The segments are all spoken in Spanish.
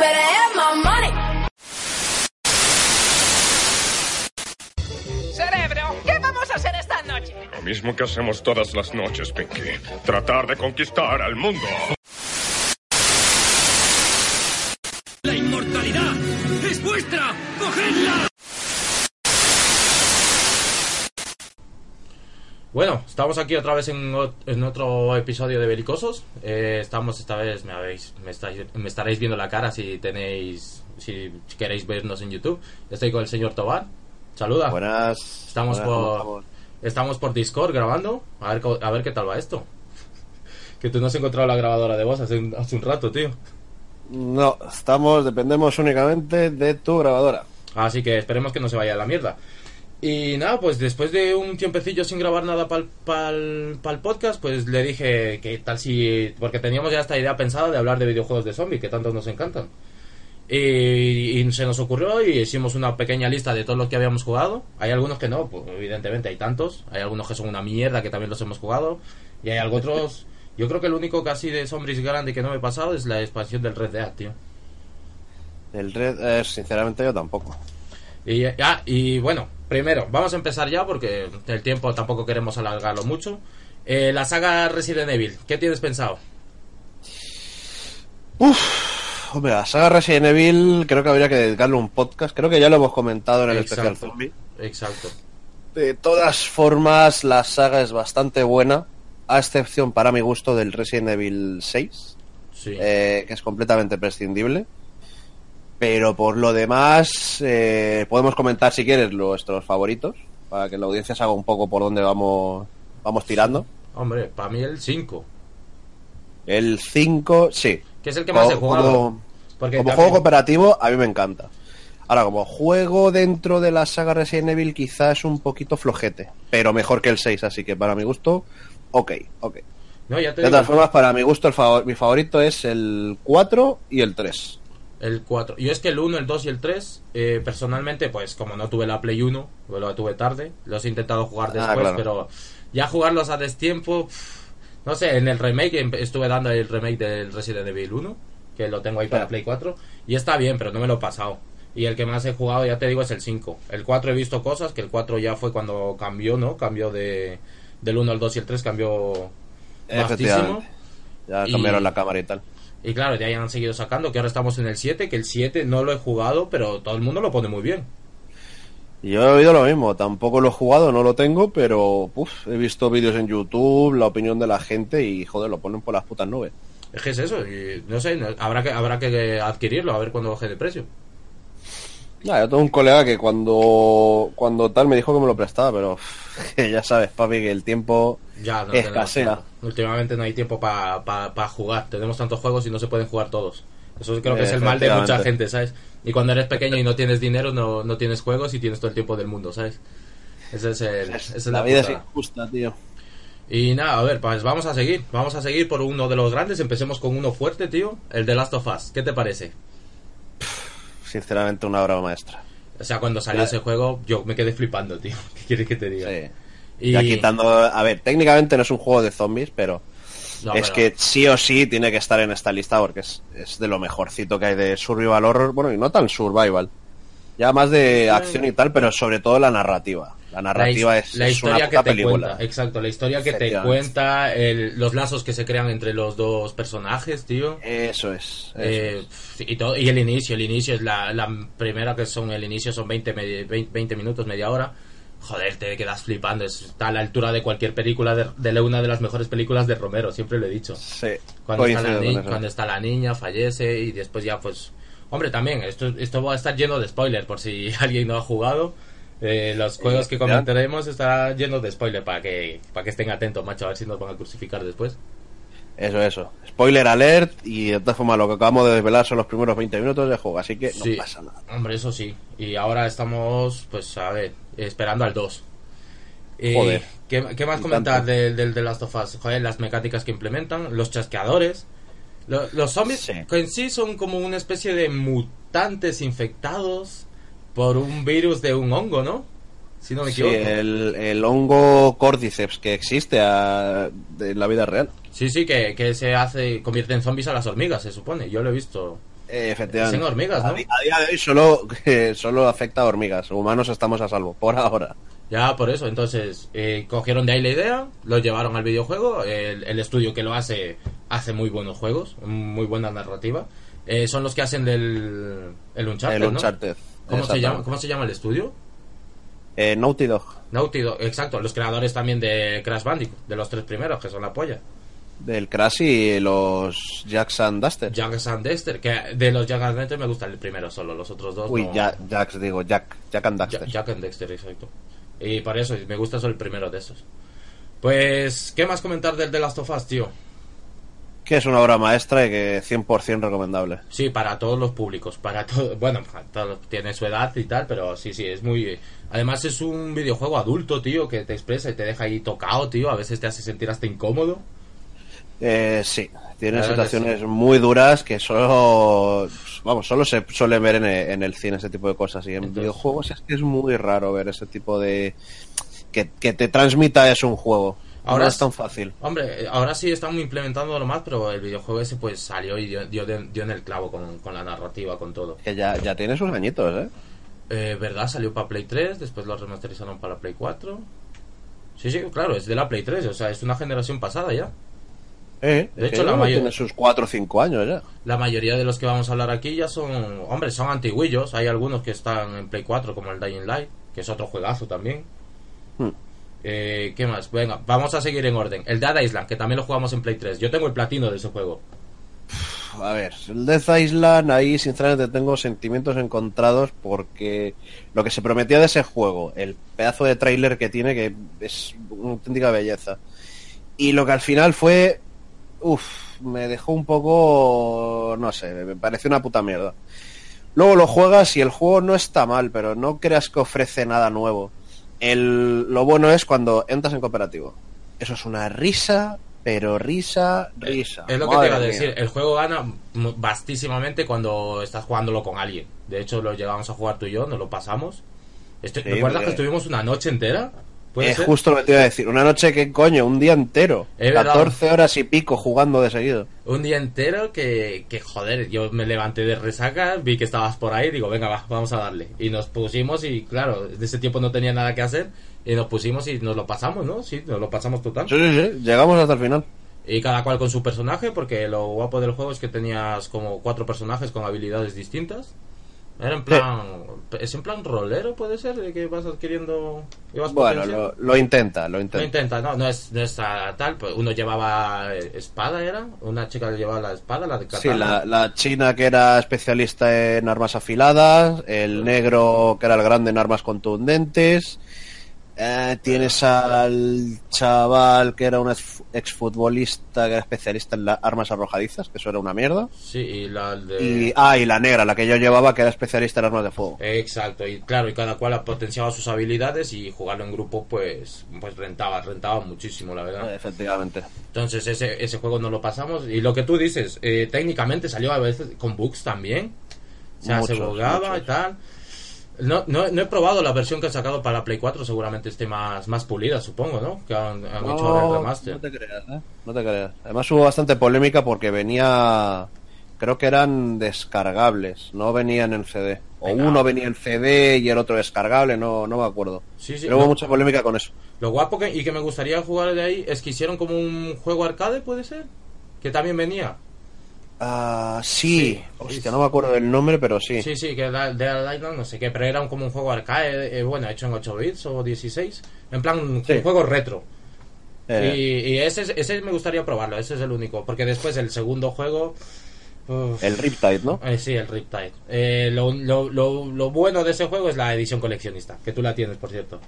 better have my money. Cerebro, ¿qué vamos a hacer esta noche? Lo mismo que hacemos todas las noches, Pinky. Tratar de conquistar al mundo. Bueno, estamos aquí otra vez en, ot- en otro episodio de Belicosos. Eh, estamos esta vez, me habéis, me, estáis- me estaréis viendo la cara si tenéis, si queréis vernos en YouTube. Estoy con el señor Tobar. Saluda. Buenas. Estamos buenas, ¿cómo por, estamos? por Discord grabando. A ver, a ver qué tal va esto. Que tú no has encontrado la grabadora de voz hace un, hace un rato, tío. No, estamos, dependemos únicamente de tu grabadora. Así que esperemos que no se vaya a la mierda. Y nada, pues después de un tiempecillo sin grabar nada para el podcast, pues le dije que tal si... Porque teníamos ya esta idea pensada de hablar de videojuegos de zombies, que tanto nos encantan. Y, se nos ocurrió y hicimos una pequeña lista de todos los que habíamos jugado. Hay algunos que no, pues evidentemente hay tantos. Hay algunos que son una mierda que también los hemos jugado. Y hay otros... Yo creo que el único casi de zombies grande que no me he pasado es la expansión del Red Dead, tío. El red, eh, sinceramente, yo tampoco. Y, ah, y bueno, primero, vamos a empezar ya porque el tiempo tampoco queremos alargarlo mucho. Eh, la saga Resident Evil, ¿qué tienes pensado? Hombre, la saga Resident Evil creo que habría que dedicarle un podcast. Creo que ya lo hemos comentado en el especial zombie. Exacto. De todas formas, la saga es bastante buena, a excepción, para mi gusto, del Resident Evil 6, Sí. eh, que es completamente prescindible. Pero por lo demás, eh, podemos comentar, si quieres, nuestros favoritos, para que la audiencia se haga un poco por dónde vamos, vamos tirando. Hombre, para mí el 5, El 5, sí. que es el que más he jugado. Como, Porque como también- juego cooperativo, a mí me encanta. Ahora, como juego dentro de la saga Resident Evil, quizás es un poquito flojete, pero mejor que el 6, así que para mi gusto, ok, ok. No, ya te De todas formas, para mi gusto, el favor- mi favorito es el 4 y el 3. El 4. Yo es que el 1, el 2 y el 3, eh, personalmente, pues como no tuve la Play 1, pues lo tuve tarde, los he intentado jugar Ah, después, claro. pero ya jugarlos a destiempo, pff, no sé, en el remake em- estuve dando el remake del Resident Evil 1, que lo tengo ahí para Claro. Play 4, y está bien, pero no me lo he pasado. Y el que más he jugado, ya te digo, es el 5. El 4 he visto cosas, que el 4 ya fue cuando cambió, ¿no? Cambió de del 1 al 2 y el 3 cambió bastísimo. Ya Y- cambiaron la cámara y tal. Y claro, de ahí han seguido sacando, que ahora estamos en el 7, que el 7 no lo he jugado, pero todo el mundo lo pone muy bien. Yo he oído lo mismo, tampoco lo he jugado, no lo tengo, pero uf, he visto vídeos en YouTube, la opinión de la gente y joder, lo ponen por las putas nubes. Es que es eso, y no sé, habrá que habrá que adquirirlo, a ver cuándo baje de precio. Nah, yo tengo un colega que cuando cuando tal me dijo que me lo prestaba, pero que ya sabes, papi, que el tiempo Ya, no escasea. tiempo. Últimamente no hay tiempo para jugar, tenemos tantos juegos y no se pueden jugar todos. Eso creo que es el mal de mucha gente, ¿sabes? Y cuando eres pequeño y no tienes dinero, no, no tienes juegos y tienes todo el tiempo del mundo, ¿sabes? Ese es el, esa es la vida es injusta, tío. Y nada, a ver, pues vamos a seguir. Vamos a seguir por uno de los grandes. Empecemos con uno fuerte, tío. El de Last of Us. ¿Qué te parece? Sinceramente, una obra maestra. O sea, cuando salió La- ese juego, yo me quedé flipando, tío. ¿Qué quieres que te diga? Sí. Y... Ya quitando, a ver, técnicamente no es un juego de zombies, pero No, es pero- que sí o sí tiene que estar en esta lista porque es, es de lo mejorcito que hay de survival horror, bueno, y no tan survival. Ya más de acción y tal, pero sobre todo la narrativa. La narrativa la, es, la es historia una que puta te película. cuenta. Exacto, la historia que te cuenta, el- los lazos que se crean entre los dos personajes, tío. Eso es. eso Eh, es. y, todo, y el inicio, el inicio es la, la primera que son el inicio son 20, me- 20, 20 minutos, media hora. Joder, te quedas flipando, es- está a la altura de cualquier película, de, de una de las mejores películas de Romero, siempre lo he dicho. Sí, Cuando está, la ni- cuando está la niña, fallece y después ya pues... Hombre, también, esto, esto va a estar lleno de spoiler por si alguien no ha jugado. Eh, los juegos que comentaremos estará lleno de spoiler para que, para que estén atentos, macho, a ver si nos van a crucificar después. Eso, eso. Spoiler alert y de todas formas lo que acabamos de desvelar son los primeros 20 minutos de juego, así que Sí. no pasa nada. Hombre, eso sí. Y ahora estamos, pues, a ver, esperando al 2. Eh, Joder. ¿qué, qué más comentar del, del The Last of Us? Joder, las mecánicas que implementan, los chasqueadores. Lo- los zombies Sí. que en sí son como una especie de mutantes infectados por un virus de un hongo, ¿no? Si no me Sí, equivoco. el, el hongo Cordyceps que existe a- de la vida real. Sí, sí, que, que se hace, convierte en zombies a las hormigas, se supone. Yo lo he visto. Eh, efectivamente. Es en hormigas, ¿no? A, día de hoy solo, eh, solo afecta a hormigas. Humanos estamos a salvo, por ahora. Ya, por eso. Entonces, eh, cogieron de ahí la idea, lo llevaron al videojuego. El, el estudio que lo hace, hace muy buenos juegos, muy buena narrativa. Eh, son los que hacen del el Uncharted, el ¿no? ¿Cómo, se llama, ¿Cómo se llama el estudio? Eh, Naughty Dog. Naughty Dog, exacto. Los creadores también de Crash Bandicoot, de los tres primeros, que son la polla. Del Crash y los Jacks and Duster. Jack and Dexter, que de los Jack and Dexter me gusta el primero solo, los otros dos Uy, no. Jacks, digo, Jack. Jack and Duster. Jack and Dexter, exacto. Y por eso me gusta solo el primero de esos. Pues, ¿qué más comentar del The Last of Us, tío? Que es una obra maestra y que 100% recomendable. Sí, para todos los públicos, para todo, bueno, para todos, tiene su edad y tal, pero sí, sí, es muy... Además es un videojuego adulto, tío, que te expresa y te deja ahí tocado, tío, a veces te hace sentir hasta incómodo. Eh, sí, tiene situaciones muy duras que solo, vamos, solo se suelen ver en, en el cine ese tipo de cosas y en Entonces- videojuegos es que es muy raro ver ese tipo de que, que te transmita eso un juego. Ahora no es- tan fácil. Hombre, eh, ahora sí están implementándolo más, pero el videojuego ese pues salió y dio, dio, dio en el clavo con, con la narrativa, con todo. Que ya, ya tiene sus añitos, ¿eh? Eh, ¿Verdad? Salió para Play 3, después lo remasterizaron para Play 4. Sí, sí, claro, es de la Play 3, o sea, es una generación pasada ya. Eh, De hecho, la ya mayor- tiene sus 4 o 5 años ya. La mayoría de los que vamos a hablar aquí ya son, hombre, son antiguillos. Hay algunos que están en Play 4, como el Dying Light, que es otro juegazo también. Hmm. Eh, ¿Qué más? Venga, vamos a seguir en orden. El Dead Island, que también lo jugamos en Play 3. Yo tengo el platino de ese juego. A ver, el Death Island, ahí sinceramente tengo sentimientos encontrados porque lo que se prometía de ese juego, el pedazo de tráiler que tiene, que es una auténtica belleza. Y lo que al final fue, uff, me dejó un poco, no sé, me pareció una puta mierda. Luego lo juegas y el juego no está mal, pero no creas que ofrece nada nuevo. El, lo bueno es cuando entras en cooperativo. Eso es una risa, pero risa, risa. Es lo que te iba a mía. decir. El juego gana vastísimamente cuando estás jugándolo con alguien. De hecho, lo llegamos a jugar tú y yo, nos lo pasamos. Estoy- Sí, ¿Recuerdas porque- que estuvimos una noche entera? ¿Puede Es ser? justo lo que te iba a decir. Una noche que coño, un día entero. Es verdad. 14 horas y pico jugando de seguido. Un día entero que, que, joder, yo me levanté de resaca, vi que estabas por ahí, digo, venga, va, vamos a darle. Y nos pusimos y, claro, de ese tiempo no tenía nada que hacer, y nos pusimos y nos lo pasamos, ¿no? Sí, nos lo pasamos total. Sí, sí, sí. Llegamos hasta el final. Y cada cual con su personaje, porque lo guapo del juego es que tenías como cuatro personajes con habilidades distintas. Era en plan... ¿Es en plan rolero, puede ser? De que vas adquiriendo... vas Bueno, lo, lo intenta, lo Lo intenta. no, no es, no es a- tal, pues uno llevaba eh, espada, ¿era? Una chica llevaba la espada, la de Sí, katana. la, la china que era especialista en armas afiladas, el negro que era el grande en armas contundentes, eh, tienes al chaval que era un ex- exfutbolista que era especialista en las armas arrojadizas, que eso era una mierda, Sí, y la de... y, ah, y la negra, la que yo llevaba que era especialista en armas de fuego. Exacto, y claro, y cada cual potenciaba sus habilidades y jugarlo en grupo pues pues rentaba, rentaba muchísimo, la verdad. Efectivamente. Entonces ese, ese juego no lo pasamos y lo que tú dices, eh, técnicamente salió a veces con bugs también. O sea, se Muchos, bugaba muchos. y tal. No, no, no he probado la versión que han sacado para la Play 4, seguramente esté más, más pulida, supongo, ¿no? Que han, han hecho el No, remaster. no te creas, ¿eh? No te creas. Además hubo bastante polémica porque venía, creo que eran descargables, no venían en CD. O Venga. uno venía en CD y el otro descargable, no, no me acuerdo. Sí, sí, Pero hubo no. mucha polémica con eso. Lo guapo que, y que me gustaría jugar de ahí es que hicieron como un juego arcade, ¿puede ser? Que también venía. Ah, sí. Sí. Hostia, no me acuerdo del nombre, pero sí. Sí, sí, que era de la Island, no sé qué, pero era un- como un juego arcade, eh, bueno, hecho en 8 bits o 16. En plan, un juego retro. Eh, Y, y ese, es- ese me gustaría probarlo, ese es el único. Porque después el segundo juego. uf, El Riptide, ¿no? eh, sí, el Riptide. Eh, lo, lo, lo, lo bueno de ese juego es la edición coleccionista, que tú la tienes, por cierto.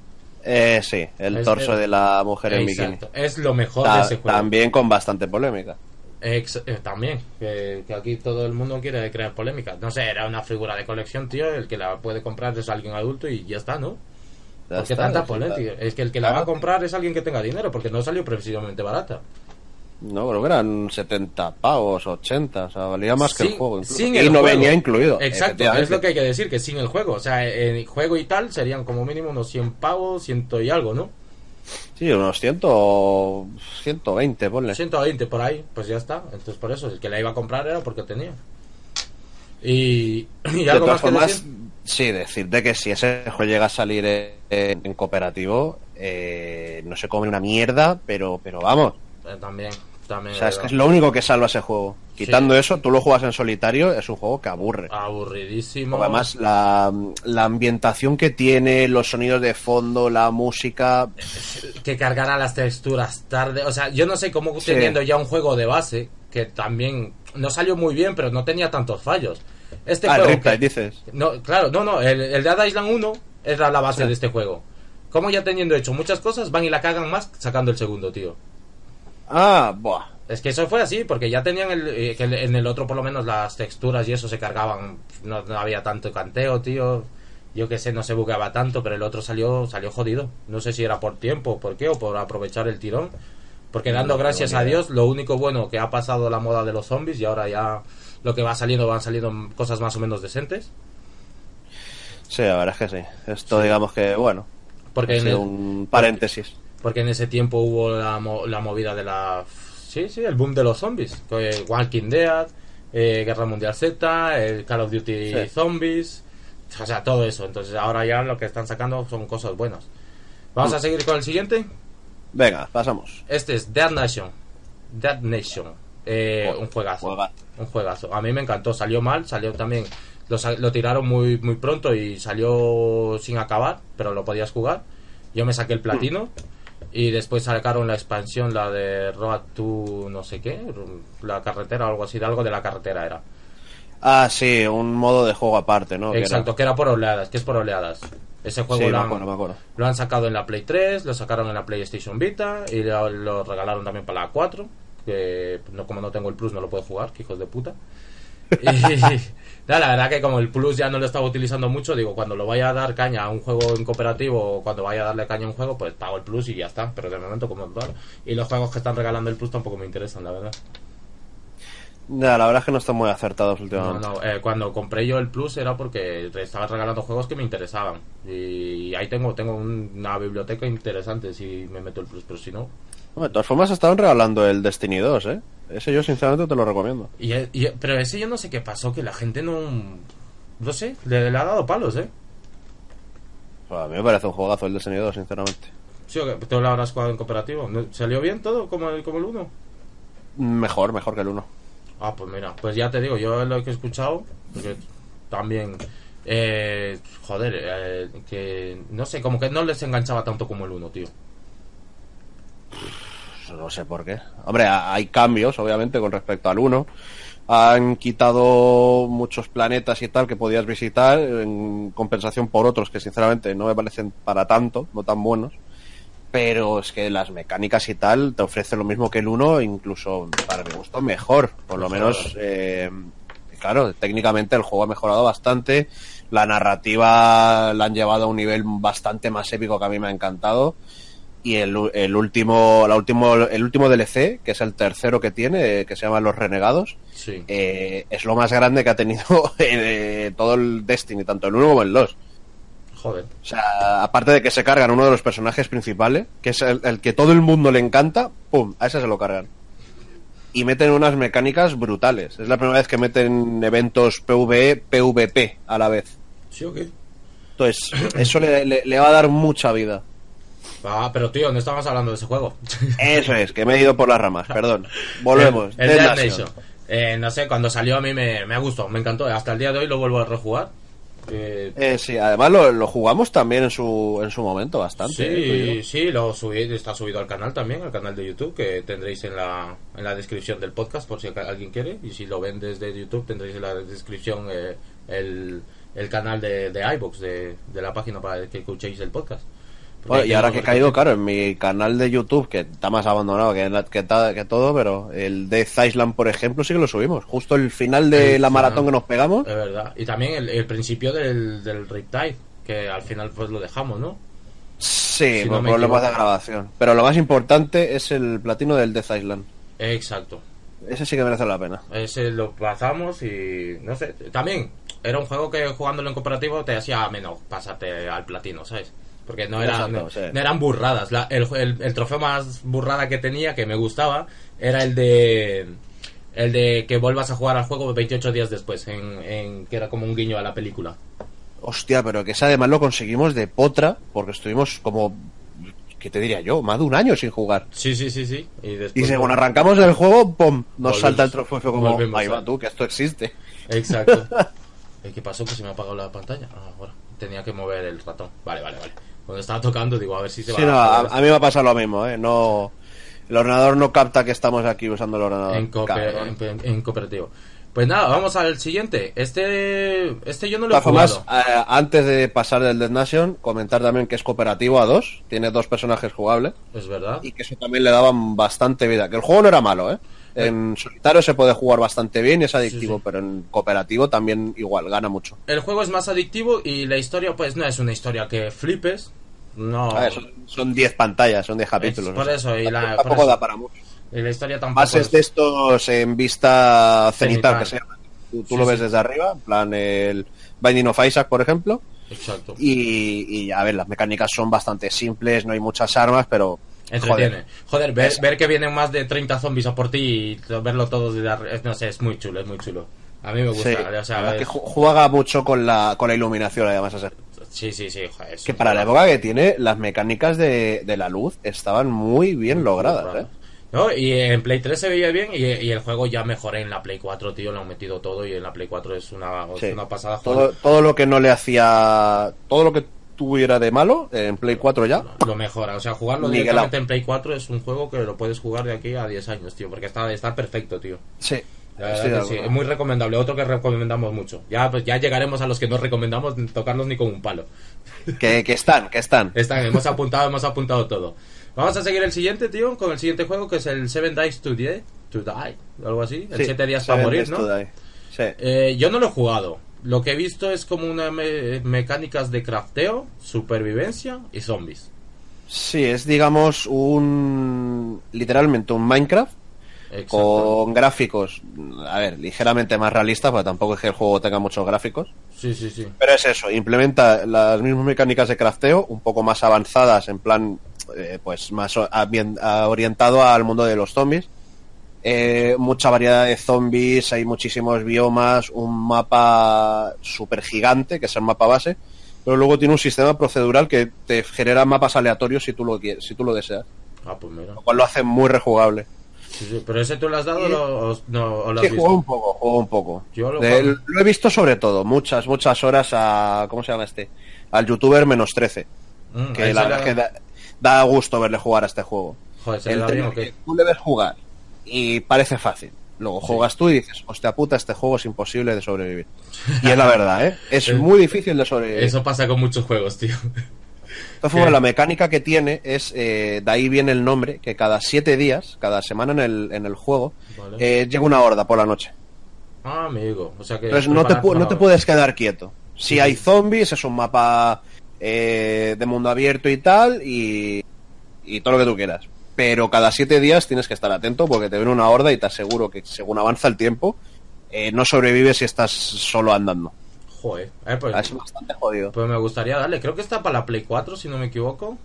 Eh, sí, el Es- torso eh, de la mujer en bikini. Exacto, es lo mejor de ese juego. también con bastante polémica. Ex- eh, también, que, que aquí todo el mundo quiere crear polémica. No sé, era una figura de colección, tío. El que la puede comprar es alguien adulto y ya está, ¿no? Ya porque está, tanta polémica. Es que el que la va a comprar es alguien que tenga dinero, porque no salió precisamente barata. No, creo que eran 70 pavos, 80, o sea, valía más que el juego. incluso. sin y el no juego. venía incluido. Exacto, es lo que hay que decir, que sin el juego. O sea, en juego y tal serían como mínimo unos 100 pavos, ciento y algo, ¿no? Sí, unos 100, 120, ponle. 120 por ahí, pues ya está. Entonces por eso, el que la iba a comprar era porque tenía. Y, y De algo todas más que formas, decir. sí, decirte que si ese juego llega a salir en, en cooperativo, eh, no se come una mierda, pero, pero vamos. Eh, también, también. O sea, es que es lo único que salva ese juego. Quitando eso, tú lo juegas en solitario, es un juego que aburre. Aburridísimo. Además, la, la ambientación que tiene, los sonidos de fondo, la música. que cargará las texturas tarde. O sea, yo no sé cómo Sí. teniendo ya un juego de base, que también no salió muy bien, pero no tenía tantos fallos. Este ah, el juego. Riptide, que- dices. no, claro, no, no, el, el Dead Island 1 era la base Sí. de este juego. Como ya teniendo hecho muchas cosas, van y la cagan más sacando el segundo, tío. Ah, buah. Es que eso fue así, porque ya tenían el, eh, que en el otro por lo menos las texturas y eso se cargaban, no, no había tanto canteo, tío. Yo que sé, no se bugueaba tanto, pero el otro salió salió jodido. No sé si era por tiempo, por qué, o por aprovechar el tirón. Porque dando No gracias a. Dios, lo único bueno que ha pasado la moda de los zombies y ahora ya lo que va saliendo van saliendo cosas más o menos decentes. Sí, la verdad es que sí. Esto, digamos que, bueno, Porque ha en, sido el- un paréntesis. Porque en ese tiempo hubo la, mo- la movida de la... Sí, sí, el boom de los zombies. Walking Dead, eh, Guerra Mundial Z, el Call of Duty Sí. Zombies, o sea, todo eso. Entonces ahora ya lo que están sacando son cosas buenas. Vamos a seguir con el siguiente. Venga, pasamos. Este es Dead Nation. Dead Nation. Eh, Joder, un juegazo. Un juegazo. A mí me encantó. Salió mal, salió también. Lo, lo tiraron muy, muy pronto y salió sin acabar, pero lo podías jugar. Yo me saqué el platino. Y después sacaron la expansión, la de Road to no sé qué, la carretera o algo así, de algo de la carretera era. Ah, sí, un modo de juego aparte, ¿no? Que era- Exacto, que era por oleadas, que es por oleadas. Ese juego Sí, lo, me han, acuerdo, me acuerdo. lo han sacado en la Play 3, lo sacaron en la PlayStation Vita y lo, lo regalaron también para la 4. Que no, como no tengo el Plus no lo puedo jugar, que hijos de puta. Y nada, la verdad que como el Plus ya no lo estaba utilizando mucho, digo, cuando lo vaya a dar caña a un juego en cooperativo o cuando vaya a darle caña a un juego, pues pago el Plus y ya está. Pero de momento como tal. Y los juegos que están regalando el Plus tampoco me interesan, la verdad. Ya, la verdad es que no están muy acertados No, últimamente. no, eh, cuando compré yo el Plus era porque estaba regalando juegos que me interesaban. Y ahí tengo tengo un- una biblioteca interesante si me meto el Plus, pero si no. Bueno, de todas formas, estaban regalando el Destiny 2, ¿eh? Ese yo, sinceramente, te lo recomiendo. Y, y- pero ese yo no sé qué pasó, que la gente no... No sé, le, le ha dado palos, ¿eh? A mí me parece un juegazo el Destiny 2, sinceramente. Sí. ¿Tú lo habrás jugado en cooperativo? ¿No- ¿Salió bien todo como el, como el 1? Mejor, mejor que el 1. Ah, pues mira, pues ya te digo, yo lo que he escuchado, porque también, eh, joder, eh, que no sé, como que no les enganchaba tanto como el 1, tío. No sé por qué. Hombre, ha- hay cambios, obviamente, con respecto al 1. Han quitado muchos planetas y tal que podías visitar en compensación por otros que, sinceramente, no me parecen para tanto, no tan buenos. Pero es que las mecánicas y tal te ofrecen lo mismo que el 1, incluso para mi gusto mejor. Por lo menos, eh, claro, técnicamente el juego ha mejorado bastante. La narrativa la han llevado a un nivel bastante más épico que a mí me ha encantado y el, último la último el último DLC que es el tercero que tiene que se llama Los Renegados Sí. eh, es lo más grande que ha tenido eh, todo el Destiny tanto el 1 como el 2 Joder. o sea aparte de que se cargan uno de los personajes principales que es el, el que todo el mundo le encanta pum a ese se lo cargan y meten unas mecánicas brutales es la primera vez que meten eventos PvE PvP a la vez ¿Sí o qué? entonces eso le- le- le va a dar mucha vida Ah, pero tío, no estamos hablando de ese juego. Eso es, que me he ido por las ramas, perdón. Volvemos. El, el Dead Dead Nation. Nation. Eh, no sé, cuando salió a mí me, me gustado, me encantó. Hasta el día de hoy lo vuelvo a rejugar. Eh, Eh, sí, además lo, lo jugamos también en su, en su momento bastante. sí, sí, lo subí, está subido al canal también, al canal de YouTube, que tendréis en la, en la descripción del podcast por si alguien quiere. Y si lo ven desde YouTube, tendréis en la descripción eh, el, el canal de, de iBox, de, de la página para que escuchéis el podcast. Bueno, y ahora que he caído, claro, en mi canal de YouTube, que está más abandonado que, que, todo, pero el de Island, por ejemplo, sí que lo subimos. Justo el final de la maratón que nos pegamos. Es verdad. Y también el, el principio del, del Riptide, que al final pues lo dejamos, ¿no? Sí, si por no problemas de grabación. Pero lo más importante es el platino del Death Island. Exacto. Ese sí que merece la pena. Ese lo pasamos y no sé, también era un juego que jugándolo en cooperativo te hacía menos pasarte al platino, ¿sabes? Porque no, era, Exacto, no, sí. no eran burradas. La- el, el- el trofeo más burrada que tenía, que me gustaba, era el de El de que vuelvas a jugar al juego 28 días después, en, en- que era como un guiño a la película. Hostia, pero que ese además lo conseguimos de potra, porque estuvimos como, ¿qué te diría yo? Más de un año sin jugar. Sí, sí, sí, sí. Y, Y después, según arrancamos el juego, ¡pum! Nos Volvemos. salta el trofeo y como, ahí va tú, que esto existe. Exacto. ¿Qué pasó? Pues se me ha apagado la pantalla. Ah, ahora. Tenía que mover el ratón. Vale, vale, vale. Cuando estaba tocando, digo, a ver si se Sí, va no, a, a... a mí me ha pasado lo mismo, ¿eh? No, el ordenador no capta que estamos aquí usando el ordenador. en, cooper- Cabrón. en- en cooperativo. Pues nada, vamos al siguiente. Este este yo no lo he jugado. eh, antes de pasar del Dead Nation, comentar también que es cooperativo a dos, tiene dos personajes jugables Es verdad. y que eso también le daban bastante vida. Que el juego no era malo, ¿eh? En solitario se puede jugar bastante bien y es adictivo, Sí, sí. pero en cooperativo también igual, gana mucho. El juego es más adictivo y la historia, pues no es una historia que flipes. No. A ver, son- son 10 pantallas, son 10 capítulos. Es por eso, y la- tampoco por eso. da para mucho. Y la historia tampoco. Bases es- de estos en vista cenital, que se llama. Tú, tú Sí, lo ves desde arriba, en plan el Binding of Isaac, por ejemplo. Exacto. Y, y a ver, las mecánicas son bastante simples, no hay muchas armas, pero. Entretiene. Joder, ver, ver que vienen más de 30 zombies a por ti y verlo todo arriba. es- No sé, es muy chulo, es muy chulo. A mí me gusta. Sí, o sea, es- que ju- juega mucho con la, con la iluminación, además. sí, sí, sí. joder, Que para la época que tiene, las mecánicas de, de la luz estaban muy bien logradas, ¿eh? No, y en Play 3 se veía bien y, y el juego ya mejoré en la Play 4, tío, lo han metido todo y en la Play 4 es una, es una pasada. Todo, todo lo que no le hacía. Todo lo que tuviera de malo, en Play 4 ya. Lo mejora, o sea, jugarlo directamente en Play 4 es un juego que lo puedes jugar de aquí a 10 años, tío, porque está, está perfecto, tío. Sí. Que sí, es muy recomendable. Otro que recomendamos mucho. Ya, pues, ya llegaremos a los que no recomendamos tocarlos ni con un palo. Que, que están, que están. Están, hemos apuntado, hemos apuntado todo. Vamos a seguir el siguiente, tío, con el siguiente juego que es el Seven Days to Die, to die algo así. El Sí, 7 días Seven para morir, ¿no? to Die. Sí. Eh, yo no lo he jugado. Lo que he visto es como una me- mecánicas de crafteo, supervivencia y zombies. Sí, es digamos un. literalmente un Minecraft con gráficos, a ver, ligeramente más realistas, porque tampoco es que el juego tenga muchos gráficos. Sí, sí, sí. Pero es eso, implementa las mismas mecánicas de crafteo, un poco más avanzadas, en plan, eh, pues más orientado al mundo de los zombies. Eh, mucha variedad de zombies, hay muchísimos biomas, un mapa súper gigante, que es el mapa base, pero luego tiene un sistema procedural que te genera mapas aleatorios si tú lo quieres, si tú lo deseas, Ah, pues mira. lo cual lo hace muy rejugable. Sí, sí. ¿Pero ese tú lo has dado o lo, o- no, o lo has Sí, visto? juego un poco, juego un poco. Yo lo De- juego. lo he visto sobre todo, muchas, muchas horas a, ¿cómo se llama este? Al youtuber menos 13. Mm, que la verdad es que da, da gusto verle jugar a este juego. Tú le ves jugar y parece fácil. Luego juegas tú y dices, hostia puta, este juego es imposible de sobrevivir. Y es la verdad, ¿eh? Es muy difícil de sobrevivir. Eso pasa con muchos juegos, tío. Formas, ¿Qué? la mecánica que tiene es, eh, de ahí viene el nombre, que cada siete días, cada semana en el, en el juego, Vale. eh, llega una horda por la noche. Ah, amigo. O sea que. Entonces no te, no te puedes quedar quieto. Si hay zombies, es un mapa eh, de mundo abierto y tal, y, y todo lo que tú quieras. Pero cada siete días tienes que estar atento porque te viene una horda y te aseguro que según avanza el tiempo, eh, no sobrevives si estás solo andando. Joder. Eh, pues, Es bastante jodido. pues me gustaría darle. Creo que está para la Play 4, si no me equivoco.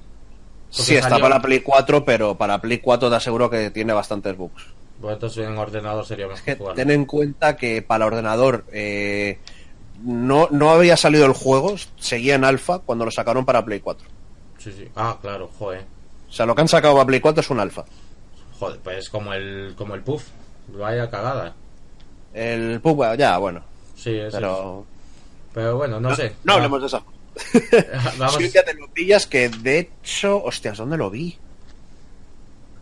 Sí, está salió- para la Play 4, pero para Play 4 te aseguro que tiene bastantes bugs. Pues entonces en ordenador sería mejor que jugarlo. ten en cuenta que para ordenador eh, no, no había salido el juego, seguía en alfa cuando lo sacaron para Play 4. Sí, sí. Ah, claro, joder. O sea, lo que han sacado para Play 4 es un alfa. Joder, pues como el, como el puff. Vaya cagada. El pub, ya, bueno. Sí, es. Pero. Pero bueno, no, sé. No hablemos de eso. Vamos. Un día te lo pillas, que de hecho. Hostias, ¿dónde lo vi?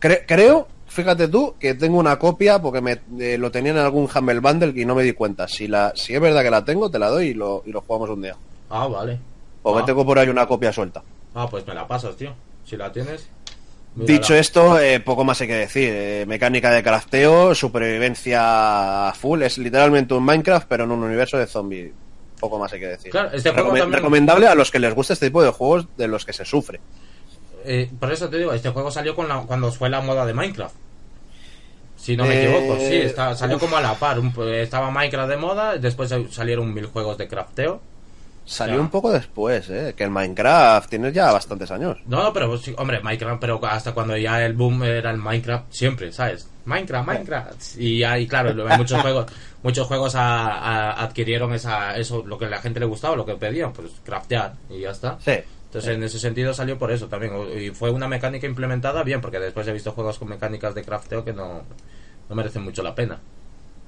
Cre- creo, fíjate tú, que tengo una copia porque me, eh, lo tenía en algún Humble Bundle y no me di cuenta. Si, la, si es verdad que la tengo, te la doy y lo, y lo jugamos un día. Ah, vale. Porque ah. tengo por ahí una copia suelta. Ah, pues me la pasas, tío. Si la tienes. Mírala. Dicho esto, eh, poco más hay que decir. Eh, mecánica de crafteo, supervivencia full. Es literalmente un Minecraft, pero en un universo de zombies. Poco más hay que decir. Claro, este juego Recome- también- Recomendable a los que les gusta este tipo de juegos de los que se sufre. Eh, por eso te digo, este juego salió con la, cuando fue la moda de Minecraft. Si no me Eh, equivoco, sí, está- salió uf. como a la par. Un- estaba Minecraft de moda, después salieron mil juegos de crafteo. Salió un poco después, ¿eh? Que el Minecraft tiene ya bastantes años. No, no, pero sí, hombre, Minecraft, pero hasta cuando ya el boom era el Minecraft, siempre, ¿sabes? Minecraft, Minecraft. Y ahí, claro, muchos juegos, muchos juegos a- a- adquirieron esa, eso, lo que a la gente le gustaba, lo que pedían, pues craftear y ya está. Sí. Entonces, en ese sentido salió por eso también. Y fue una mecánica implementada bien, porque después he visto juegos con mecánicas de crafteo que no, no merecen mucho la pena.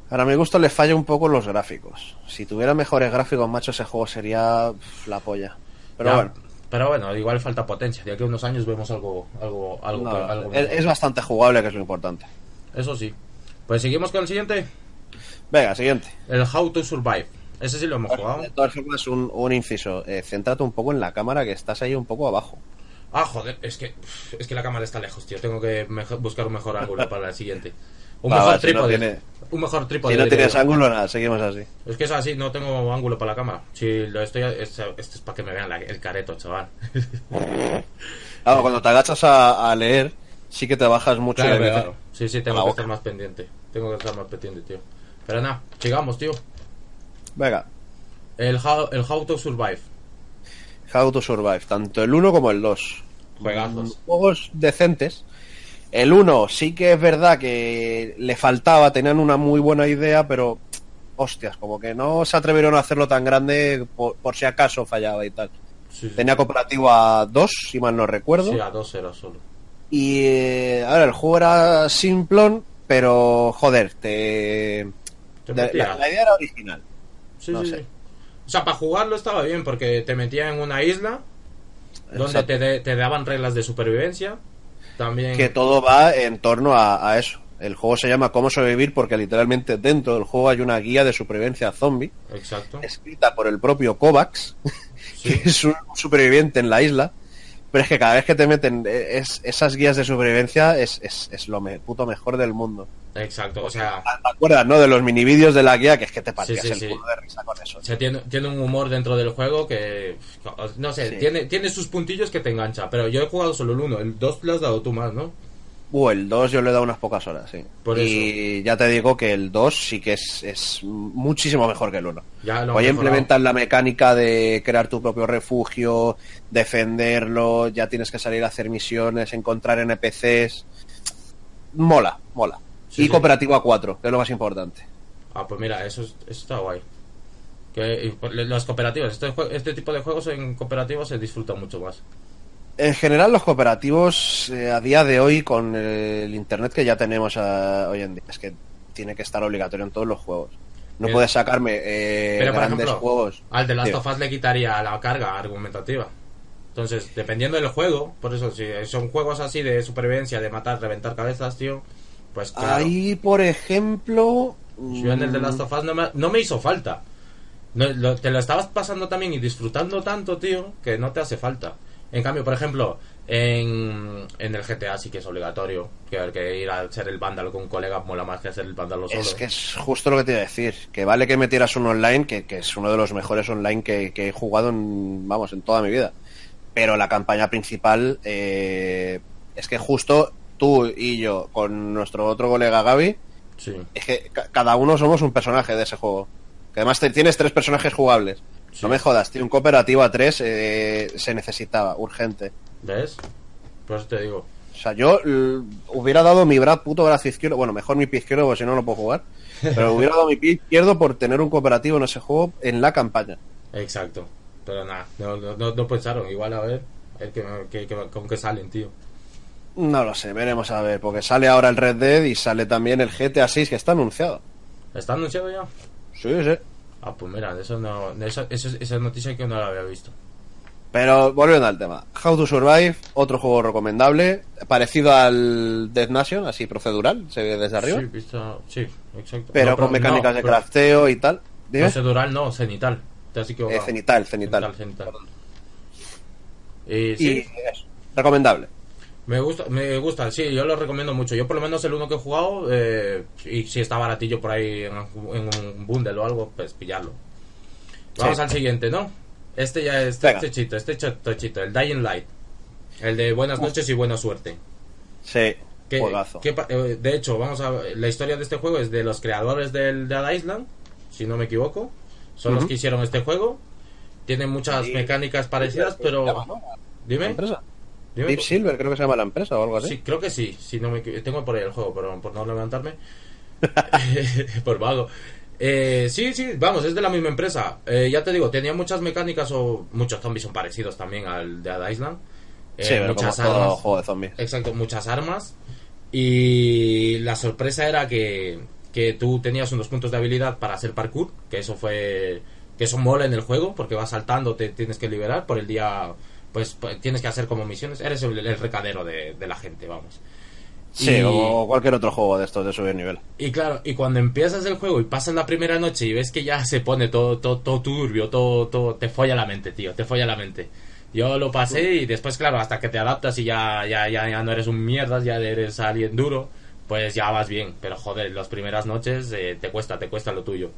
Ahora a mi gusto le falla un poco los gráficos. Si tuviera mejores gráficos, macho, ese juego sería la polla. Pero Ya, bueno, Pero bueno, igual falta potencia. De aquí a unos años vemos algo, algo, algo, no, algo es, bastante jugable, que es lo importante. Eso sí. Pues seguimos con el siguiente. Venga, siguiente. El How to Survive. Ese sí lo hemos jugado. De todas formas, un, un inciso. Eh, céntrate un poco en la cámara, que estás ahí un poco abajo. Ah, joder, es que, es que la cámara está lejos, tío. Tengo que buscar un mejor ángulo para el siguiente. Un Va, mejor va, si no trípode. tiene- Un mejor trípode. Si no tienes ángulo, nada, seguimos así. Es que es así, no tengo ángulo para la cámara. Si lo estoy. Esto, esto es para que me vean la- el careto, chaval. Claro, cuando te agachas a, a leer, sí que te bajas mucho. Claro, veces- claro. Sí, sí, tengo que estar más pendiente. Tengo que estar más pendiente, tío. Pero nada, sigamos, tío. Venga, El How, el How to Survive. How to Survive, tanto el 1 como el 2. Juegazos. Juegos decentes. El 1 sí que es verdad que le faltaba, tenían una muy buena idea, pero hostias, como que no se atrevieron a hacerlo tan grande por, por si acaso fallaba y tal. Sí, sí. Tenía cooperativo a 2, si mal no recuerdo. Sí, a dos era solo. Y eh, ahora el juego era simplón, pero joder, te... La, la idea era original. Sí, no sí, sé. sí. O sea, para jugarlo estaba bien porque te metía en una isla donde te, de- te daban reglas de supervivencia. También. que todo va en torno a, a eso. El juego se llama Cómo sobrevivir porque literalmente dentro del juego hay una guía de supervivencia zombie Exacto. escrita por el propio Kovacs, Sí. que es un superviviente en la isla. Pero es que cada vez que te meten eh, es- esas guías de supervivencia es, es, es lo me- puto mejor del mundo. Exacto. O sea, ¿Te acuerdas, no? De los minivídeos de la guía que es que te partías sí, el sí. culo de risa con eso. o sea, tiene, tiene un humor dentro del juego que. No sé, tiene, tiene sus puntillos que te engancha. Pero yo he jugado solo el uno. El 2 le has dado tú más, ¿no? Uh, el 2 yo le he dado unas pocas horas, sí. Por y ya te digo que el 2 sí que es, es muchísimo mejor que el 1. Ya lo han Hoy implementan la mecánica de crear tu propio refugio, defenderlo, ya tienes que salir a hacer misiones, encontrar NPCs. Mola, mola. Sí, y sí. cooperativo a 4, que es lo más importante. Ah, pues mira, eso, es- eso está guay. Que pues, las cooperativas, este, este tipo de juegos en cooperativos se disfruta mucho más. En general, los cooperativos eh, a día de hoy, con el internet que ya tenemos ah, hoy en día, es que tiene que estar obligatorio en todos los juegos. No Bien. puedes sacarme eh, Pero por grandes ejemplo, juegos. al de Last of Us le quitaría la carga argumentativa. Entonces, dependiendo del juego, por eso si son juegos así de supervivencia, de matar, reventar cabezas, tío, pues claro. Ahí, por ejemplo. Yo en el de Last of Us no me, no me hizo falta. No, lo- te lo estabas pasando también y disfrutando tanto, tío, que no te hace falta. En cambio, por ejemplo, en, en el GTA sí que es obligatorio. Que, que ir a hacer el vándalo con un colega mola más que hacer el vándalo solo. Es que es justo lo que te iba a decir. Que vale que metieras un online, que, que es uno de los mejores online que, que he jugado en, vamos, en toda mi vida. Pero la campaña principal eh, es que justo tú y yo, con nuestro otro colega Gaby, Sí. es que ca- cada uno somos un personaje de ese juego. Que además te- tienes tres personajes jugables. Sí. No me jodas, tío, un cooperativo a tres eh, se necesitaba, urgente. ¿Ves? Por eso te digo. O sea, yo hubiera dado mi bra puto brazo izquierdo, bueno, mejor mi pie izquierdo porque si no no puedo jugar, pero hubiera dado mi pie izquierdo por tener un cooperativo en ese juego en la campaña. Exacto. Pero nada, no, no, no- no pensaron. Igual a ver, a ver que, que- que- con qué salen, tío. No lo sé, veremos a ver, porque sale ahora el Red Dead y sale también el GTA 6 que está anunciado. ¿Está anunciado ya? Sí, sí. Ah, pues mira, de eso no, de esa, eso- esa noticia que no la había visto. Pero volviendo al tema, How to Survive, otro juego recomendable, parecido al Death Nation, así procedural, se ve desde arriba, Sí, visto, sí, exacto. pero No, con mecánicas no, de crafteo y tal. Dime. Procedural no, cenital. Te has Eh, equivocado. cenital, cenital. Cenital, cenital. Y Y sí, eso, recomendable. Me gusta, me gusta, sí, yo lo recomiendo mucho. Yo por lo menos el uno que he jugado, eh, y si está baratillo por ahí en, en un bundle o algo, pues pillarlo. Vamos Sí. al siguiente, ¿no? Este ya es este chito, este chito, el Dying Light. El de buenas noches y buena suerte. Sí, Que- que eh, de hecho, vamos a la historia de este juego es de los creadores del Dead Island, si no me equivoco. Son los que hicieron este juego. tiene muchas Sí. mecánicas parecidas, pero... ¿La Dime. empresa? Deep Silver creo que se llama la empresa o algo así. Sí, creo que sí. Si no me tengo por ahí el juego, pero por no levantarme. por vago. Eh, sí, sí, vamos, es de la misma empresa. Eh, ya te digo, tenía muchas mecánicas o muchos zombies son parecidos también al de Dead Island. Eh, Sí, pero como muchas todo armas. juego de zombies. Exacto, muchas armas. Y la sorpresa era que, que tú tenías unos puntos de habilidad para hacer parkour, que eso fue que eso mola en el juego, porque vas saltando, te tienes que liberar por el día, pues, pues, tienes que hacer como misiones, eres el, el recadero de, de la gente, vamos. Sí, Y- como cualquier otro juego de estos de subir nivel. y claro, y cuando empiezas el juego y pasas la primera noche y ves que ya se pone todo, todo, todo turbio, todo, todo, te folla la mente, tío, te folla la mente. Yo lo pasé y después, claro, hasta que te adaptas y ya, ya, ya, ya no eres un mierdas, ya eres alguien duro, pues ya vas bien. Pero joder, las primeras noches eh, te cuesta, te cuesta lo tuyo.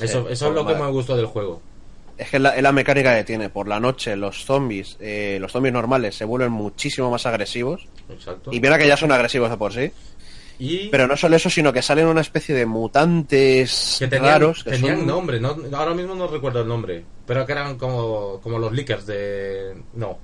Eso, eso es lo que me gustó del juego. Es que es la, es la mecánica que tiene. Por la noche los zombies, eh, los zombies normales se vuelven muchísimo más agresivos. Exacto. Y mira que ya son agresivos de por sí. Y Pero no solo eso, sino que salen una especie de mutantes que tenían, raros. Que tenían son- nombre, no, ahora mismo no recuerdo el nombre, pero que eran como, como los leakers de... No,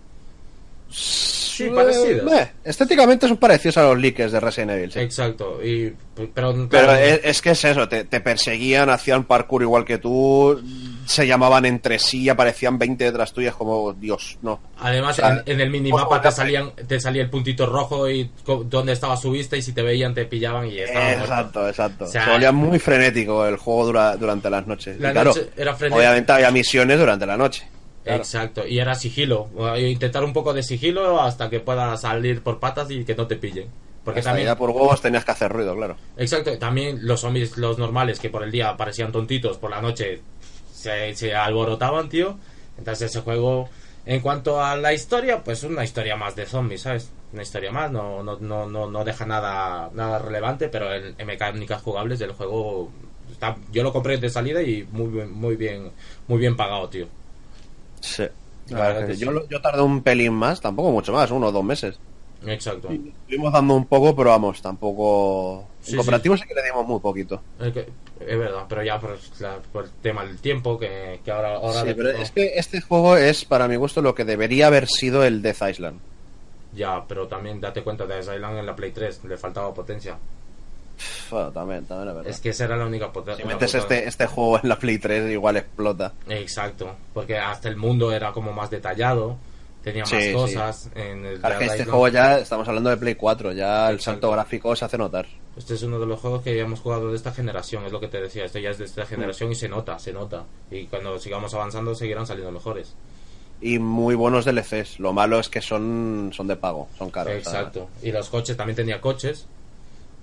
Sí, parecidos. eh, estéticamente son parecidos a los leakers de Resident Evil. sí. exacto. Y, pero Pero es, es que es eso, te, te perseguían, hacían parkour igual que tú, se llamaban entre sí, aparecían 20 detrás tuyas como Dios, no. Además, O sea, en, en el minimapa te salían, te salía el puntito rojo y donde estaba su vista y si te veían te pillaban y muerto. Exacto, exacto. O sea, se volvía muy frenético el juego dura- durante las noches. La Y claro, noche era frenético. obviamente había misiones durante la noche. Claro. Exacto, y era sigilo. o Intentar un poco de sigilo hasta que puedas salir por patas y que no te pillen. Porque Hasta también, por huevos tenías que hacer ruido, claro. exacto, también los zombies, los normales que por el día parecían tontitos, por la noche se, se alborotaban, tío. Entonces ese juego, en cuanto a la historia, pues una historia más de zombies, ¿sabes? Una historia más, no, no, no, no, no deja nada, nada relevante, pero en, en mecánicas jugables del juego está, yo lo compré de salida y muy muy bien, muy bien pagado, tío. Sí. Que yo, yo tardé un pelín más, tampoco mucho más, uno o dos meses. Exacto. Estuvimos dando un poco, pero vamos, tampoco... Sí, en cooperativo sí. que le dimos muy poquito. Es, verdad, pero ya por, el tema del tiempo, que, que ahora... ahora Sí, pero es que este juego es, para mi gusto, lo que debería haber sido el Death Island. Ya, pero también date cuenta de Island en la Play 3, le faltaba potencia. Bueno, también, también es verdad. Es que esa era la única potencia. si metes este, este juego en la Play 3, igual explota. Exacto, porque hasta el mundo era como más detallado, tenía más sí. cosas. En el Claro, que este Island. juego ya, estamos hablando de Play 4, ya el salto gráfico se hace notar. Este es uno de los juegos que ya hemos jugado de esta generación, es lo que te decía, esto ya es de esta generación y se nota, se nota. Y cuando sigamos avanzando seguirán saliendo mejores. Y muy buenos DLCs. Lo malo es que son, son de pago, son caros. Exacto. Y los coches, también tenía coches.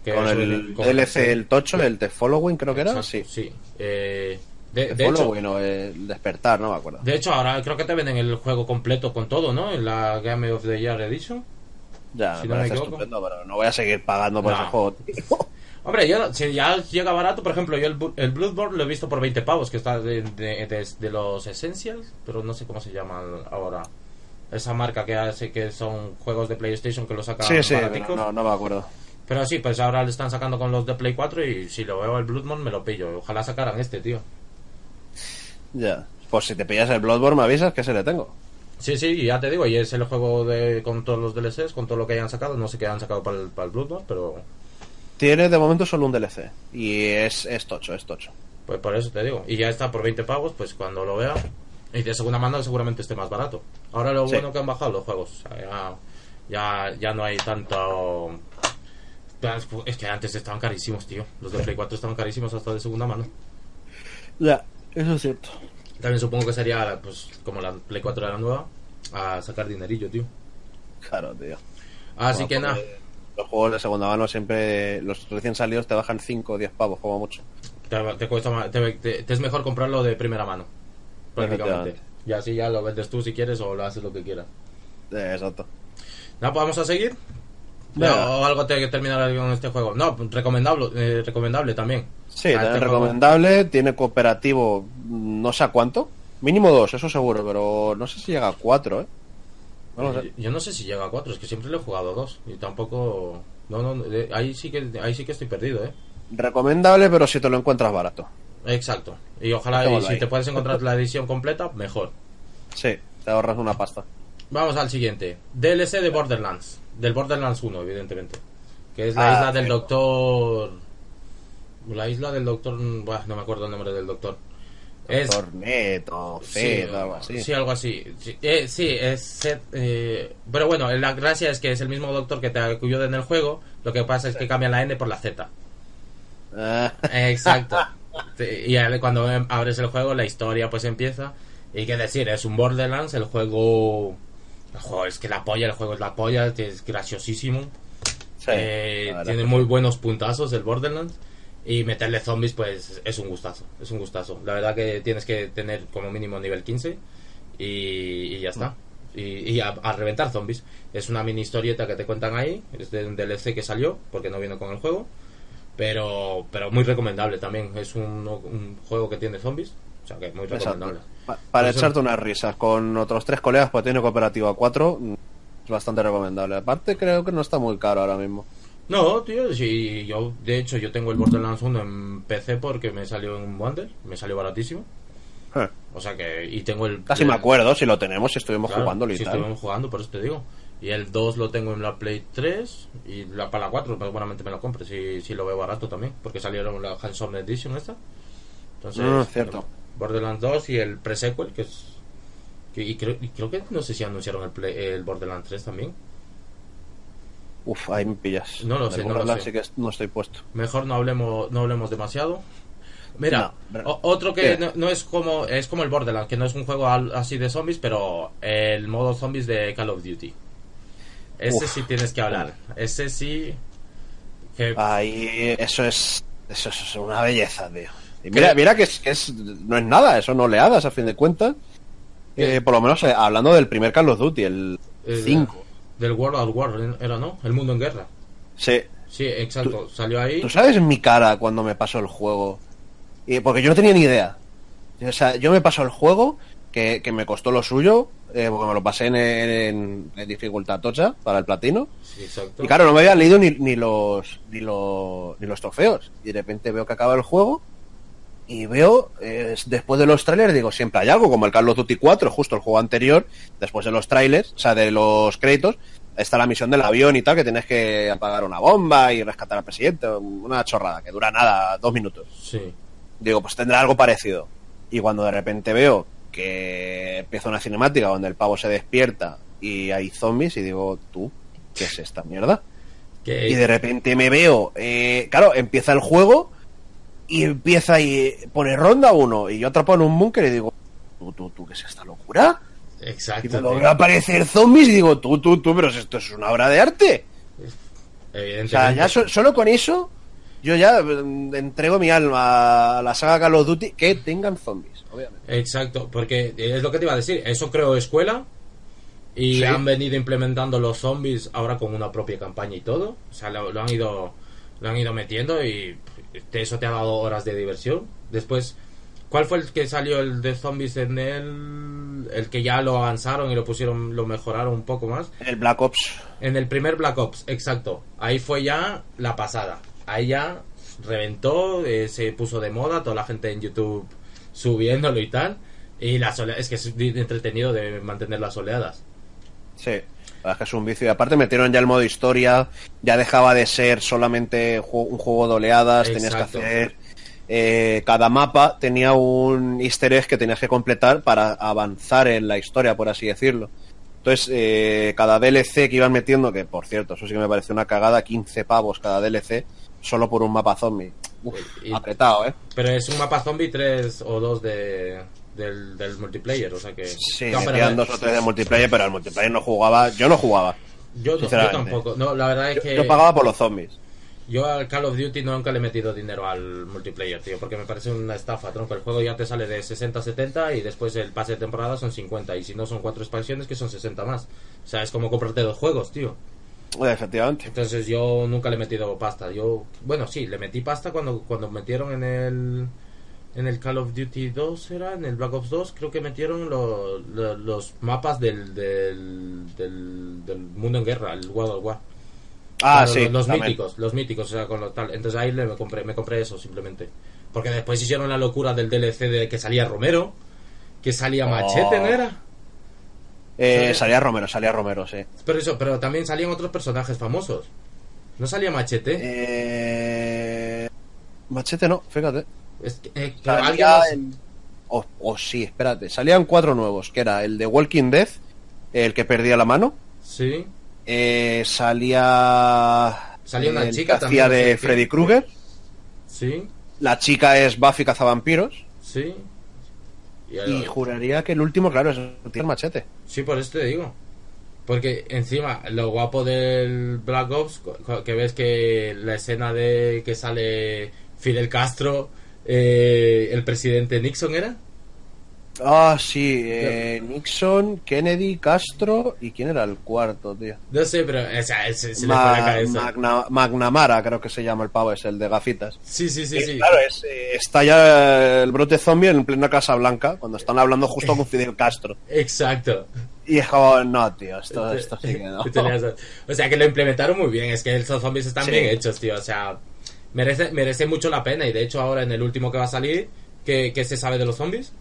Que Con el con- DLC, el tocho, el The Following creo que era, sí. sí. Eh, de, The de hecho, Following o el Despertar, no me acuerdo. de hecho, ahora creo que te venden el juego completo con todo, ¿no? En la Game of the Year Edition. Ya, si me no me parece estupendo, pero no voy a seguir pagando por No. ese juego. Hombre, yo, si ya llega barato, por ejemplo, yo el, el Bloodborne lo he visto por 20 pavos, que está de, de- de- de los Essentials, pero no sé cómo se llaman ahora. Esa marca que hace que son juegos de PlayStation que lo sacan Sí, no, no me acuerdo. Pero sí, pues ahora le están sacando con los de Play 4 y si lo veo el Bloodborne me lo pillo. Ojalá sacaran este, tío. Ya. Pues si te pillas el Bloodborne me avisas que se le tengo. Sí, sí, ya te digo, y es el juego de con todos los DLCs, con todo lo que hayan sacado. No sé qué han sacado para el, para el Bloodborne, pero Tiene de momento solo un DLC. Y es, es tocho, es tocho. pues por eso te digo. Y ya está por 20 pavos, pues cuando lo vea. Y de segunda mano seguramente esté más barato. Ahora lo Sí. bueno que han bajado los juegos. O sea, ya, ya, ya no hay tanto... Es que antes estaban carísimos, tío. Los de Play 4 estaban carísimos hasta de segunda mano. Ya, eso es cierto. También supongo que sería, pues, como la Play 4 era nueva, a sacar dinerillo, tío. Claro, tío. Así Bueno, que nada, porque Los juegos de segunda mano siempre, los recién salidos te bajan 5 o 10 pavos, como mucho. te, te cuesta más- te- te- te es mejor comprarlo de primera mano. Prácticamente. Y así ya lo vendes tú si quieres o lo haces lo que quieras. Eh, exacto. Nada, pues vamos a seguir. Venga. ¿O algo tiene que terminar con este juego? No, recomendable, eh, recomendable también. Sí, también este juego- recomendable. Tiene cooperativo, no sé a cuánto. Mínimo dos, eso seguro, pero no sé si llega a cuatro, ¿eh? No. Yo- Yo no sé si llega a 4, es que siempre le he jugado a 2 y tampoco... No, no, ahí sí que ahí sí que estoy perdido, ¿eh? Recomendable, pero si te lo encuentras barato. Exacto. Y ojalá, y si ahí. te puedes encontrar la edición completa, mejor. Sí, te ahorras una pasta. Vamos al siguiente. DLC de Borderlands. Del Borderlands 1, evidentemente. Que es la Ah, isla del sí. doctor... La isla del doctor... Buah, no me acuerdo el nombre del doctor. Es... Torneto, Fed, algo así. Sí, algo así. Sí, eh, sí, es eh, pero bueno, la gracia es que es el mismo doctor que te ayuda en el juego. Lo que pasa es que cambia la N por la Z. Ah, Exacto. Sí, y cuando abres el juego, la historia pues empieza. Y qué decir, es un Borderlands, el juego. El juego es que la polla, el juego es la polla, es graciosísimo. sí, Eh, tiene muy buenos puntazos el Borderlands. Y meterle zombies, pues es un gustazo. Es un gustazo. La verdad que tienes que tener como mínimo nivel 15. Y, y ya está. Y, y a, a reventar zombies. Es una mini historieta que te cuentan ahí. Es de un DLC que salió, porque no viene con el juego. Pero, pero muy recomendable también. Es un, un juego que tiene zombies. O sea que muy Exacto. Pa- Para Eso- echarte unas risas con otros tres colegas, pues tiene cooperativa 4. mm, Es bastante recomendable. Aparte, creo que no está muy caro ahora mismo. No, tío, sí, yo, de hecho, yo tengo el Borderlands 1 en PC porque me salió en un bundle, me salió baratísimo. O sea que, y tengo el... Casi el- me acuerdo si lo tenemos, si estuvimos claro, jugando tal. estuvimos jugando, por eso te digo. Y el 2 lo tengo en la Play 3 y la para la 4, pues seguramente me lo compre si, si lo veo barato también, porque salieron la Hands-On Edition esta. Entonces, Mm, cierto. Borderlands 2 y el pre-sequel, que es... que- y, creo, y creo que no sé si anunciaron el, Play- el Borderlands 3 también. Uf, ahí me pillas. No lo sé, no lo sé. que no estoy puesto. Mejor no hablemos, no hablemos demasiado. Mira, No, otro que no, no es como es como el Borderlands, que no es un juego al- así de zombies, pero el modo zombies de Call of Duty. Ese Uf. sí tienes que hablar. Ese sí que Ahí, eso es, eso es una belleza, tío. Y mira, mira que, es, que es, no es nada, son oleadas a fin de cuentas. Eh, por lo menos eh, hablando del primer Call of Duty, el el- 5. del World at War era, ¿no? El mundo en guerra. Sí. Sí, exacto. Salió ahí. ¿Tú sabes mi cara cuando me pasó el juego? Y porque yo no tenía ni idea. O sea, yo me pasó el juego, que, que me costó lo suyo, eh, porque me lo pasé en, en- en dificultad tocha para el platino. Sí, exacto. Y claro, no me había leído ni, ni los ni los ni los trofeos. Y de repente veo que acaba el juego y veo, eh, después de los trailers, digo, siempre hay algo, como el Call of Duty 4, justo el juego anterior, después de los trailers, o sea, de los créditos, está la misión del avión y tal, que tienes que apagar una bomba y rescatar al presidente, una chorrada, que dura nada, dos minutos. Sí. Digo, pues tendrá algo parecido. Y cuando de repente veo que empieza una cinemática donde el pavo se despierta y hay zombies, y digo, tú, ¿qué es esta mierda? Y de repente me veo, eh, claro, empieza el juego y empieza y pone ronda uno y yo atrapado en un búnker y digo, tú, tú, tú, ¿qué es esta locura? Y exacto. cuando tío. veo aparecer zombies y digo, tú, tú, tú, pero esto es una obra de arte. O sea, ya so- solo con eso, yo ya mm, entrego mi alma a la saga Call of Duty que tengan zombies, obviamente. Exacto, porque es lo que te iba a decir. Eso creo escuela. Y Sí. han venido implementando los zombies ahora con una propia campaña y todo. O sea, lo, lo han ido lo han ido metiendo y eso te ha dado horas de diversión. Después, ¿cuál fue el que salió el de zombies en el el que ya lo avanzaron y lo pusieron lo mejoraron un poco más? El Black Ops. En el primer Black Ops, exacto. Ahí fue ya la pasada. Ahí ya reventó, eh, se puso de moda, toda la gente en YouTube subiéndolo y tal. Y ole- es que es entretenido de mantener las oleadas. Sí, la que es un vicio. Y aparte metieron ya el modo historia, ya dejaba de ser solamente un juego de oleadas, tenías que hacer... eh, cada mapa tenía un easter egg que tenías que completar para avanzar en la historia, por así decirlo. Entonces, eh, cada DLC que iban metiendo, que por cierto, eso sí que me pareció una cagada, 15 pavos cada DLC, solo por un mapa zombie. Uf, Y- apretado, ¿eh? Pero es un mapa zombie 3 o 2 de, del, del multiplayer, o sea que... Sí, No, pero dos o tres de multiplayer, pero el multiplayer no jugaba, yo no jugaba. yo, no- yo sinceramente. tampoco. No, la verdad es que... yo pagaba por los zombies. Yo al Call of Duty nunca le he metido dinero al multiplayer, tío, porque me parece una estafa, tronco. El juego ya te sale de 60 70 y después el pase de temporada son 50 y si no son cuatro expansiones que son 60 más. O sea, es como comprarte dos juegos, tío. Efectivamente. Entonces yo nunca le he metido pasta. Yo, bueno, sí, le metí pasta cuando cuando metieron en el en el Call of Duty 2 era, en el Black Ops 2, creo que metieron lo- lo- los mapas del, del, del, del mundo en guerra, el World of War. Ah, sí. los, míticos, los míticos, o sea, con lo tal. Entonces ahí le me compré, me compré eso simplemente. Porque después hicieron la locura del DLC de que salía Romero, que salía Machete, Oh. ¿no era? Eh, Salía- salía Romero, salía Romero, sí. Pero eso, pero también salían otros personajes famosos. ¿No salía Machete? Eh... Machete no, fíjate. Es que, eh, pero alguien Salía más- el- Oh, oh, sí, espérate. Salían cuatro nuevos, que era el de Walking Dead, el que perdía la mano. Sí. Eh, salía... Salía una el chica que también, hacía de qué. Freddy Krueger. Sí. La chica es Buffy Cazavampiros. Sí. Y, Y juraría que el último, claro, es el machete. Sí, por eso te digo. Porque encima, lo guapo del Black Ops, que ves que la escena de que sale Fidel Castro, eh, el presidente Nixon era. Ah, sí, eh, Nixon, Kennedy, Castro y quién era el cuarto, tío. No sé, pero o sea, se, se le fue la cabeza. Magna- Magnamara, creo que se llama el pavo, es el de gafitas. Sí, sí, sí, sí. Claro, es, eh, está ya el brote zombie en plena Casa Blanca, cuando están hablando justo con Fidel Castro. Exacto. Y es como, no, tío, esto, esto sí que no. O sea, que lo implementaron muy bien. Es que esos zombies están Sí. bien hechos, tío. O sea, merece, merece mucho la pena. Y de hecho, ahora en el último que va a salir, ¿qué, qué se sabe de los zombies?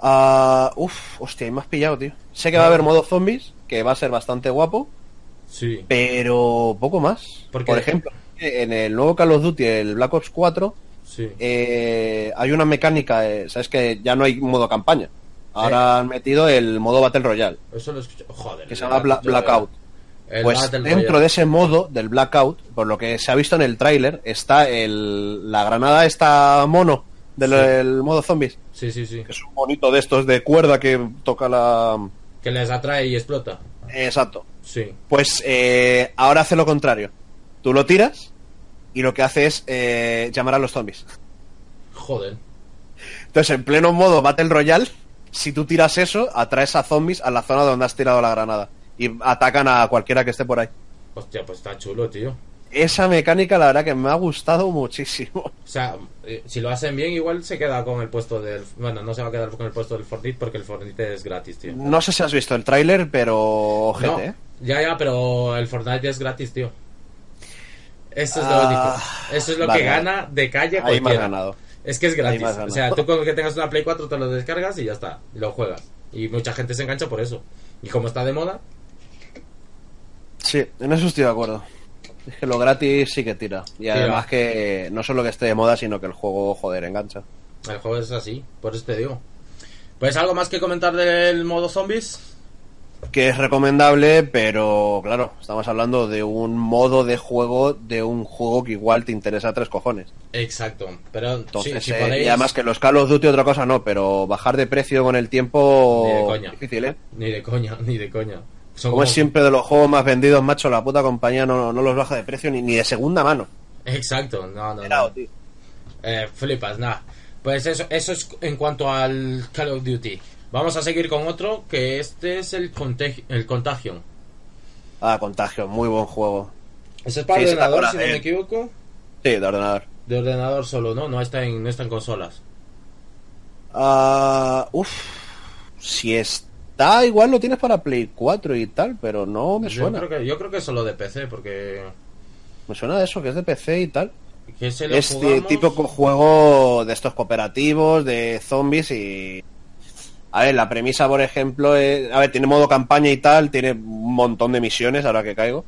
Ah, uf, hostia, me has pillado, tío. Sé que va a haber modo zombies, que va a ser bastante guapo, Sí. pero poco más. ¿Por ejemplo, en el nuevo Call of Duty, el Black Ops 4, Sí. eh, hay una mecánica, eh, sabes que ya no hay modo campaña. Ahora han metido el modo Battle Royale, Eso lo escucho. Joder. que se llama Bla- Blackout. El Pues dentro de ese modo del Blackout, por lo que se ha visto en el tráiler, está el, la granada esta mono del Sí. el modo zombies, Sí, sí, sí. que es un bonito de estos de cuerda que toca la... Que les atrae y explota. Exacto. Sí. Pues eh, ahora hace lo contrario. Tú lo tiras y lo que hace es eh, llamar a los zombies. Joder. Entonces, en pleno modo Battle Royale, si tú tiras eso, atraes a zombies a la zona donde has tirado la granada. Y atacan a cualquiera que esté por ahí. Hostia, pues está chulo, tío. Esa mecánica, la verdad, que me ha gustado muchísimo. O sea, eh, si lo hacen bien, igual se queda con el puesto del. Bueno, no se va a quedar con el puesto del Fortnite porque el Fortnite es gratis, tío. No sé si has visto el tráiler, pero No, ¿eh? Ya, ya, pero el Fortnite es gratis, tío. Eso es lo Ah, único. Eso es lo vale. que gana de calle Ahí me has cualquiera. ganado. Es que es gratis. O sea, tú con que tengas una Play 4 te lo descargas y ya está. Lo juegas. Y mucha gente se engancha por eso. Y como está de moda, Sí, en eso estoy de acuerdo. Es que lo gratis sí que tira. Y además que no solo que esté de moda, sino que el juego, joder, engancha. el juego es así. Por eso te digo. Pues algo más que comentar del modo zombies. Que es recomendable, pero claro, estamos hablando de un modo de juego de un juego que igual te interesa a tres cojones. Exacto. Pero Entonces, sí, si eh, podéis. y además que los Call of Duty otra cosa no, pero bajar de precio con el tiempo Ni de coña. difícil, ¿eh? Ni de coña, ni de coña. Son Como es siempre de los juegos más vendidos, macho, la puta compañía no, no los baja de precio ni, ni de segunda mano. Exacto, no, no. Pelao, no. tío. Eh, flipas, nada. Pues eso, eso es en cuanto al Call of Duty. Vamos a seguir con otro, que este es el, el Contagion. Ah, Contagio, muy buen juego. Ese es para Sí, ordenador, si no me equivoco. Sí, de ordenador. De ordenador solo, ¿no? No está en, no está en consolas. Ah, uf, si está, igual lo tienes para Play 4 y tal, pero no me Yo suena. creo, que, yo creo que es solo de PC, porque... Me suena de eso, que es de PC y tal. Que se lo Es de jugamos- típico juego de estos cooperativos, de zombies y... A ver, la premisa, por ejemplo, es... A ver, tiene modo campaña y tal, tiene un montón de misiones, ahora que caigo.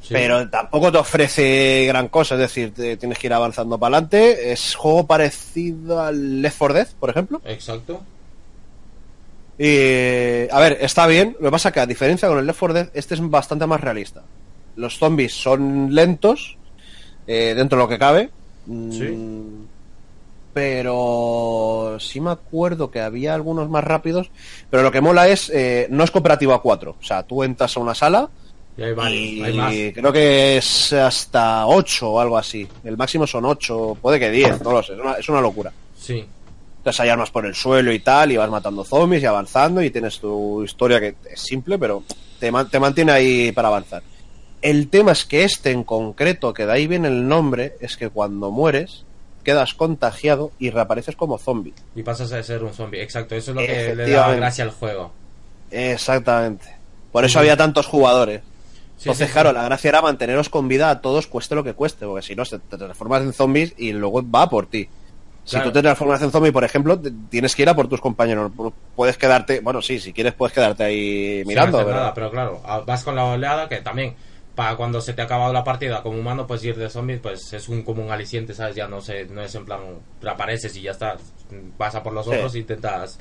Sí. Pero tampoco te ofrece gran cosa, es decir, te- tienes que ir avanzando para adelante. Es juego parecido al Left 4 Dead, por ejemplo. Exacto. Y, a ver, está bien. Lo que pasa que a diferencia con el Left 4 Dead, este es bastante más realista. Los zombies son lentos, eh, dentro de lo que cabe. Mm, Sí. Pero sí me acuerdo que había algunos más rápidos. Pero lo que mola es, eh, no es cooperativo a cuatro. O sea, tú entras a una sala Y hay varios, y hay más. creo que es hasta 8 o algo así. El máximo son 8, puede que 10, no lo sé. Es una, es una locura. Sí. Entonces hay armas por el suelo y tal, y vas matando zombies y avanzando, y tienes tu historia que es simple, pero te, te mantiene ahí para avanzar. El tema es que este en concreto, que de ahí viene el nombre, es que cuando mueres, quedas contagiado y reapareces como zombie. Y pasas a ser un zombie. Exacto, eso es lo que le da gracia al juego. Exactamente. Por eso había tantos jugadores. Sí, Entonces, sí, claro, la gracia era manteneros con vida a todos, cueste lo que cueste, porque si no, se te transformas en zombies y luego va por ti. Si tú te transformas en zombie, por ejemplo, tienes que ir a por tus compañeros. No Puedes quedarte, bueno, sí, si quieres puedes quedarte ahí mirando. hacer pero- nada, pero claro, vas con la oleada que también para cuando se te ha acabado la partida como humano pues ir de zombies pues es un como un aliciente sabes ya no sé no es en plan reapareces y ya está vas a por los Sí. otros e intentas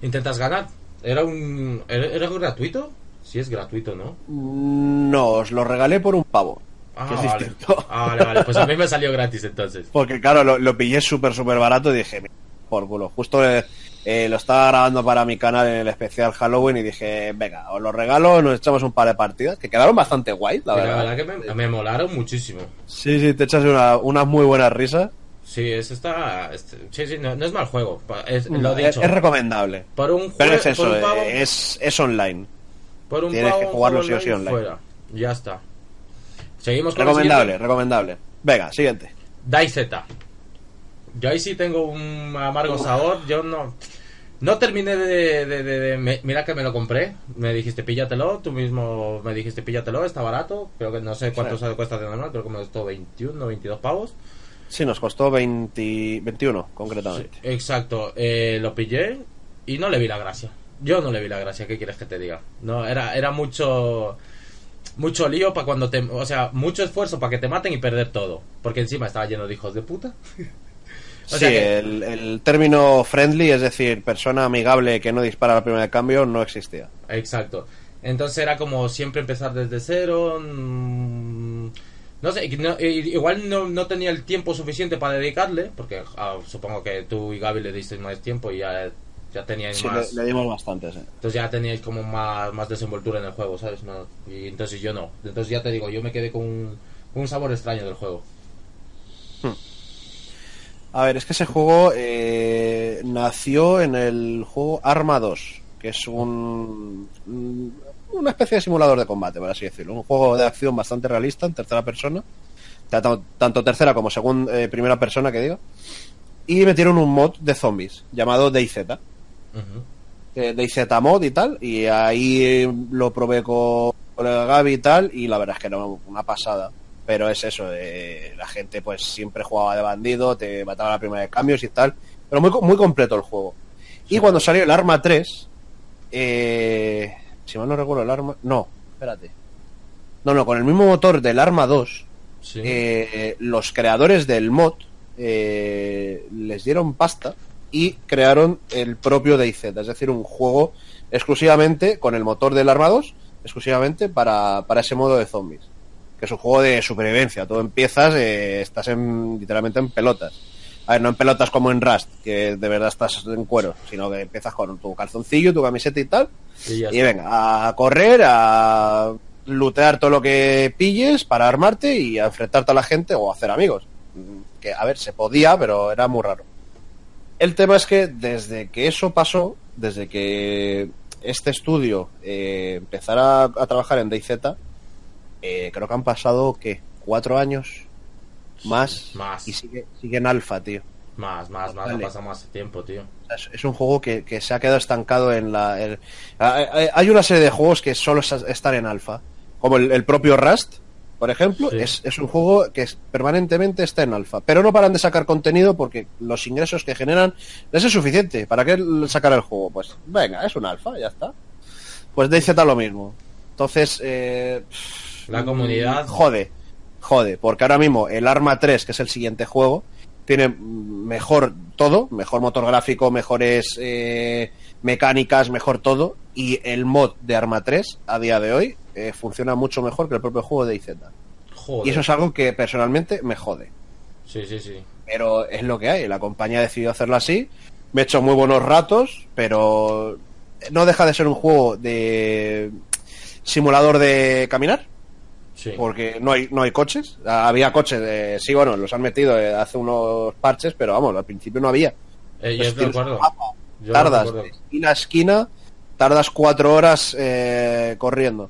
intentas ganar era un era, era gratuito sí es gratuito no No, os lo regalé por un pavo. Ah que es vale distinto. ah vale vale pues a mí me salió gratis entonces Porque claro, lo, lo pillé súper, súper barato y dije, "Mira, por culo. Justo eh, eh, lo estaba grabando para mi canal en el especial Halloween y dije, venga, os lo regalo, nos echamos un par de partidas, que quedaron bastante guay, la verdad. la verdad que me, me molaron muchísimo Sí, sí, te echas una- unas muy buenas risas. sí es está este- sí sí no, no es mal juego es, lo dicho es recomendable. por un Pero es eso, pavo, es, es online. Por un Tienes pavo, que jugarlo sí o sí online. Fuera. Ya está. Seguimos con Recomendable, el recomendable. Venga, siguiente. DayZ. Yo ahí sí tengo un amargo sabor. Yo no. No terminé de. de- de- de- me- mira que me lo compré. Me dijiste píllatelo. Tú mismo me dijiste píllatelo. Está barato. Creo que no sé cuánto Sí. cuesta de normal. Creo que me costó 21 o 22 pavos. Sí, nos costó 20, 21, concretamente. Exacto. Eh, lo pillé y no le vi la gracia. Yo no le vi la gracia. ¿Qué quieres que te diga? No, era, era mucho. Mucho lío para cuando te. O sea, mucho esfuerzo para que te maten y perder todo. Porque encima estaba lleno de hijos de puta. O sí, que- el, el término friendly, es decir, persona amigable que no dispara al primer cambio, no existía. Exacto. Entonces era como siempre empezar desde cero. mm, No sé, no- igual no, no tenía el tiempo suficiente para dedicarle, porque ah, supongo que tú y Gaby le disteis más tiempo y ya, ya teníais Sí, más. le, le dimos bastantes. eh. Entonces ya teníais como más, más desenvoltura en el juego, ¿sabes? No, y entonces yo no. Entonces ya te digo, yo me quedé con un, sabor extraño del juego. A ver, es que ese juego eh, nació en el juego Arma 2, que es un, un- una especie de simulador de combate, por así decirlo. Un juego de acción bastante realista en tercera persona, tanto, tanto tercera como segunda, primera persona, que digo. Y metieron un mod de zombies llamado DayZ. DayZ mod y tal, y ahí eh, lo probé con, el Gaby y tal, y la verdad es que era una pasada. Pero es eso, eh, la gente pues siempre jugaba de bandido, te mataba la primera de cambios y tal, pero muy, muy completo el juego. Y cuando salió el Arma 3, eh, si mal no recuerdo el Arma... No, espérate. No, no, con el mismo motor del Arma 2, Sí. eh, los creadores del mod eh, les dieron pasta y crearon el propio DayZ, es decir, un juego exclusivamente con el motor del Arma 2, exclusivamente para, para ese modo de zombies. Que es un juego de supervivencia. Todo empiezas, eh, estás en, literalmente en pelotas. A ver, no en pelotas como en Rust, que de verdad estás en cuero, sino que empiezas con tu calzoncillo, tu camiseta y tal, Y y venga, a correr, a lootear todo lo que pilles para armarte y a enfrentarte a la gente o hacer amigos. Mm, Que, a ver, se podía, pero era muy raro. El tema es que desde que eso pasó, desde que este estudio eh, empezara a trabajar en DayZ, eh, creo que han pasado, ¿qué? ¿Cuatro años? Más. Más. Y sigue, sigue en alfa, tío. Más, más, más. Ha pasado más tiempo, tío. Es, es un juego que, que se ha quedado estancado en la. el- hay- una serie de juegos que solo es- están en alfa, como el, el propio Rust, por ejemplo. Sí. Es, es un juego que es- permanentemente está en alfa, pero no paran de sacar contenido porque los ingresos que generan les es suficiente. ¿Para qué sacar el juego? Pues venga, es un alfa, ya está. Pues DayZ lo mismo. Entonces, eh, La comunidad. Jode, jode, porque ahora mismo el Arma 3, que es el siguiente juego, tiene mejor todo, mejor motor gráfico, mejores eh, mecánicas, mejor todo, y el mod de Arma 3 a día de hoy eh, funciona mucho mejor que el propio juego de IZ. Joder. Y eso es algo que personalmente me jode. Sí, sí, sí. Pero es lo que hay, la compañía decidió hacerlo así, me he hecho muy buenos ratos, pero no deja de ser un juego de simulador de caminar, Sí. porque no hay no hay coches había coches eh, sí bueno los han metido eh, hace unos parches pero vamos al principio no había Eh, yo te acuerdo. Yo tardas de esquina a esquina tardas cuatro horas eh, corriendo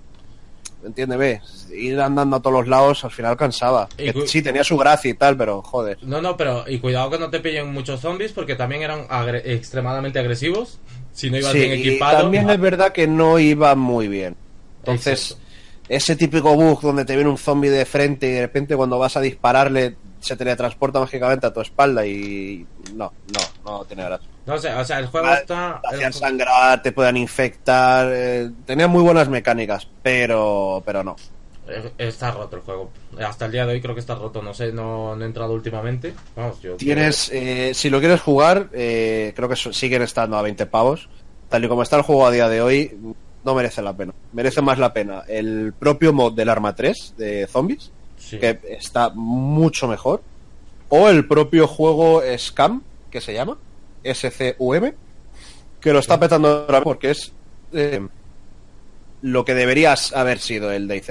entiéndeme ir andando a todos los lados al final cansaba Y Que sí tenía su gracia y tal pero joder No, no, pero y cuidado que no te pillen muchos zombies porque también eran agre- extremadamente agresivos. Si no ibas Sí, bien y equipado. también es verdad que no iba muy bien entonces Exacto. ese típico bug donde te viene un zombie de frente y de repente cuando vas a dispararle se teletransporta mágicamente a tu espalda y no, no, no tiene gracia. No sé, o sea, el juego Ah, está... Te hacían sangrar, te puedan infectar, eh, tenía muy buenas mecánicas, pero, pero no. eh, Está roto el juego. Hasta el día de hoy creo que está roto. No sé, no, no he entrado últimamente. Vamos, yo... Tienes, eh, si lo quieres jugar, eh, creo que siguen estando a 20 pavos. Tal y como está el juego a día de hoy, no merece la pena. Merece más la pena el propio mod del Arma 3 de zombies, Sí. que está mucho mejor, o el propio juego Scam, que se llama SCUM, que lo está petando ahora porque es eh, lo que deberías haber sido el DayZ.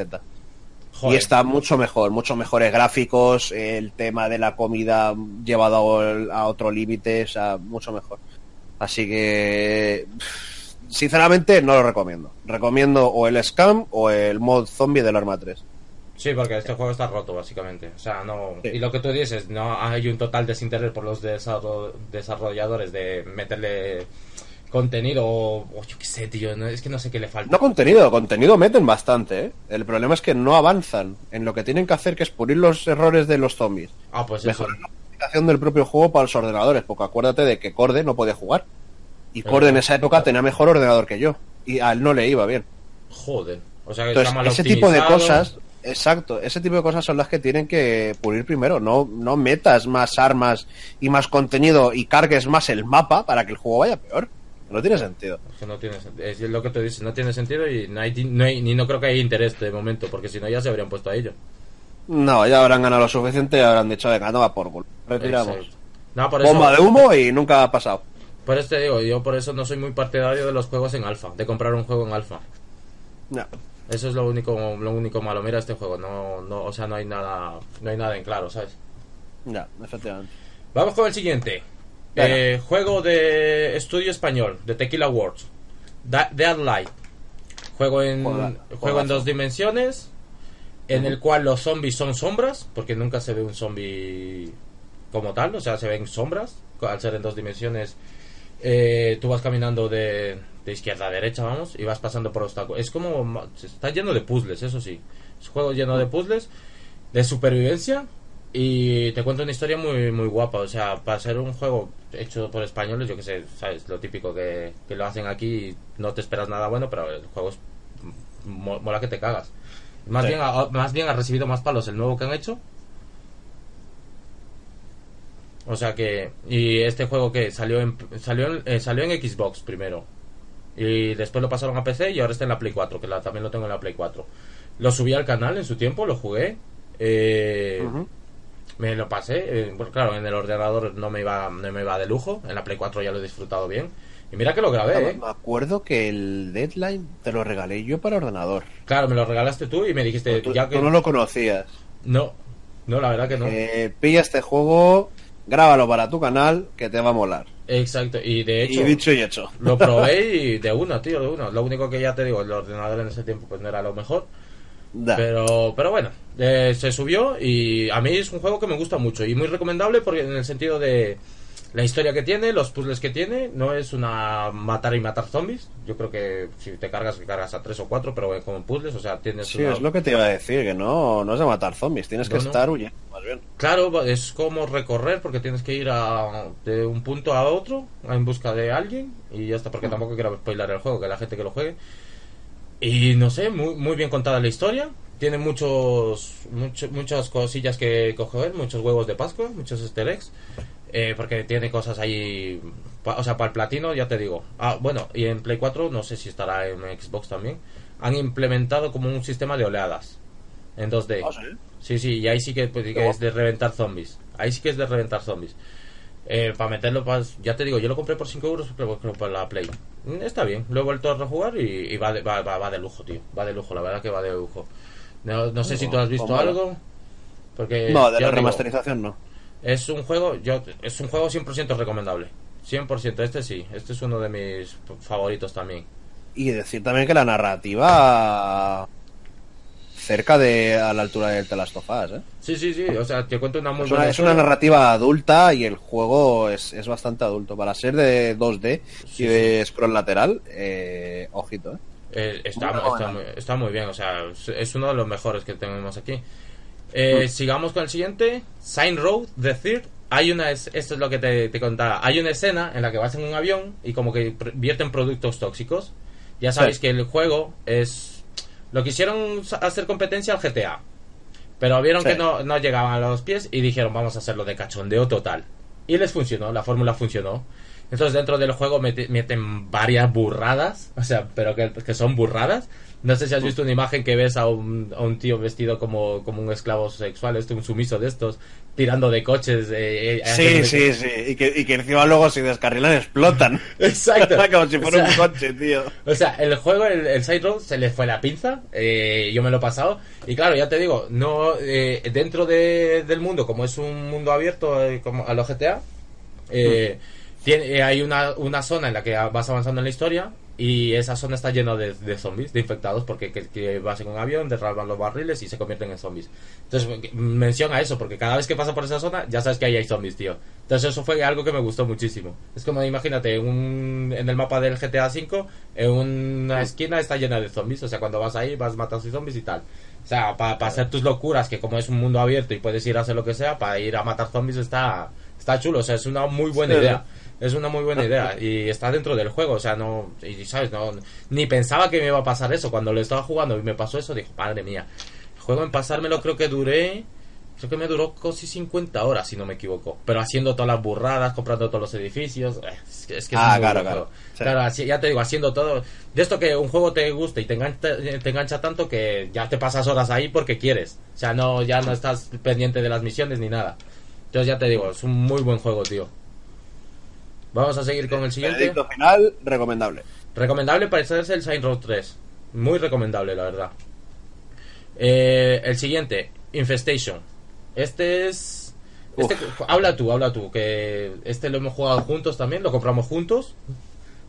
Joder. Y está mucho mejor, mucho mejores gráficos, el tema de la comida llevado a, otro límite, o sea, mucho mejor. Así que, sinceramente, no lo recomiendo. Recomiendo o el Scam o el mod zombie del Arma 3. Sí, porque este juego está roto, básicamente. O sea, no. Sí. Y lo que tú dices, no hay un total desinterés por los desarro- desarrolladores de meterle contenido o, yo qué sé, tío. no- es que no sé qué le falta. No contenido, contenido meten bastante, ¿eh? El problema es que no avanzan en lo que tienen que hacer, que es pulir los errores de los zombies. ah, pues eso. Mejorar la aplicación del propio juego para los ordenadores, porque acuérdate de que Corde no podía jugar. Y Corde en esa época tenía mejor ordenador que yo. Y a él no le iba bien. Joder. O sea, que Entonces, está mal ese tipo de cosas, exacto, ese tipo de cosas son las que tienen que pulir primero. No, no metas más armas y más contenido y cargues más el mapa para que el juego vaya peor. No tiene sentido. Es que no tiene sen- es lo que tú dices, no tiene sentido y no hay, no hay- ni no creo que haya interés de momento, porque si no ya se habrían puesto a ello. No, ya habrán ganado lo suficiente y habrán dicho, venga, no va por culo. Retiramos. Exacto. No, por eso, Bomba de humo y nunca ha pasado. por eso te digo, yo por eso no soy muy partidario de los juegos en alfa, de comprar un juego en alfa. No. Eso es lo único, lo único malo. Mira este juego, no, no, o sea, no hay nada, no hay nada en claro, ¿sabes? Ya, efectivamente. Vamos con el siguiente. Eh, juego de estudio español, de Tequila Works. Da- Dead Light. Juego en, juego en dos dimensiones, en el cual los zombies son sombras, porque nunca se ve un zombie como tal, o sea, se ven sombras. Al ser en dos dimensiones, eh, tú vas caminando de, de izquierda a derecha, vamos, y vas pasando por obstáculos. Es como. Está lleno de puzzles, eso sí. Es un juego lleno de puzzles, de supervivencia, y te cuento una historia muy muy guapa. O sea, para ser un juego hecho por españoles, yo que sé, ¿sabes? Lo típico que, que lo hacen aquí y no te esperas nada bueno, pero el juego es. mo- mola que te cagas. Más, Sí. bien ha, más bien ha recibido más palos el nuevo que han hecho. O sea que. Y este juego que salió en, salió en, eh, salió en Xbox primero. Y después lo pasaron a PC y ahora está en la Play 4, que la, también lo tengo en la Play 4. Lo subí al canal en su tiempo, lo jugué. Eh. Me lo pasé. eh, bueno, claro, en el ordenador no me, iba, no me iba de lujo. En la Play 4 ya lo he disfrutado bien. Y mira que lo grabé, ¿eh? Me acuerdo que el Deadline te lo regalé yo para ordenador. Claro, me lo regalaste tú y me dijiste, Tú, ya que... tú no lo conocías. No, no, la verdad que no. Eh, pilla este juego, grábalo para tu canal, que te va a molar. Exacto, y de hecho... y dicho y hecho. Lo probé y de una, tío, de una. Lo único que ya te digo, el ordenador en ese tiempo pues no era lo mejor. Da. Pero, pero bueno, eh, se subió y a mí es un juego que me gusta mucho y muy recomendable porque en el sentido de la historia que tiene, los puzzles que tiene, no es una matar y matar zombies. Yo creo que si te cargas, que cargas a tres o cuatro, pero eh, como puzzles, o sea, tienes Sí, una- es lo que te iba a decir, que no, no es de matar zombies, tienes que No, estar huyendo, más bien. Claro, es como recorrer porque tienes que ir a, de un punto a otro en busca de alguien y ya está, porque tampoco quiero spoiler el juego, que la gente que lo juegue. Y no sé, muy, muy bien contada la historia. Tiene muchos, mucho- muchas cosillas que coger, muchos huevos de Pascua, muchos easter eggs. Eh, porque tiene cosas ahí, pa- o sea, para el platino, ya te digo. Ah, bueno, y en Play 4, no sé si estará en Xbox también. Han implementado como un sistema de oleadas en 2D. Ah, ¿sí? Sí, sí, y ahí sí que, pues, que es de reventar zombies. Ahí sí que es de reventar zombies. Eh, para meterlo, pues, ya te digo, yo lo compré por 5 euros pero por la Play. Mm, Está bien, lo he vuelto a rejugar y, y va, de, va, va, va de lujo, tío. Va de lujo, la verdad que va de lujo. No, no sé si tú has visto pues algo. Porque No, de la digo, remasterización no. Es un juego, yo, es un juego 100% recomendable. 100%, este sí, este es uno de mis favoritos también. Y decir también que la narrativa cerca de a la altura del The Last of Us, ¿eh? Sí, sí, sí, o sea, te cuento una muy Es buena una, es una narrativa adulta y el juego es, es bastante adulto. Para ser de 2D Sí, y de scroll lateral, eh, ojito, ¿eh? Eh, está, Muy está, muy, está muy bien, o sea, es uno de los mejores que tenemos aquí. Eh, Sigamos con el siguiente. Sign Road, The Third. Hay una, es- esto es lo que te, te contaba. Hay una escena en la que vas en un avión y como que vierten productos tóxicos. Ya sabéis Sí. que el juego es... Lo quisieron hacer competencia al GTA. Pero vieron Sí. que no, no llegaban a los pies y dijeron vamos a hacerlo de cachondeo total. Y les funcionó, la fórmula funcionó. Entonces dentro del juego mete- meten varias burradas, o sea, pero que, que son burradas. No sé si has visto una imagen que ves a un, a un tío vestido como, como un esclavo sexual, este, un sumiso de estos, tirando de coches. eh, eh, Sí, sí, sí. Y que, y que encima luego si descarrilan explotan. Exacto. Como si fuera O sea, un coche, tío. O sea, el juego, el, el Side Road, se le fue la pinza. eh, yo me lo he pasado. Y claro, ya te digo, no eh, dentro de- del mundo, como es un mundo abierto eh, como a los GTA, eh, tiene, eh, hay una, una zona en la que vas avanzando en la historia. Y esa zona está llena de, de zombies, de infectados, porque que, que vas en un avión, derraman los barriles y se convierten en zombies. Entonces, menciona eso, porque cada vez que pasa por esa zona, ya sabes que ahí hay zombies, tío. Entonces, eso fue algo que me gustó muchísimo. Es como, imagínate, en un, en el mapa del GTA V, en una esquina está llena de zombies. O sea, cuando vas ahí, vas matando zombies y tal. O sea, para hacer tus locuras, que como es un mundo abierto y puedes ir a hacer lo que sea, para ir a matar zombies está, está chulo. O sea, es una muy buena Sí. idea. Es una muy buena idea y está dentro del juego, o sea, no, y sabes, no, ni pensaba que me iba a pasar eso cuando lo estaba jugando y me pasó eso, dijo, madre mía, el juego en pasármelo creo que duré, creo que me duró casi 50 horas si no me equivoco, pero haciendo todas las burradas, comprando todos los edificios, eh, es que es, que es Ah, muy claro, claro. juego. Sí. Claro, así, ya te digo, haciendo todo, de esto que un juego te guste y te engancha, te engancha tanto que ya te pasas horas ahí porque quieres, o sea, no, ya no estás pendiente de las misiones ni nada. Entonces ya te digo, es un muy buen juego, tío. Vamos a seguir con el siguiente. Veredicto final, recomendable. Recomendable para hacerse el Saint Road 3. Muy recomendable, la verdad. Eh, el siguiente, Infestation. Este es. Este, habla tú, habla tú. Que este lo hemos jugado juntos también. Lo compramos juntos.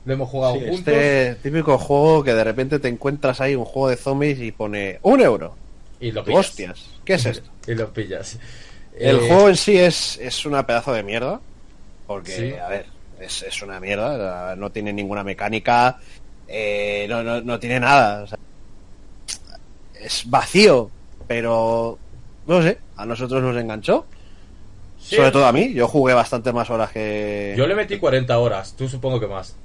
Lo hemos jugado Sí, juntos. este típico juego que de repente te encuentras ahí un juego de zombies y pone un euro. Y lo pillas. Hostias, ¿qué es esto? y lo pillas. El Eh, juego en sí es, es una pedazo de mierda. Porque, Sí. a ver, es, es una mierda. No tiene ninguna mecánica. eh, no, no, no tiene nada. o sea, es vacío. Pero, no sé, a nosotros nos enganchó. sí, Sobre todo a mí. Yo jugué bastante más horas que. Yo le metí 40 horas. Tú supongo que más.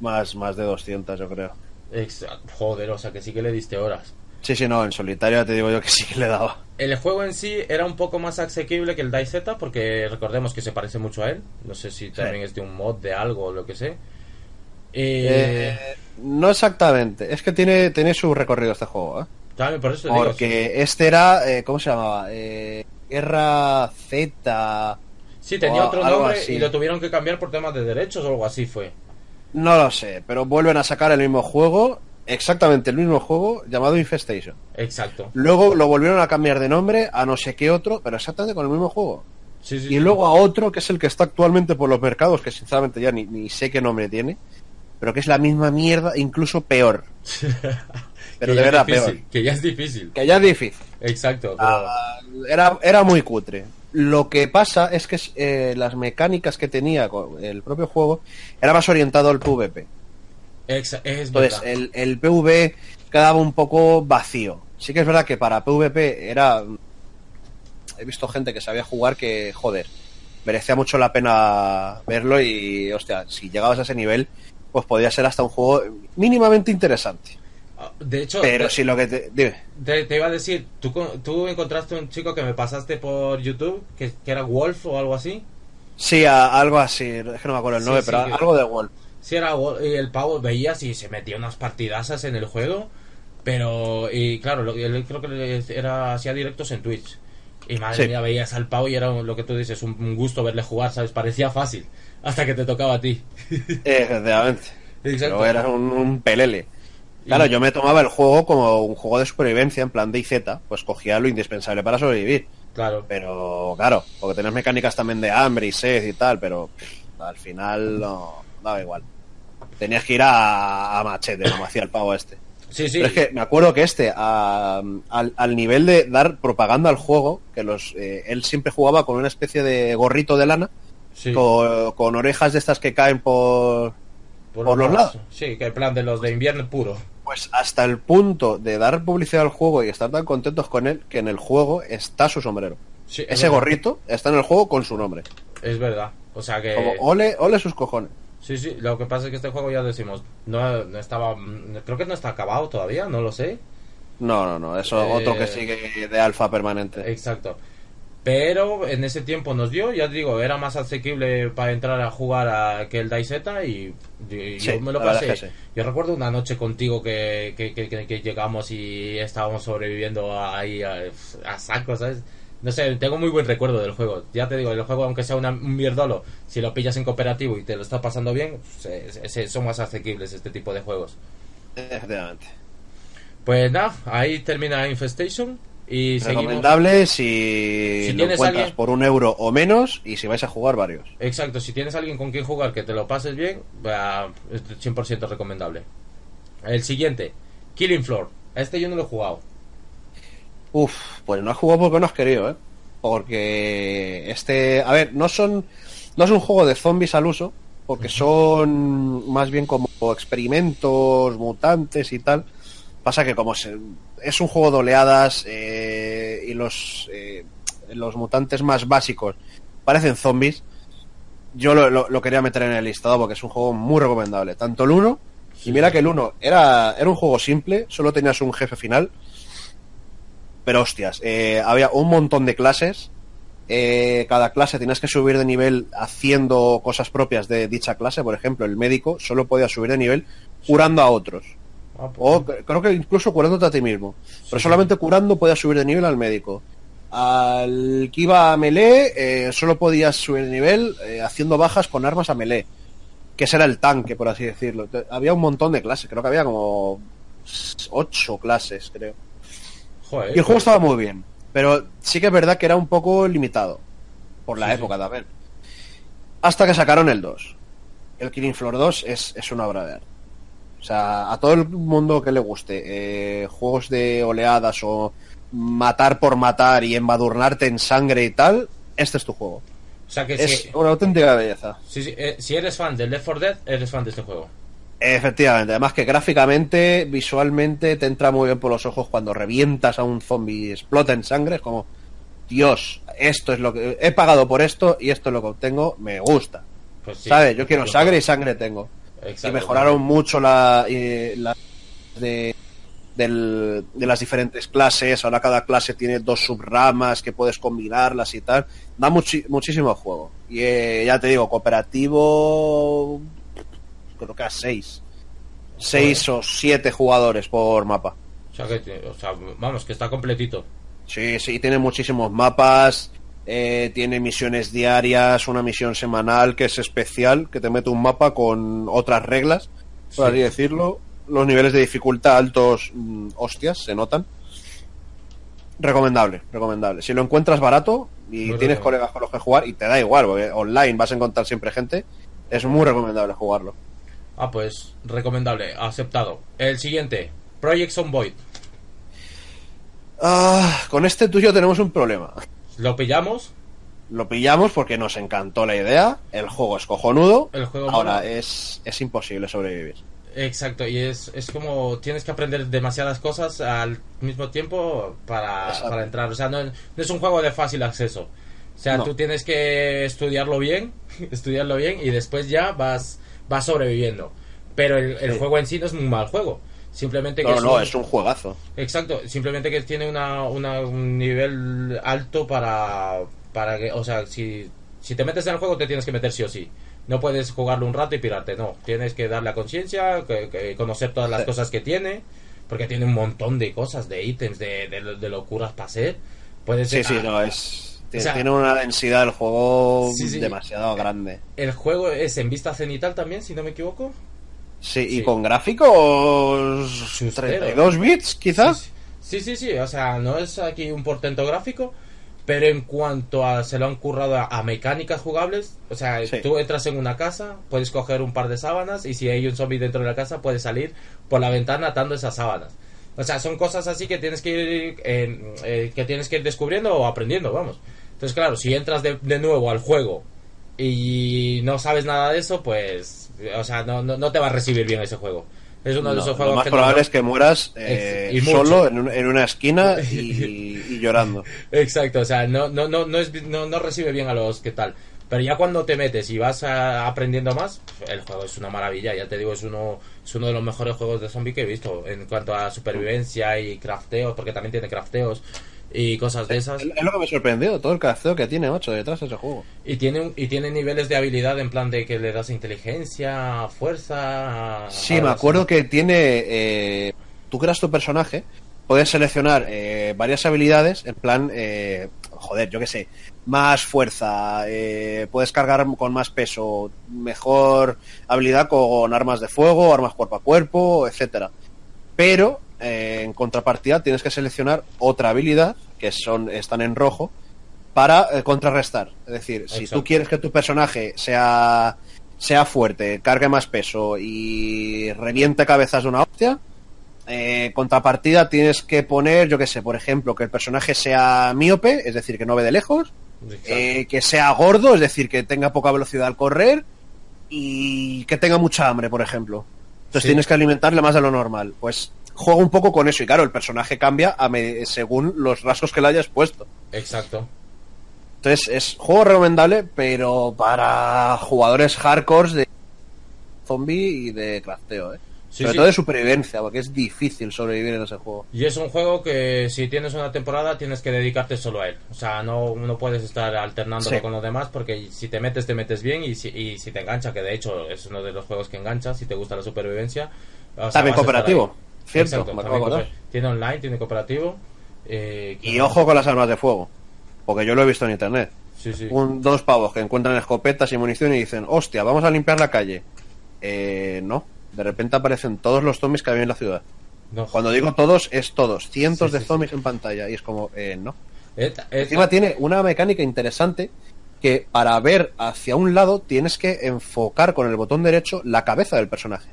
Más, más de 200, yo creo. Ex- Joder, o sea que sí que le diste horas. Sí, sí, no, en solitario te digo yo que sí que le daba. El juego en sí era un poco más asequible que el DayZ porque recordemos que se parece mucho a él. No sé si también es de un mod de algo o lo que sé. Eh, Eh, no exactamente. Es que tiene, tiene su recorrido este juego, ¿eh? también por eso digo, Porque este era, eh, ¿cómo se llamaba? Eh, Guerra Z. sí tenía o otro nombre y lo tuvieron que cambiar por temas de derechos o algo así fue. No lo sé, pero vuelven a sacar el mismo juego, exactamente el mismo juego, llamado Infestation. Exacto. Luego lo volvieron a cambiar de nombre a no sé qué otro, pero exactamente con el mismo juego. Sí, sí, Y sí. luego a otro que es el que está actualmente por los mercados, que sinceramente ya ni, ni sé qué nombre tiene, pero que es la misma mierda, incluso peor. Pero de verdad difícil, peor. Que ya es difícil. Que ya es difícil. Exacto. pero- Ah, era, era muy cutre. Lo que pasa es que eh, las mecánicas que tenía con el propio juego era más orientado al PvP. Es Entonces, el, el PvP quedaba un poco vacío. Sí que es verdad que para PvP era... He visto gente que sabía jugar que, joder, merecía mucho la pena verlo y, hostia, si llegabas a ese nivel, pues podría ser hasta un juego mínimamente interesante. Ah, De hecho, Pero te, si lo que te... Dime. te- te iba a decir, ¿tú, tú encontraste un chico que me pasaste por YouTube, que, que era Wolf o algo así. Sí, a- algo así, es que no me acuerdo el Sí, nombre, sí, pero que- algo de Wolf. Sí, era y el pavo veías y se metía unas partidasas en el juego, pero, y claro, lo, él creo que era hacía directos en Twitch. Y madre Sí. mía, veías al pavo y era lo que tú dices, un, gusto verle jugar, ¿sabes? Parecía fácil, hasta que te tocaba a ti. Efectivamente. Exacto. Pero era un, un pelele. Claro, yo me tomaba el juego como un juego de supervivencia en plan de IZ, pues cogía lo indispensable para sobrevivir. Claro. Pero claro, porque tenés mecánicas también de hambre y sed y tal, pero pff, al final no daba igual. Tenías que ir a, a machete, como hacía el pavo este. Sí, sí. Pero es que me acuerdo que este, a- al, al nivel de dar propaganda al juego, que los eh, él siempre jugaba con una especie de gorrito de lana, sí, con, con orejas de estas que caen por, por los lados. Sí, que en plan de los de invierno puro. Pues Pues hasta el punto de dar publicidad al juego y estar tan contentos con él que en el juego está su sombrero. Sí, es Ese verdad. gorrito está en el juego con su nombre. Es verdad. O sea que. Como ole, ole sus cojones. Sí, sí, lo que pasa es que este juego ya decimos, no, no estaba, creo que no está acabado todavía, no lo sé. No, no, no, eso Eh, otro que sigue de alfa permanente. Exacto. Pero en ese tiempo nos dio, ya te digo, era más asequible para entrar a jugar a, que el Daiseta y, y Sí, yo me lo pasé. es que sí. Yo recuerdo una noche contigo que, que, que- que- que llegamos y estábamos sobreviviendo ahí a, a saco, ¿sabes? No sé, tengo muy buen recuerdo del juego. Ya te digo, el juego, aunque sea una- un mierdolo, si lo pillas en cooperativo y te lo estás pasando bien, se- se- son más asequibles este tipo de juegos. Efectivamente. Pues nada, ahí termina Infestation y seguimos. Recomendable si, Si lo tienes encuentras alguien- por un euro o menos y si vais a jugar varios. Exacto, si tienes alguien con quien jugar que te lo pases bien, es 100% recomendable. El siguiente, Killing Floor. Este yo no lo he jugado. Uf, pues no has jugado porque no has querido, ¿eh? Porque este, a ver, no son, no es un juego de zombies al uso, porque son más bien como experimentos, mutantes y tal. Pasa que como se- es un juego de oleadas eh, y los, eh, los mutantes más básicos parecen zombies, yo lo, lo- lo quería meter en el listado porque es un juego muy recomendable. Tanto el 1, y mira que el 1 era, era un juego simple, solo tenías un jefe final, pero hostias, eh, había un montón de clases. eh, cada clase tenías que subir de nivel haciendo cosas propias de dicha clase. Por ejemplo, el médico solo podía subir de nivel curando a otros. Ah, pues, O cre- creo que incluso curándote a ti mismo. Pero solamente curando podías subir de nivel al médico. Al que iba a melee, eh, solo podías subir de nivel eh, haciendo bajas con armas a melee. Que ese era el tanque, por así decirlo. Había un montón de clases, creo que había como ocho clases, creo. Joder, Y el juego pues, estaba muy bien, pero sí que es verdad que era un poco limitado por la Sí, época también. Hasta que sacaron el 2. El Killing Floor 2 es, es una obra de arte. O sea, a todo el mundo que le guste eh, juegos de oleadas o matar por matar y embadurnarte en sangre y tal, este es tu juego. O sea que Es si, una auténtica belleza. sí, sí, eh, si eres fan del Left 4 Dead, eres fan de este juego. Efectivamente, además que gráficamente, visualmente, te entra muy bien por los ojos cuando revientas a un zombie y explota en sangre. Es como, Dios, esto es lo que he pagado por esto y esto es lo que obtengo, me gusta. Pues sí. ¿Sabes? Yo quiero sangre y sangre tengo. Exacto. Y mejoraron mucho la, eh, la de, del- de las diferentes clases. Ahora cada clase tiene dos subramas que puedes combinarlas y tal. Da muchi- muchísimo juego. Y eh, ya te digo, cooperativo. Creo que a seis. Seis o siete jugadores por mapa. O sea, que, o sea, vamos, que está completito. Sí, sí, tiene muchísimos mapas. eh, tiene misiones diarias, una misión semanal que es especial, que te mete un mapa con otras reglas, por Sí. así decirlo. Los niveles de dificultad altos, mm, hostias, se notan. Recomendable, recomendable. Si lo encuentras barato y Muy tienes colegas con los que jugar, y te da igual, porque online vas a encontrar siempre gente, es muy recomendable jugarlo. Ah, pues recomendable, aceptado. El siguiente, Project Zomboid. Ah, con este tuyo tenemos un problema. Lo pillamos, Lo pillamos porque nos encantó la idea, el juego es cojonudo, el juego ahora es, es imposible sobrevivir. Exacto, y es, es como tienes que aprender demasiadas cosas al mismo tiempo para, para entrar. O sea, no, no es un juego de fácil acceso. O sea, No. tú tienes que estudiarlo bien, estudiarlo bien y después ya vas, vas sobreviviendo. Pero el, el Sí. juego en sí no es un mal juego. Simplemente que No, es no, un- es un juegazo. Exacto, simplemente que tiene una, una- un nivel alto para, para que, o sea, si, si te metes en el juego te tienes que meter sí o sí. No puedes jugarlo un rato y pirarte, no. Tienes que darle a conciencia, que- que conocer todas las Sí. cosas que tiene, porque tiene un montón de cosas, de ítems, de, de, de locuras para hacer. Puedes Sí, sí, ah, no, es... Tiene, sea- tiene una densidad del juego Sí, sí. demasiado grande. El juego es en vista cenital también, si no me equivoco. Sí, y con gráficos Chustero. 32 bits, quizás. Sí, sí, sí, o sea, no es aquí un portento gráfico, pero en cuanto a se lo han currado a, a mecánicas jugables, o sea, Sí. tú entras en una casa, puedes coger un par de sábanas y si hay un zombie dentro de la casa, puedes salir por la ventana atando esas sábanas. O sea, son cosas así que tienes que ir, eh, eh, que tienes que ir descubriendo o aprendiendo, vamos. Entonces, claro, si entras de, de nuevo al juego y no sabes nada de eso, pues, o sea, no, no, no te va a recibir bien ese juego. Es uno de No, esos lo juegos más que probable no- es que mueras eh, solo en, un- en una esquina y, y llorando. Exacto, o sea, no, no, no, no, es, no, no recibe bien a los que tal. Pero ya cuando te metes y vas a- aprendiendo más, el juego es una maravilla, ya te digo, es uno, es uno de los mejores juegos de zombie que he visto en cuanto a supervivencia y crafteos, porque también tiene crafteos y cosas de esas. Es es lo que me sorprendió, todo el crafteo que tiene, macho, detrás de ese juego. Y tiene, y tiene niveles de habilidad en plan de que le das inteligencia, fuerza. Sí, me así. acuerdo que tiene. eh, tú creas tu personaje, puedes seleccionar eh, varias habilidades, en plan, eh, joder, yo qué sé, más fuerza, eh, puedes cargar con más peso, mejor habilidad con armas de fuego, armas cuerpo a cuerpo, etcétera. Pero eh, en contrapartida tienes que seleccionar otra habilidad, que son están en rojo, para eh, contrarrestar. Es decir, si tú quieres que tu personaje sea sea fuerte, cargue más peso y reviente cabezas de una hostia, eh, contrapartida tienes que poner, yo qué sé, por ejemplo, que el personaje sea míope, es decir, que no ve de lejos, eh, que sea gordo, es decir, que tenga poca velocidad al correr y que tenga mucha hambre, por ejemplo. Entonces Sí. tienes que alimentarle más de lo normal. Pues juega un poco con eso y claro, el personaje cambia a me- según los rasgos que le hayas puesto. Exacto. Entonces es juego recomendable, pero para jugadores hardcore de zombie y de crafteo, ¿eh? Sí, Sobre sí. todo de supervivencia, porque es difícil sobrevivir en ese juego. Y es un juego que si tienes una temporada tienes que dedicarte solo a él. O sea, no, no puedes estar alternándolo Sí. con los demás porque si te metes, te metes bien y si, y si te engancha, que de hecho es uno de los juegos que engancha, si te gusta la supervivencia. o sea, También cooperativo. Cierto, Exacto, me acabo de también acordar. cooper- Tiene online, tiene cooperativo. eh, Y ojo con las armas de fuego, porque yo lo he visto en internet. Sí, sí. Un, dos pavos que encuentran escopetas y munición y dicen, hostia, vamos a limpiar la calle. Eh, no, de repente aparecen todos los zombies que había en la ciudad. No, Cuando digo todos, es todos, cientos Sí, de sí, sí. zombies en pantalla y es como, eh, no. et- et- Encima tiene una mecánica interesante que para ver hacia un lado tienes que enfocar con el botón derecho la cabeza del personaje.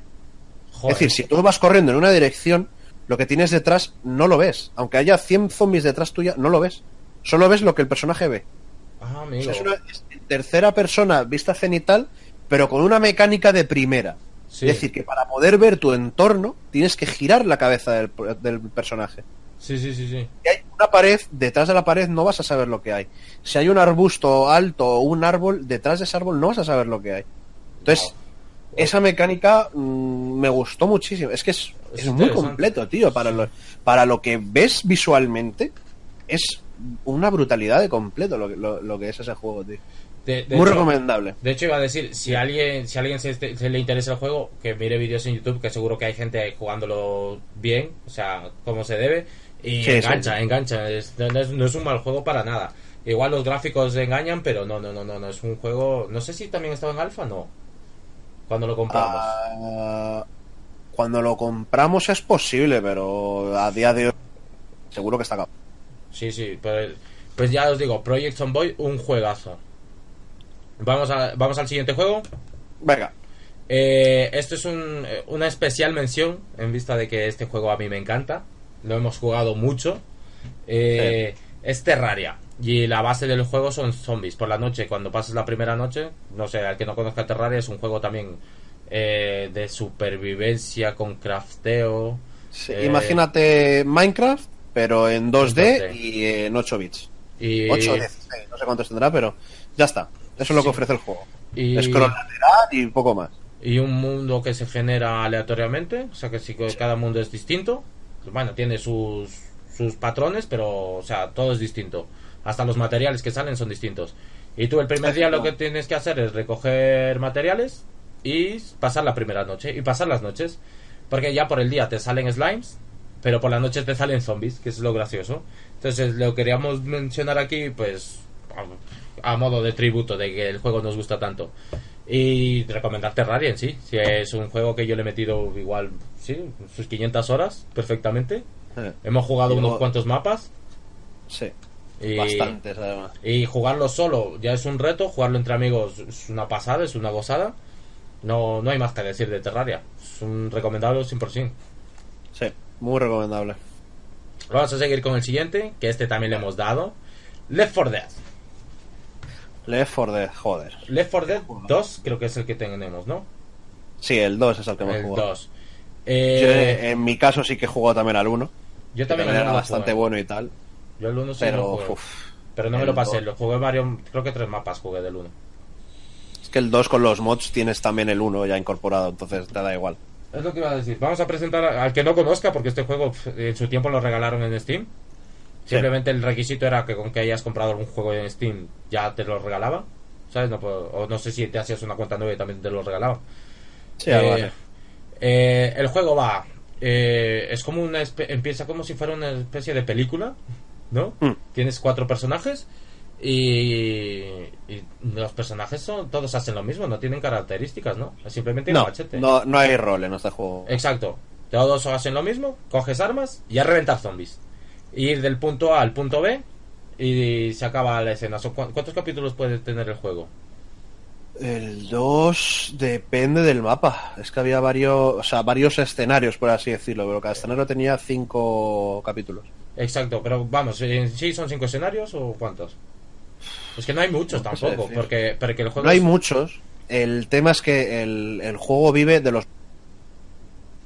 Joder. Es decir, si tú vas corriendo en una dirección, lo que tienes detrás no lo ves. Aunque haya 100 zombies detrás tuya, no lo ves. Solo ves lo que el personaje ve. Ah, O amigo. sea, es una es tercera persona vista cenital, pero con una mecánica de primera. Sí. Es decir, que para poder ver tu entorno, tienes que girar la cabeza del, del personaje. Sí, sí, sí, sí. Si hay una pared, detrás de la pared no vas a saber lo que hay. Si hay un arbusto alto o un árbol, detrás de ese árbol no vas a saber lo que hay. Entonces, Wow. Esa mecánica mm, me gustó muchísimo. Es que es, Es es muy completo, tío. Para lo, para lo que ves visualmente, es una brutalidad de completo lo, que- lo, lo que es ese juego, tío. De- de muy hecho- recomendable. De hecho, iba a decir, si alguien, si alguien se, se le interesa el juego, que mire vídeos en YouTube, que seguro que hay gente jugándolo bien, o sea, como se debe, y Sí, engancha, sí. engancha. Es- no, es, no es un mal juego para nada. Igual los gráficos engañan, pero no, no, no, no, no es un juego. No sé si también estaba en alfa, no. Cuando lo compramos. Ah, cuando lo compramos es posible, pero a día de hoy seguro que está acabado. Sí, sí, pero, pues ya os digo, Project Zomboid, un juegazo. Vamos, a, vamos al siguiente juego. Venga, Eh, esto es un- una especial mención en vista de que este juego a mí me encanta. Lo hemos jugado mucho. Eh, Es Terraria. Y la base del juego son zombies. Por la noche, cuando pasas la primera noche, no sé, al que no conozca Terraria, es un juego también eh, de supervivencia con crafteo. sí, Eh, imagínate Minecraft, pero en 2D 2D. y en 8 bits. Y, 8 o 16, no sé cuántos tendrá, pero ya está. Eso es lo que ofrece el juego. y- Scroll lateral y poco más. y un mundo que se genera aleatoriamente, o sea que si cada mundo es distinto, bueno, tiene sus, sus patrones, pero o sea, todo es distinto. Hasta los materiales que salen son distintos. Y tú el primer día lo que tienes que hacer es recoger materiales y pasar la primera noche y pasar las noches, porque ya por el día te salen slimes, pero por la noche te salen zombies, que es lo gracioso. Entonces lo queríamos mencionar aquí, pues a, a modo de tributo de que el juego nos gusta tanto. Y recomendar Terraria en sí. Si es un juego que yo le he metido igual, sí, sus 500 horas perfectamente. Eh, Hemos jugado unos cuantos mapas. Sí, Y, bastantes además. y jugarlo solo ya es un reto. Jugarlo entre amigos es una pasada, es una gozada. No, no hay más que decir de Terraria. Es un recomendable 100%. Sí, muy recomendable. Vamos a seguir con el siguiente, que este también le hemos dado. Left 4 Dead. Left 4 Dead, joder. Left 4 Dead 2 creo que es el que tenemos, ¿no? Sí, el 2 es el que hemos el jugado. 2. Eh, Yo, eh, en mi caso sí que he jugado también al 1. yo también también el era bastante jugué. bueno y tal. Yo el 1 sí Pero, lo jugué. uf, pero no me lo pasé, lo jugué varios, creo que tres mapas jugué del 1. Es que el 2 con los mods tienes también el 1 ya incorporado, entonces te da igual. Es lo que iba a decir. Vamos a presentar al que no conozca, porque este juego en su tiempo lo regalaron en Steam. Simplemente el requisito era que con que hayas comprado algún juego en Steam ya te lo regalaban. ¿Sabes? No puedo- o no sé si te hacías una cuenta nueva y también te lo regalaban. Sí, Eh, así. eh, el juego va. eh, es como una. Empieza como si fuera una especie de película. ¿No? Mm. Tienes cuatro personajes. Y, y los personajes son todos hacen lo mismo, no tienen características, ¿no? Simplemente un No, machete. no, no hay rol en este juego. Exacto. Todos hacen lo mismo, coges armas y a reventar zombies. Ir del punto A al punto B y se acaba la escena. ¿Cuántos capítulos puede tener el juego? El 2 depende del mapa. Es que había varios, o sea, varios escenarios, por así decirlo, pero cada escenario tenía cinco capítulos. Exacto, pero vamos, ¿en sí son cinco escenarios o cuántos? Es que no hay muchos No tampoco, porque, porque el juego No hay es- muchos. El tema es que el, el juego vive de los...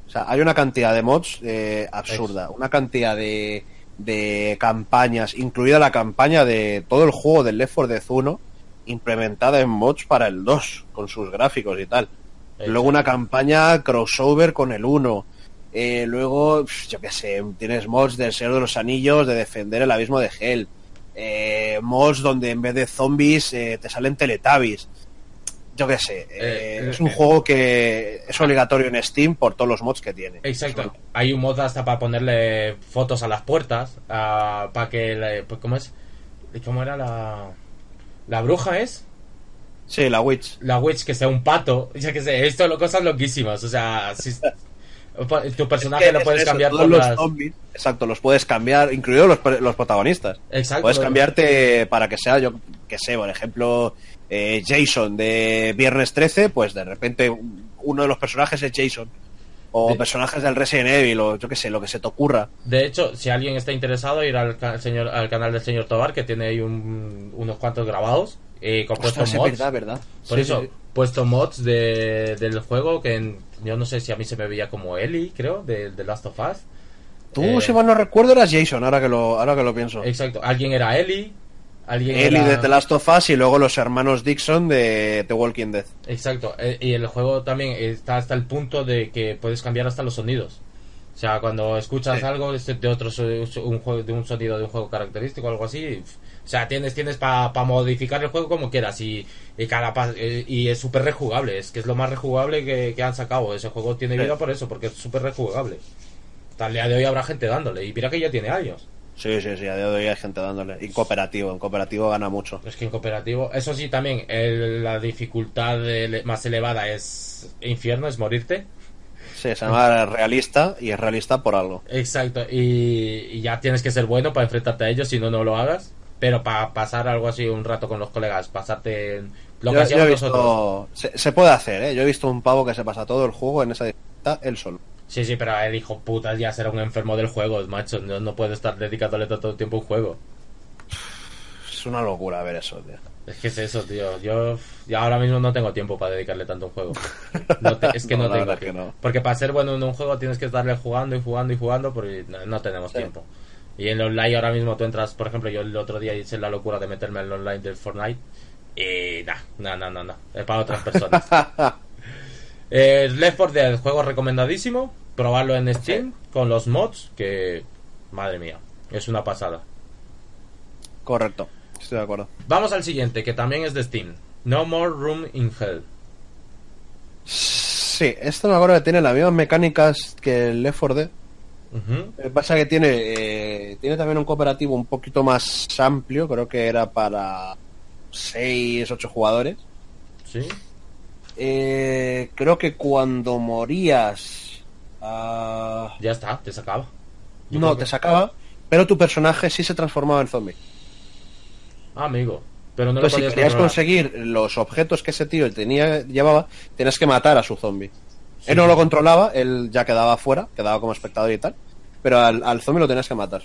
O sea, hay una cantidad de mods eh, absurda, una cantidad de, de campañas, incluida la campaña de todo el juego del Left 4 Dead 1, implementada en mods para el 2, con sus gráficos y tal. Exacto. Luego una campaña crossover con el 1. Eh, luego, yo qué sé, tienes mods del Señor de los Anillos, de defender el abismo de Hell. Eh, mods donde en vez de zombies eh, te salen teletabbies. Yo qué sé, eh, Eh, es un juego que es obligatorio en Steam por todos los mods que tiene. Exacto. Hay un mod hasta para ponerle fotos a las puertas, para que, le- pues, ¿cómo es? ¿Cómo era la la bruja es? Sí, la Witch. la witch que sea un pato, ya que sé, he visto lo- cosas loquísimas, o sea, si- tu personaje Es que lo es puedes eso, cambiar todos por los las... zombies, exacto, los puedes cambiar, incluidos los, los protagonistas. Exacto. Puedes cambiarte para que sea, yo que sé, por ejemplo, eh, Jason de Viernes 13, pues de repente uno de los personajes es Jason. O De- personajes del Resident Evil, o yo que sé, lo que se te ocurra. De hecho, si alguien está interesado, ir al, ca- señor, al canal del señor Tobar, que tiene ahí un- unos cuantos grabados, eh, con puestos Ostras, mods. verdad, verdad. Por Sí, eso, sí, sí. puesto mods de, del juego que en- yo no sé si a mí se me veía como Ellie, creo, de, de Last of Us. Tú, Eh, si mal no recuerdo, eras Jason, ahora que lo, ahora que lo pienso. Exacto, alguien era Ellie, alguien Ellie era... de The Last of Us y luego los hermanos Dixon de The Walking Dead. Exacto, eh, y el juego también está hasta el punto de que puedes cambiar hasta los sonidos. O sea, cuando escuchas Sí. algo de otro un juego de un sonido de un juego característico o algo así, o sea, tienes tienes para modificar el juego como quieras y, y cada pa- eh, y es súper rejugable, es que es lo más rejugable que, que han sacado. Ese juego tiene Sí. vida por eso, porque es súper rejugable. El día de hoy habrá gente dándole y mira que ya tiene años. Sí, sí, sí, a día de hoy hay gente dándole. Y cooperativo, en cooperativo gana mucho. Es que en cooperativo, eso sí, también el- la dificultad más elevada es infierno, es morirte. Sí, se llama realista y es realista por algo. Exacto, y, y ya tienes que ser bueno para enfrentarte a ellos, si no, no lo hagas. Pero para pasar algo así un rato con los colegas, pasarte lo que Yo- hacíamos visto- nosotros. Se, se puede hacer, ¿eh? Yo he visto un pavo que se pasa todo el juego en esa dificultad él solo. Sí, sí, pero el hijo puta ya será un enfermo del juego, macho. No, no puede estar dedicándole todo el tiempo a un juego. Es una locura ver eso, tío. Es que es eso, tío. Yo ahora mismo no tengo tiempo para dedicarle tanto a un juego. No te- es que No, tengo que no. Porque para ser bueno en un juego tienes que estarle jugando y jugando y jugando porque no, no tenemos Sí. tiempo. Y en el online ahora mismo tú entras, por ejemplo, yo el otro día hice la locura de meterme en el online del Fortnite y nah, no, no, no, es para otras personas. eh, Left 4 Dead, juego recomendadísimo, probarlo en Steam con los mods que, madre mía, es una pasada. Correcto, estoy de acuerdo. Vamos al siguiente, que también es de Steam. No More Room in Hell. Sí, esto me acuerdo que tiene las mismas mecánicas que el Left 4 Dead. Ujú. Lo que pasa que tiene, eh, tiene también un cooperativo un poquito más amplio, creo que era para 6, 8 jugadores. Sí. Eh, creo que cuando morías... ah, Ya está, te sacaba. Yo no, te sacaba, pero tu personaje sí se transformaba en zombie. Ah, amigo. Pero no Entonces, lo si querías controlar. conseguir los objetos que ese tío tenía, llevaba, tenías que matar a su zombie. Él no lo controlaba, él ya quedaba fuera, quedaba como espectador y tal, pero al, al zombie lo tenías que matar.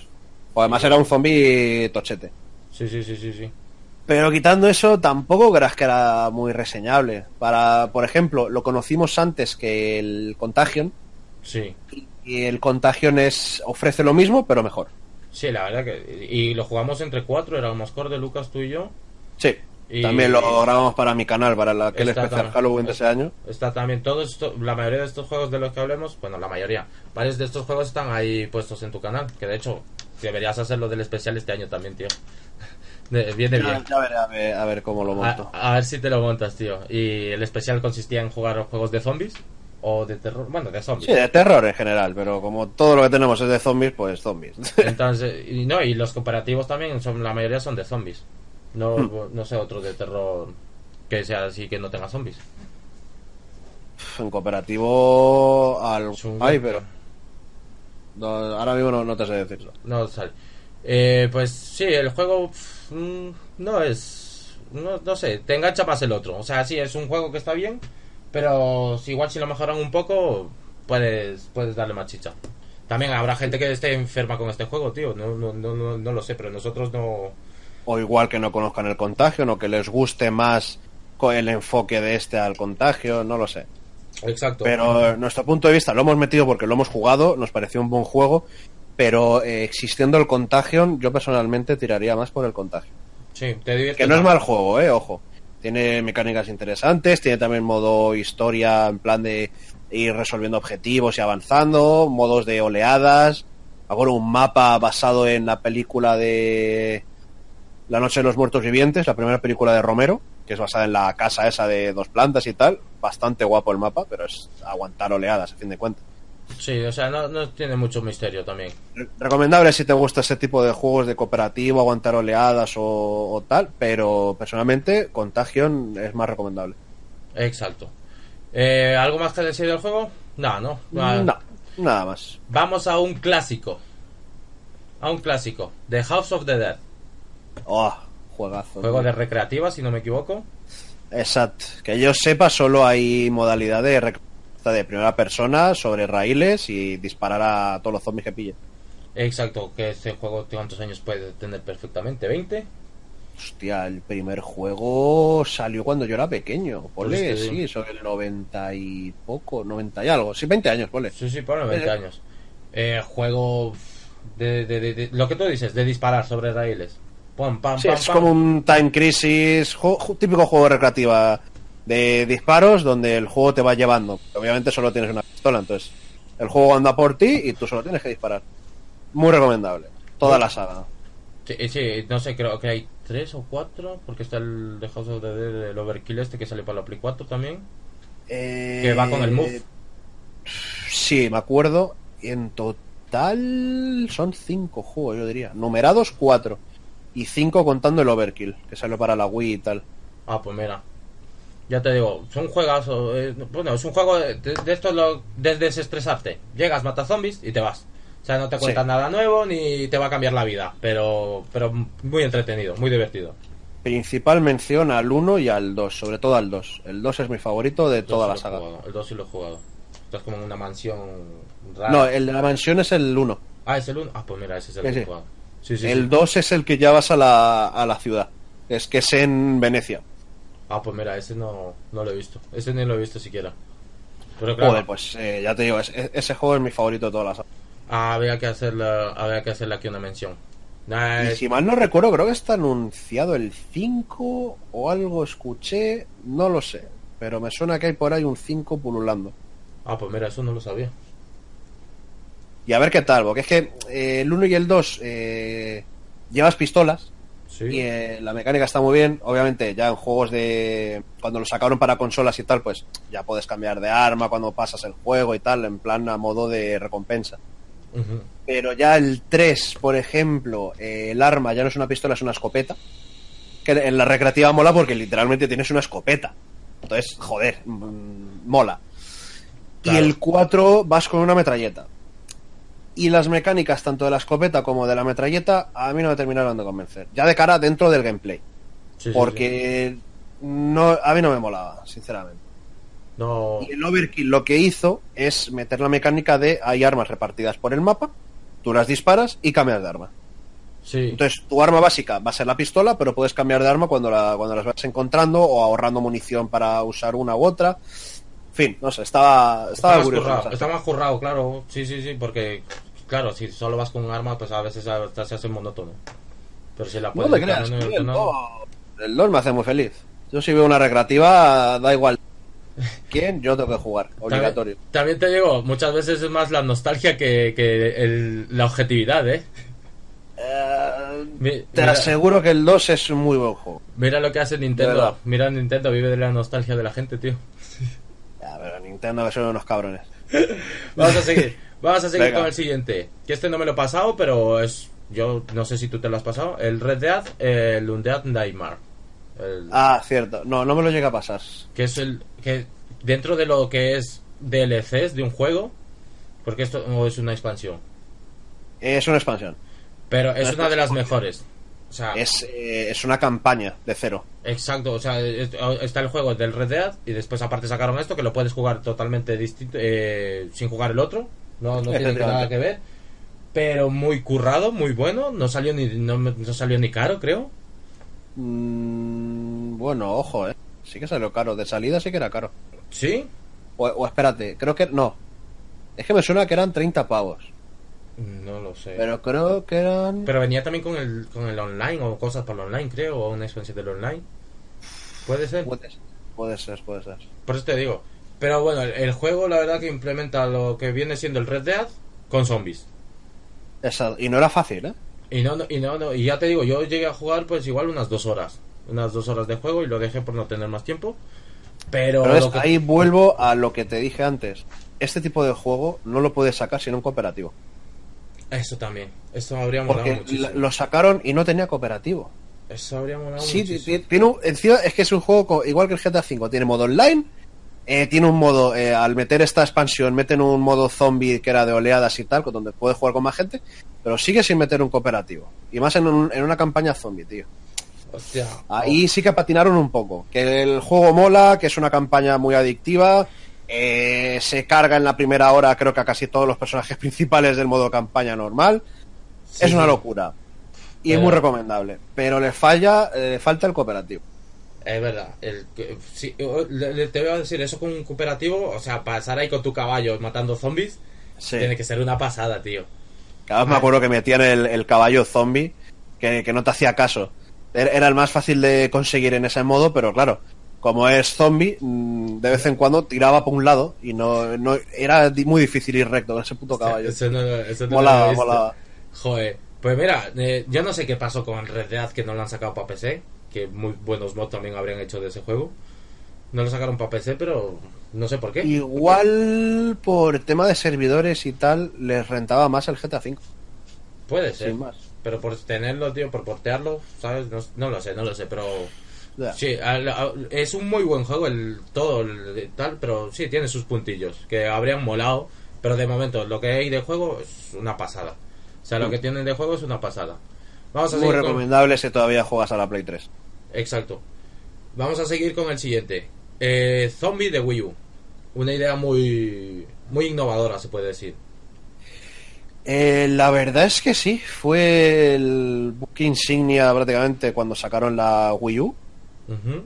O además era un zombie tochete. Sí, sí, sí, sí, sí. Pero quitando eso, tampoco creas que era muy reseñable. Para, por ejemplo, lo conocimos antes que el Contagion, Sí. Y el Contagion es, ofrece lo mismo, pero mejor. Sí, la verdad que. Y lo jugamos entre cuatro, éramos de Lucas, tú y yo. Sí. Y- También lo grabamos para mi canal, para la, aquel especial también. Halloween de ese año. Está también todo esto, la mayoría de estos juegos de los que hablemos, bueno, la mayoría, varios de estos juegos están ahí puestos en tu canal, que de hecho deberías hacerlo del especial este año también, tío. De- viene Ya, bien. ya veré a ver, a ver cómo lo monto. A, a ver si te lo montas, tío. Y el especial consistía en jugar juegos de zombies o de terror, bueno, de zombies. Sí, de terror en general, pero como todo lo que tenemos es de zombies, pues zombies. Entonces, y no, y los comparativos también son la mayoría son de zombies. No Hmm. no sé otro de terror que sea así que no tenga zombies. en cooperativo al... Ay, pero... no, ahora mismo no, no te sé decirlo. No sale. Eh, pues sí, el juego pf, mm, no es. No, no sé, te engancha más el otro. O sea, sí, es un juego que está bien, pero si igual si lo mejoran un poco, puedes, puedes darle más chicha. También habrá gente que esté enferma con este juego, tío. No, no, no, no, no lo sé, pero nosotros no. O igual que no conozcan el contagio, o que les guste más el enfoque de este al contagio, no lo sé. Exacto. Pero eh, nuestro punto de vista lo hemos metido porque lo hemos jugado, nos pareció un buen juego, pero eh, existiendo el contagio, yo personalmente tiraría más por el contagio. Sí, te Que no es mal juego, eh, ojo. Tiene mecánicas interesantes, tiene también modo historia en plan de ir resolviendo objetivos y avanzando, modos de oleadas, ahora un mapa basado en la película de La Noche de los Muertos Vivientes, la primera película de Romero, que es basada en la casa esa de dos plantas y tal. Bastante guapo el mapa, pero es aguantar oleadas, a fin de cuentas. Sí, o sea, no, no tiene mucho misterio también. Re- Recomendable si te gusta ese tipo de juegos de cooperativo, aguantar oleadas o, o tal, pero personalmente Contagion es más recomendable. Exacto. Eh, ¿Algo más que decir del juego? No, no. No, nada más. Vamos a un clásico. A un clásico. The House of the Dead. Oh, juegazo. Juego tío. de recreativa, si no me equivoco. Exacto. Que yo sepa, solo hay modalidad de, rec- de primera persona sobre raíles y disparar a todos los zombies que pille. Exacto, que este juego, ¿cuántos años puede tener perfectamente? ¿20? Hostia, el primer juego salió cuando yo era pequeño. Ponle, Pues te digo. sí, sobre el 90 y poco, 90 y algo. Sí, 20 años, ponle. Sí, sí, ponle 20 Eh. años. Eh, juego de, de- de- de- Lo que tú dices, de disparar sobre raíles. Pam, pam, Sí, pam, es como un Time Crisis, típico juego recreativa de disparos donde el juego te va llevando. Obviamente solo tienes una pistola, entonces el juego anda por ti y tú solo tienes que disparar. Muy recomendable. Toda la saga. Sí, sí, no sé, creo que hay tres o cuatro, porque está el The House of the Dead, el Overkill este que sale para la Play 4 también. Que va con el Move. Sí, me acuerdo. En total son cinco juegos, yo diría. Numerados cuatro. Y cinco contando el Overkill, que salió para la Wii y tal. Ah, pues mira. Ya te digo, es un juegazo. eh, bueno, es un juego de, de esto lo, de desestresarte. Llegas, matas zombies y te vas. O sea, no te cuentan Sí. nada nuevo ni te va a cambiar la vida. Pero, pero muy entretenido, muy divertido. Principal mención al 1 y al 2, sobre todo al 2. El 2 es mi favorito de toda la saga. jugado, El 2 sí lo he jugado. Estás como en una mansión rara. No, el de la mansión es el 1. Ah, es el 1. Ah, pues mira, ese es el Sí, que he jugado. Sí, sí, el sí. 2 es el que ya vas a la, a la ciudad. Es que es en Venecia. Ah, pues mira, ese no, no lo he visto. Ese ni lo he visto siquiera. Pero claro, Joder, pues eh, ya te digo, es- es- ese juego es mi favorito de toda la saga. ah, había que hacerle, había que hacerle aquí una mención. Nah, Y es- si mal no recuerdo, creo que está anunciado el 5 o algo escuché, no lo sé. Pero me suena que hay por ahí un 5 pululando. Ah, pues mira, eso no lo sabía. Y a ver qué tal, porque es que eh, el 1 y el 2 eh, llevas pistolas Sí. y eh, la mecánica está muy bien. Obviamente, ya en juegos de. Cuando lo sacaron para consolas y tal, pues ya puedes cambiar de arma cuando pasas el juego y tal, en plan a modo de recompensa. Pero ya el 3, por ejemplo, eh, el arma ya no es una pistola, es una escopeta. Que en la recreativa mola porque literalmente tienes una escopeta. Entonces, joder, mm, mola. Claro. Y el 4 vas con una metralleta. Y las mecánicas, tanto de la escopeta como de la metralleta, a mí no me terminaron de convencer. Ya de cara dentro del gameplay. Sí, sí, sí. Porque no, a mí no me molaba, sinceramente. No. Y el Overkill lo que hizo es meter la mecánica de hay armas repartidas por el mapa, tú las disparas y cambias de arma. Sí. Entonces, tu arma básica va a ser la pistola, pero puedes cambiar de arma cuando, la, cuando las vas encontrando o ahorrando munición para usar una u otra. En fin, no sé, estaba, Está estaba más curioso. currado, está más currado, claro. Sí, sí, sí, porque, claro, si solo vas con un arma, pues a veces se hace monótono. Pero si la No puedes te ir creas, el alternando- 2 el 2 me hace muy feliz. Yo si veo una recreativa, da igual quién, yo tengo que jugar, obligatorio. También, también te digo, muchas veces es más la nostalgia que, que el- la objetividad, ¿eh? Eh, te mira- aseguro que el 2 es un muy buen juego. Mira lo que hace Nintendo. Mira Nintendo, vive de la nostalgia de la gente, tío. Ya, pero Nintendo que son unos cabrones. Vamos a seguir. Vamos a seguir Venga. con el siguiente. Que este no me lo he pasado, pero es. Yo no sé si tú te lo has pasado. El Red Dead, el Undead Nightmare. El- Ah, cierto. No, no me lo llega a pasar. que es el. que dentro de lo que es DLCs de un juego. Porque esto no es una expansión. Es una expansión. Pero es Una una de las mejores. O sea, Es, eh, es una campaña de cero. Exacto, o sea, es- está el juego del Red Dead y después aparte sacaron esto que lo puedes jugar totalmente distinto, eh, sin jugar el otro, no, no tiene nada que ver, pero muy currado, muy bueno, no salió ni no, no salió ni caro, creo. Mm, bueno, ojo, eh. Sí que salió caro. De salida sí que era caro. ¿Sí? O, o espérate, creo que no. Es que me suena que eran 30 pavos. No lo sé. Pero Pero, creo que eran. venía también con el con el online o cosas para el online, creo, o una expansión del online. Puede ser. Puede ser, puede ser, puede ser. Por eso te digo. Pero bueno, el, el juego la verdad que implementa lo que viene siendo el Red Dead con zombies. Esa- y no era fácil, ¿eh? Y no, no- y no, no, y ya te digo, yo llegué a jugar pues igual unas dos horas. Unas dos horas de juego y lo dejé por no tener más tiempo. Pero, lo que- ahí vuelvo a lo que te dije antes. Este tipo de juego no lo puedes sacar sin un cooperativo. Eso también. Eso habría molado Porque muchísimo. lo sacaron y no tenía cooperativo. Eso habría molado Sí, muchísimo. ti- tiene un- encima es que es un juego igual que el GTA V. Tiene modo online. Eh, tiene un modo, eh, al meter esta expansión, meten un modo zombie que era de oleadas y tal, donde puedes jugar con más gente, pero sigue sin meter un cooperativo. Y más en, un- en una campaña zombie, tío. Hostia. Ahí sí que patinaron un poco. Que el juego mola, que es una campaña muy adictiva. eh, se carga en la primera hora, creo que a casi todos los personajes principales del modo campaña normal. Sí, es una locura. Y Pero- es muy recomendable. Pero le falla, eh, le falta el cooperativo. Es verdad. El, o- le- te voy a decir, eso con un cooperativo, o sea, pasar ahí con tu caballo matando zombies, Sí. tiene que ser una pasada, tío. Cada vez me acuerdo que metían el, el caballo zombie, que, que no te hacía caso. Era era el más fácil de conseguir en ese modo, pero claro, como es zombie, mm, de vez en cuando tiraba por un lado y no, no era muy difícil ir recto con ese puto caballo. Eso no, eso no Molaba, molaba. Joder. Pues mira, eh, yo no sé qué pasó con Red Dead que no lo han sacado para PC, que muy buenos mods también habrían hecho de ese juego. No lo sacaron para PC, pero no sé por qué. Igual por tema de servidores y tal, les rentaba más el GTA V. Puede ser. Sin más. Pero por tenerlo, tío, por portearlo, ¿sabes? No, no lo sé, no lo sé, pero... Sí, al- al- es un muy buen juego el todo el tal, pero sí tiene sus puntillos que habrían molado, pero de momento lo que hay de juego es una pasada. O sea, lo que tienen de juego es una pasada. Vamos a. Muy con- recomendable si todavía juegas a la Play 3. Exacto. Vamos a seguir con el siguiente. Eh, Zombie de Wii U. Una idea muy muy innovadora, se puede decir. Eh, la verdad es que sí, fue el buque insignia prácticamente cuando sacaron la Wii U.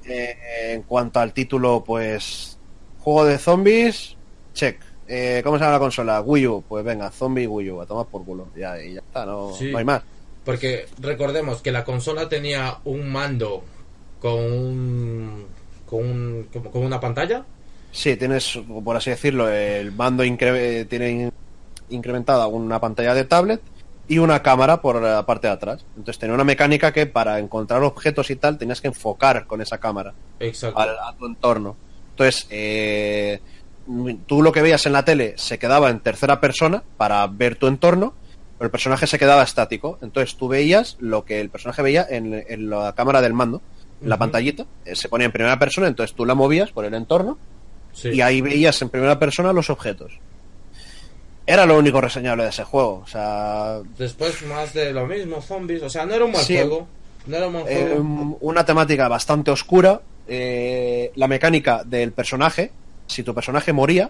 Eh, en cuanto al título, pues juego de zombies, check. Eh, ¿Cómo se llama la consola? Wii U, pues venga, zombie Wii U, a tomar por culo. Ya, y ya está, no, Sí. no hay más. Porque recordemos que la consola tenía un mando con un con, un- como- con una pantalla. Sí, tienes, por así decirlo, el mando incre- tiene in- incrementada una pantalla de tablet y una cámara por la parte de atrás. Entonces tenía una mecánica que para encontrar objetos y tal tenías que enfocar con esa cámara. Exacto. a tu entorno. Entonces, eh, tú lo que veías en la tele se quedaba en tercera persona para ver tu entorno, pero el personaje se quedaba estático. Entonces tú veías lo que el personaje veía en, en la cámara del mando, en la pantallita. eh, se ponía en primera persona, entonces tú la movías por el entorno Sí. y ahí veías en primera persona los objetos. Era lo único reseñable de ese juego. O sea, Después más de lo mismo, zombies. O sea, no era un mal Sí. juego. No era un mal Eh, juego. una temática bastante oscura. eh, la mecánica del personaje, si tu personaje moría,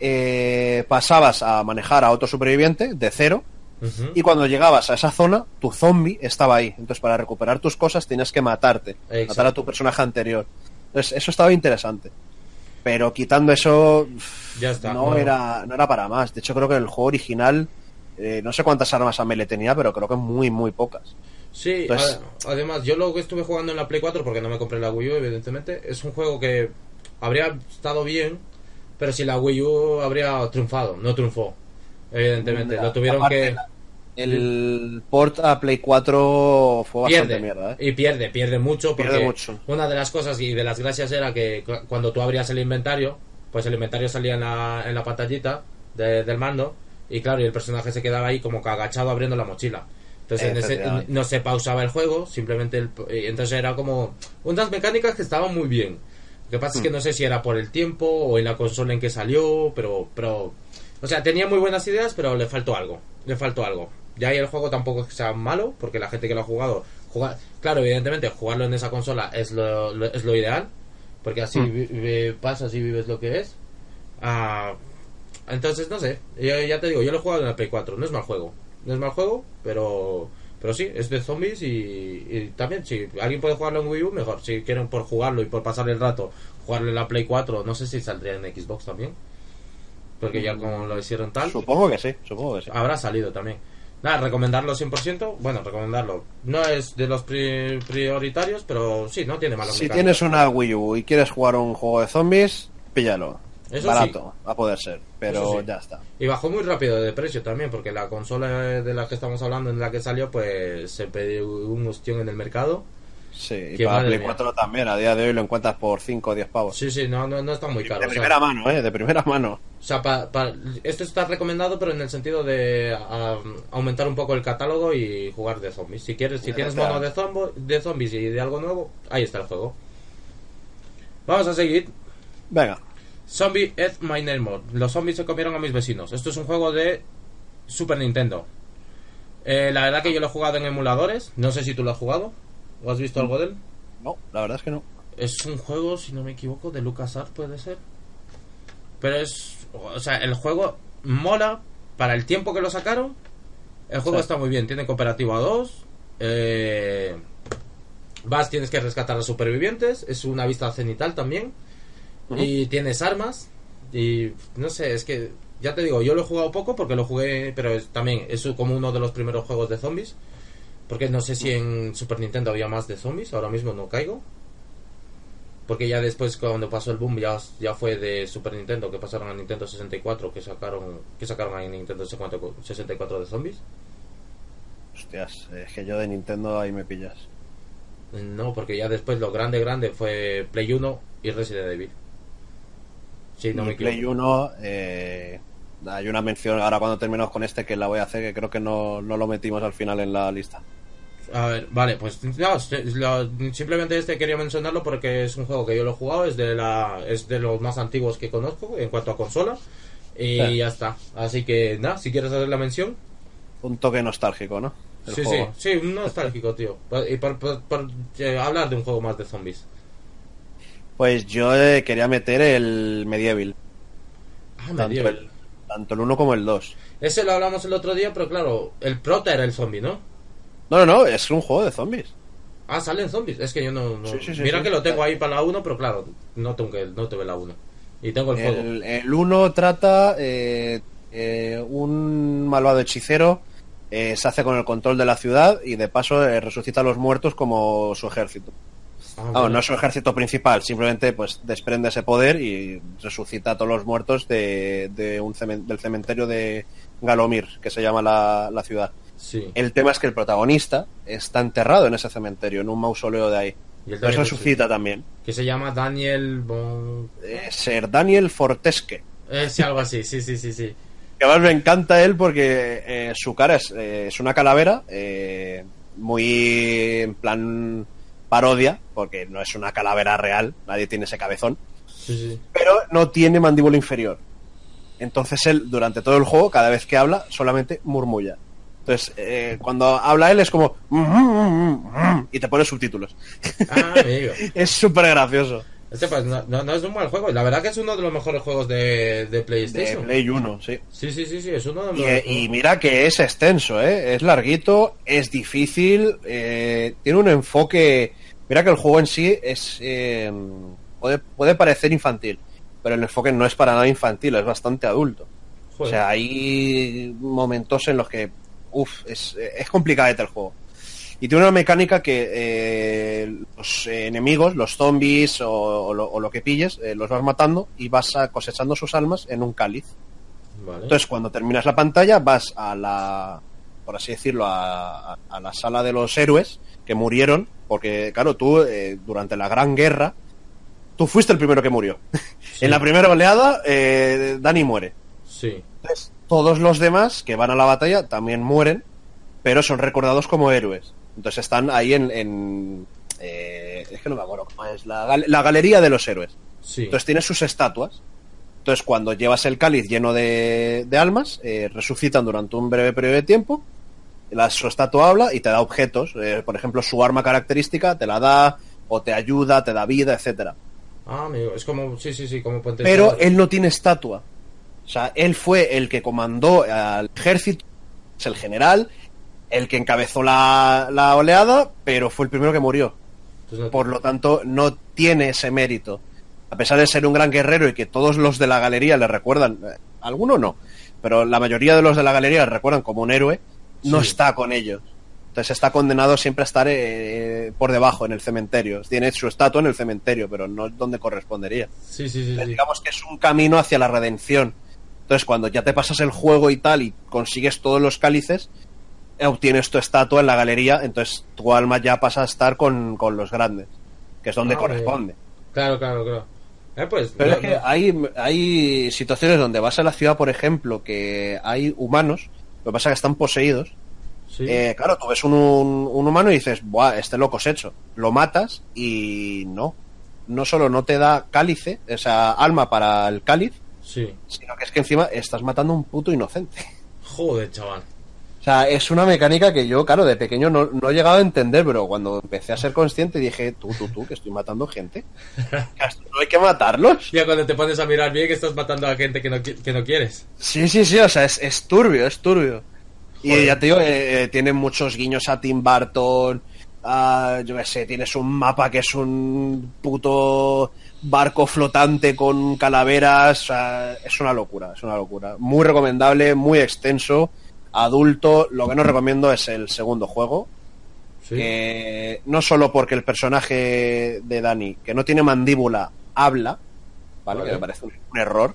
eh, pasabas a manejar a otro superviviente de cero. Y cuando llegabas a esa zona, tu zombie estaba ahí. Entonces, para recuperar tus cosas, tienes que matarte. Exacto. Matar a tu personaje anterior. Entonces, eso estaba interesante. Pero quitando eso, Ya está. no, bueno. era, no era para más. De hecho, creo que el juego original, eh, no sé cuántas armas a melee tenía, pero creo que muy, muy pocas. Sí, además, yo lo que estuve jugando en la Play 4, porque no me compré la Wii U, evidentemente, es un juego que habría estado bien, pero si la Wii U habría triunfado, no triunfó. Evidentemente, lo tuvieron que. la- El port a Play 4 fue bastante pierde mierda, ¿eh? y pierde pierde mucho porque Pierde mucho. una de las cosas y de las gracias era que cu- cuando tú abrías el inventario pues el inventario salía en la, en la pantallita de- del mando y claro y el personaje se quedaba ahí como que agachado abriendo la mochila entonces en ese- no se pausaba el juego simplemente el- entonces era como unas mecánicas que estaban muy bien lo que pasa es Hmm. que no sé si era por el tiempo o en la consola en que salió pero pero o sea tenía muy buenas ideas pero le faltó algo le faltó algo ya ahí el juego tampoco es que sea malo porque la gente que lo ha jugado jugar claro evidentemente jugarlo en esa consola es lo, lo- es lo ideal porque así Hmm. vi- vi- pasas y vives lo que es Ah, entonces no sé yo, ya te digo yo lo he jugado en la Play 4 no es mal juego no es mal juego pero pero sí es de zombies y, y también si alguien puede jugarlo en Wii U mejor si quieren por jugarlo y por pasar el rato jugarlo en la Play 4 no sé si saldría en Xbox también porque ya como lo hicieron tal Supongo que sí, supongo que sí. habrá salido también. Nada, recomendarlo 100%. Bueno, recomendarlo. No es de los pri- prioritarios, pero sí, no tiene malas Si tienes una Wii U y quieres jugar un juego de zombies, píllalo. Eso Barato, a poder ser, pero sí. ya está. Y bajó muy rápido de precio también, porque la consola de la que estamos hablando, en la que salió, pues se pidió un ostión en el mercado. Sí, y para Play mía. 4 también, a día de hoy lo encuentras por 5 o 10 pavos. Sí, sí, no, no, no está muy caro. de o sea- primera mano, ¿eh? De primera mano. O sea, pa- pa- esto está recomendado, pero en el sentido de a- aumentar un poco el catálogo y jugar de zombies. Si quieres, si tienes mono de, zombo- de zombies y de algo nuevo, ahí está el juego. Vamos a seguir. Venga. Zombie Ed My Neighbor. Los zombies se comieron a mis vecinos. Esto es un juego de Super Nintendo. Eh, la verdad que yo lo he jugado en emuladores. No sé si tú lo has jugado. ¿O has visto algo de él? No, la verdad es que no. Es un juego, si no me equivoco, de LucasArts, puede ser. Pero es. O sea, el juego mola para el tiempo que lo sacaron. El juego Sí. está muy bien. Tiene cooperativo a dos. eh, vas, tienes que rescatar a los supervivientes. Es una vista cenital también. Y tienes armas. Y no sé, es que. Ya te digo, yo lo he jugado poco porque lo jugué. Pero es, también es como uno de los primeros juegos de zombies. Porque no sé si en Super Nintendo había más de zombies. Ahora mismo no caigo. Porque ya después cuando pasó el boom ya, ya fue de Super Nintendo que pasaron a Nintendo 64 que sacaron que sacaron ahí Nintendo 64 de zombies. Hostias, es que yo de Nintendo ahí me pillas. No, porque ya después lo grande grande fue Play 1 y Resident Evil. Sí, no me Play equivoco. 1, eh, hay una mención ahora cuando terminemos con este que la voy a hacer, que creo que no, no lo metimos al final en la lista. A ver, vale, pues no, simplemente este quería mencionarlo porque es un juego que yo lo he jugado, es de la es de los más antiguos que conozco en cuanto a consola y Sí. ya está. Así que nada, si quieres hacer la mención, Un toque nostálgico, ¿no? El sí, juego. sí, sí, un nostálgico, tío. Y por, por- por, eh, hablar de un juego más de zombies. Pues yo eh, quería meter el Medieval, Ah, tanto Medieval. el, tanto el 1 como el 2. Ese lo hablamos el otro día, pero claro, el prota era el zombie, ¿no? No, no, no, es un juego de zombies. Ah, salen zombies. Es que yo no. no- Sí, sí, sí, Mira que lo tengo ahí para la 1, pero claro, no tengo, que, no tuve la 1. Y tengo el juego. El, el 1 trata eh, eh, un malvado hechicero, eh, se hace con el control de la ciudad y de paso eh, resucita a los muertos como su ejército. Ah, no es su ejército principal, simplemente pues desprende ese poder y resucita a todos los muertos de, de un cemen- del cementerio de Galomir, que se llama la, la ciudad. Sí. El tema es que el protagonista está enterrado en ese cementerio, en un mausoleo de ahí. Y el Entonces resucita también. Que se llama Daniel Bon. Eh, Ser Daniel Fortesque. Eh, sí, algo así, sí, sí, sí, sí. Que además me encanta él porque eh, su cara es, eh, es una calavera eh, muy en plan parodia, porque no es una calavera real, nadie tiene ese cabezón, Sí, sí. pero no tiene mandíbula inferior. Entonces él, durante todo el juego, cada vez que habla, solamente murmulla. Entonces, eh, cuando habla él es como... Y te pone subtítulos. Ah, amigo. es súper gracioso. Este pues no, no, no es un mal juego. La verdad que es uno de los mejores juegos de, de De PlayStation. Play 1, sí. Sí, sí, sí, sí, es uno de los Y, y mira que es extenso, ¿eh? es larguito, es difícil, eh, tiene un enfoque. Mira que el juego en sí es eh, puede, puede parecer infantil, pero el enfoque no es para nada infantil, es bastante adulto. O sea, hay momentos en los que, uff, es, es complicadete el juego. Y tiene una mecánica que eh, los enemigos, los zombies o, o lo, o lo que pilles, eh, los vas matando y vas cosechando sus almas en un cáliz. Vale. Entonces, cuando terminas la pantalla, vas a la, por así decirlo, a, a- a la sala de los héroes que murieron, porque, claro, tú, eh, durante la Gran Guerra, tú fuiste el primero que murió. en la primera oleada, eh, Dani muere. Sí. Entonces, todos los demás que van a la batalla también mueren, pero son recordados como héroes. Entonces están ahí en... en, eh, es que no me acuerdo cómo es, la, la galería de los héroes. Sí. Entonces tienes sus estatuas. Entonces cuando llevas el cáliz lleno de, de almas, eh, resucitan durante un breve periodo de tiempo. La, su estatua habla y te da objetos. eh, por ejemplo, su arma característica te la da, o te ayuda, te da vida, etcétera. Ah, amigo, es como, sí, sí, sí, como Puente Pero él no tiene estatua. O sea, él fue el que comandó al ejército, es el general, el que encabezó la, la oleada, pero fue el primero que murió. No- Por lo tanto, no tiene ese mérito. A pesar de ser un gran guerrero y que todos los de la galería le recuerdan, eh, algunos no, pero la mayoría de los de la galería le recuerdan como un héroe, no Sí. está con ellos. Entonces está condenado siempre a estar eh, por debajo, en el cementerio. Tiene su estatua en el cementerio, pero no donde correspondería. Sí, sí. Digamos que es un camino hacia la redención. Entonces, cuando ya te pasas el juego y tal y consigues todos los cálices, eh, obtienes tu estatua en la galería, entonces tu alma ya pasa a estar con, con los grandes, que es donde Ah, corresponde. Claro, claro, claro. Eh, pues, Pero no- es que no- hay, hay situaciones donde vas a la ciudad, por ejemplo, que hay humanos, lo que pasa es que están poseídos. sí. Eh, claro, tú ves un, un- un humano y dices, Buah, este loco es hecho. Lo matas y no. No solo no te da cálice, o sea, alma para el cáliz, sí. sino que es que encima estás matando a un puto inocente. Joder, chaval. O sea, es una mecánica que yo, claro, de pequeño no, no he llegado a entender, pero cuando empecé a ser consciente dije, tú, tú, tú, que estoy matando gente. No hay que matarlos. Ya cuando te pones a mirar bien que estás matando a gente que no, que no quieres. Sí, sí, sí, o sea, es, es turbio, es turbio. Y ya te digo, eh, eh, tiene muchos guiños a Tim Burton. a, yo qué sé, tienes un mapa que es un puto barco flotante con calaveras. o sea, es una locura, es una locura. Muy recomendable, muy extenso, adulto. Lo que no recomiendo es el segundo juego. Sí. no solo porque el personaje de Dani, que no tiene mandíbula, habla, ¿vale? Vale. Que me parece un, un error,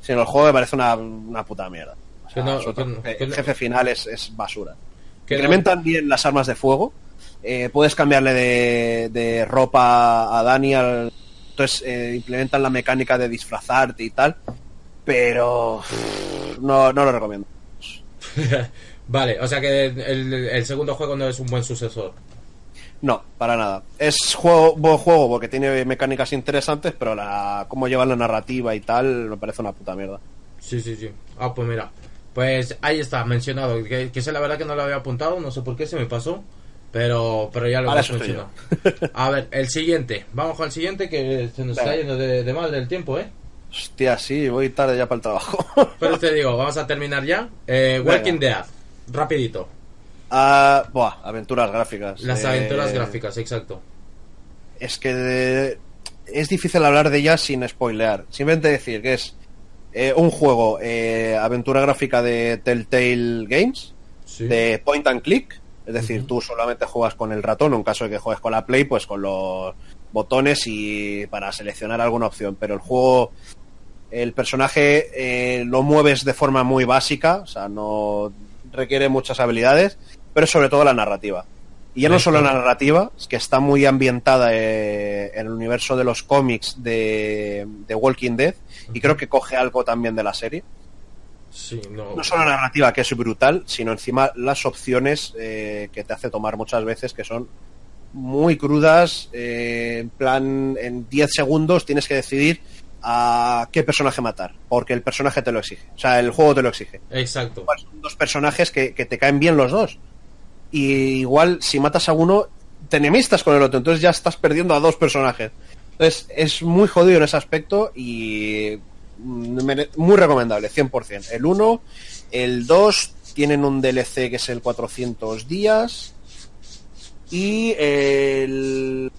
sino el juego me parece una, una puta mierda. O sea, no- el no- jefe final es, es basura. Incrementan bien las armas de fuego. eh, puedes cambiarle de, de ropa a Dani. al- entonces eh, implementan la mecánica de disfrazarte y tal. Pero no, no lo recomiendo. vale, o sea que el, el segundo juego no es un buen sucesor. No, para nada. Es juego, buen juego porque tiene mecánicas interesantes, pero la cómo llevan la narrativa y tal me parece una puta mierda. Sí, sí, sí. Ah, pues mira. Pues ahí está, mencionado. Que, que sé la verdad que no lo había apuntado, no sé por qué se me pasó. Pero, pero ya lo hemos mencionado. A ver, el siguiente. Vamos con el siguiente que se nos está yendo de, de madre el tiempo, ¿eh? Hostia, sí, voy tarde ya para el trabajo. Pero te digo, vamos a terminar ya. Eh. Walking Dead. Rapidito. Ah, buah, aventuras gráficas. Las Eh, aventuras gráficas, exacto. Es que es difícil hablar de ellas sin spoilear. Simplemente decir que es eh, un juego, eh, aventura gráfica de Telltale Games, Sí. de point and click. Es decir, tú solamente juegas con el ratón, en caso de que juegues con la Play, pues con los botones y para seleccionar alguna opción. Pero el juego, el personaje eh, lo mueves de forma muy básica, o sea, no requiere muchas habilidades, pero sobre todo la narrativa. Y ya no solo la narrativa, es que está muy ambientada eh, en el universo de los cómics de, de Walking Dead, y creo que coge algo también de la serie Sí, no. no solo la narrativa que es brutal, sino encima las opciones eh, que te hace tomar muchas veces que son muy crudas. eh, en plan, en 10 segundos tienes que decidir a qué personaje matar, porque el personaje te lo exige. O sea, el juego te lo exige. Exacto. Igual son dos personajes que, que te caen bien los dos. Y igual, si matas a uno, te enemistas con el otro, entonces ya estás perdiendo a dos personajes. Entonces, es muy jodido en ese aspecto y mm, muy recomendable, 100%. El 1, el 2 tienen un DLC que es el 400 días y el,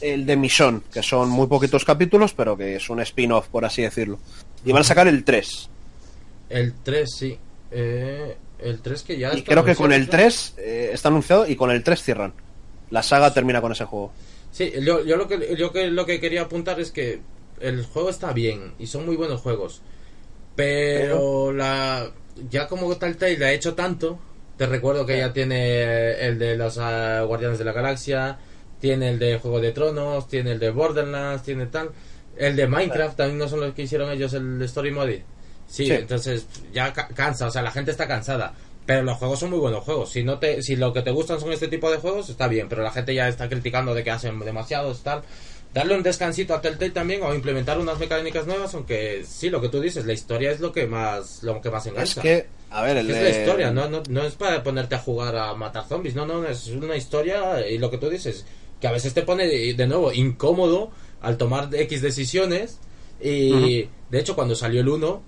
el de Mission, que son muy poquitos capítulos, pero que es un spin-off, por así decirlo. Y van a sacar el 3. El 3, sí. Eh, el 3 que ya Y está creo que con el ¿no? 3 eh, está anunciado y con el 3 cierran. La saga termina con ese juego. Sí, yo, yo, lo que, yo que, lo que quería apuntar es que el juego está bien y son muy buenos juegos. Pero la ya como Telltale ha hecho tanto, te recuerdo que ya tiene el de los ah, Guardianes de la Galaxia, tiene el de Juego de Tronos, tiene el de Borderlands, tiene tal. El de Minecraft también no son los que hicieron ellos el Story Mode. Sí, Sí. entonces ya ca- cansa, o sea, la gente está cansada. Pero los juegos son muy buenos juegos. Si no te, si lo que te gustan son este tipo de juegos, está bien. Pero la gente ya está criticando de que hacen demasiados tal. Darle un descansito a Telltale también o implementar unas mecánicas nuevas, aunque sí, lo que tú dices, la historia es lo que más, lo que más Es engancha. que, a ver, el Es de- la historia, no, no, no es para ponerte a jugar a matar zombies, no, no, es una historia y lo que tú dices, que a veces te pone de, de nuevo incómodo al tomar X decisiones. Y de hecho cuando salió el 1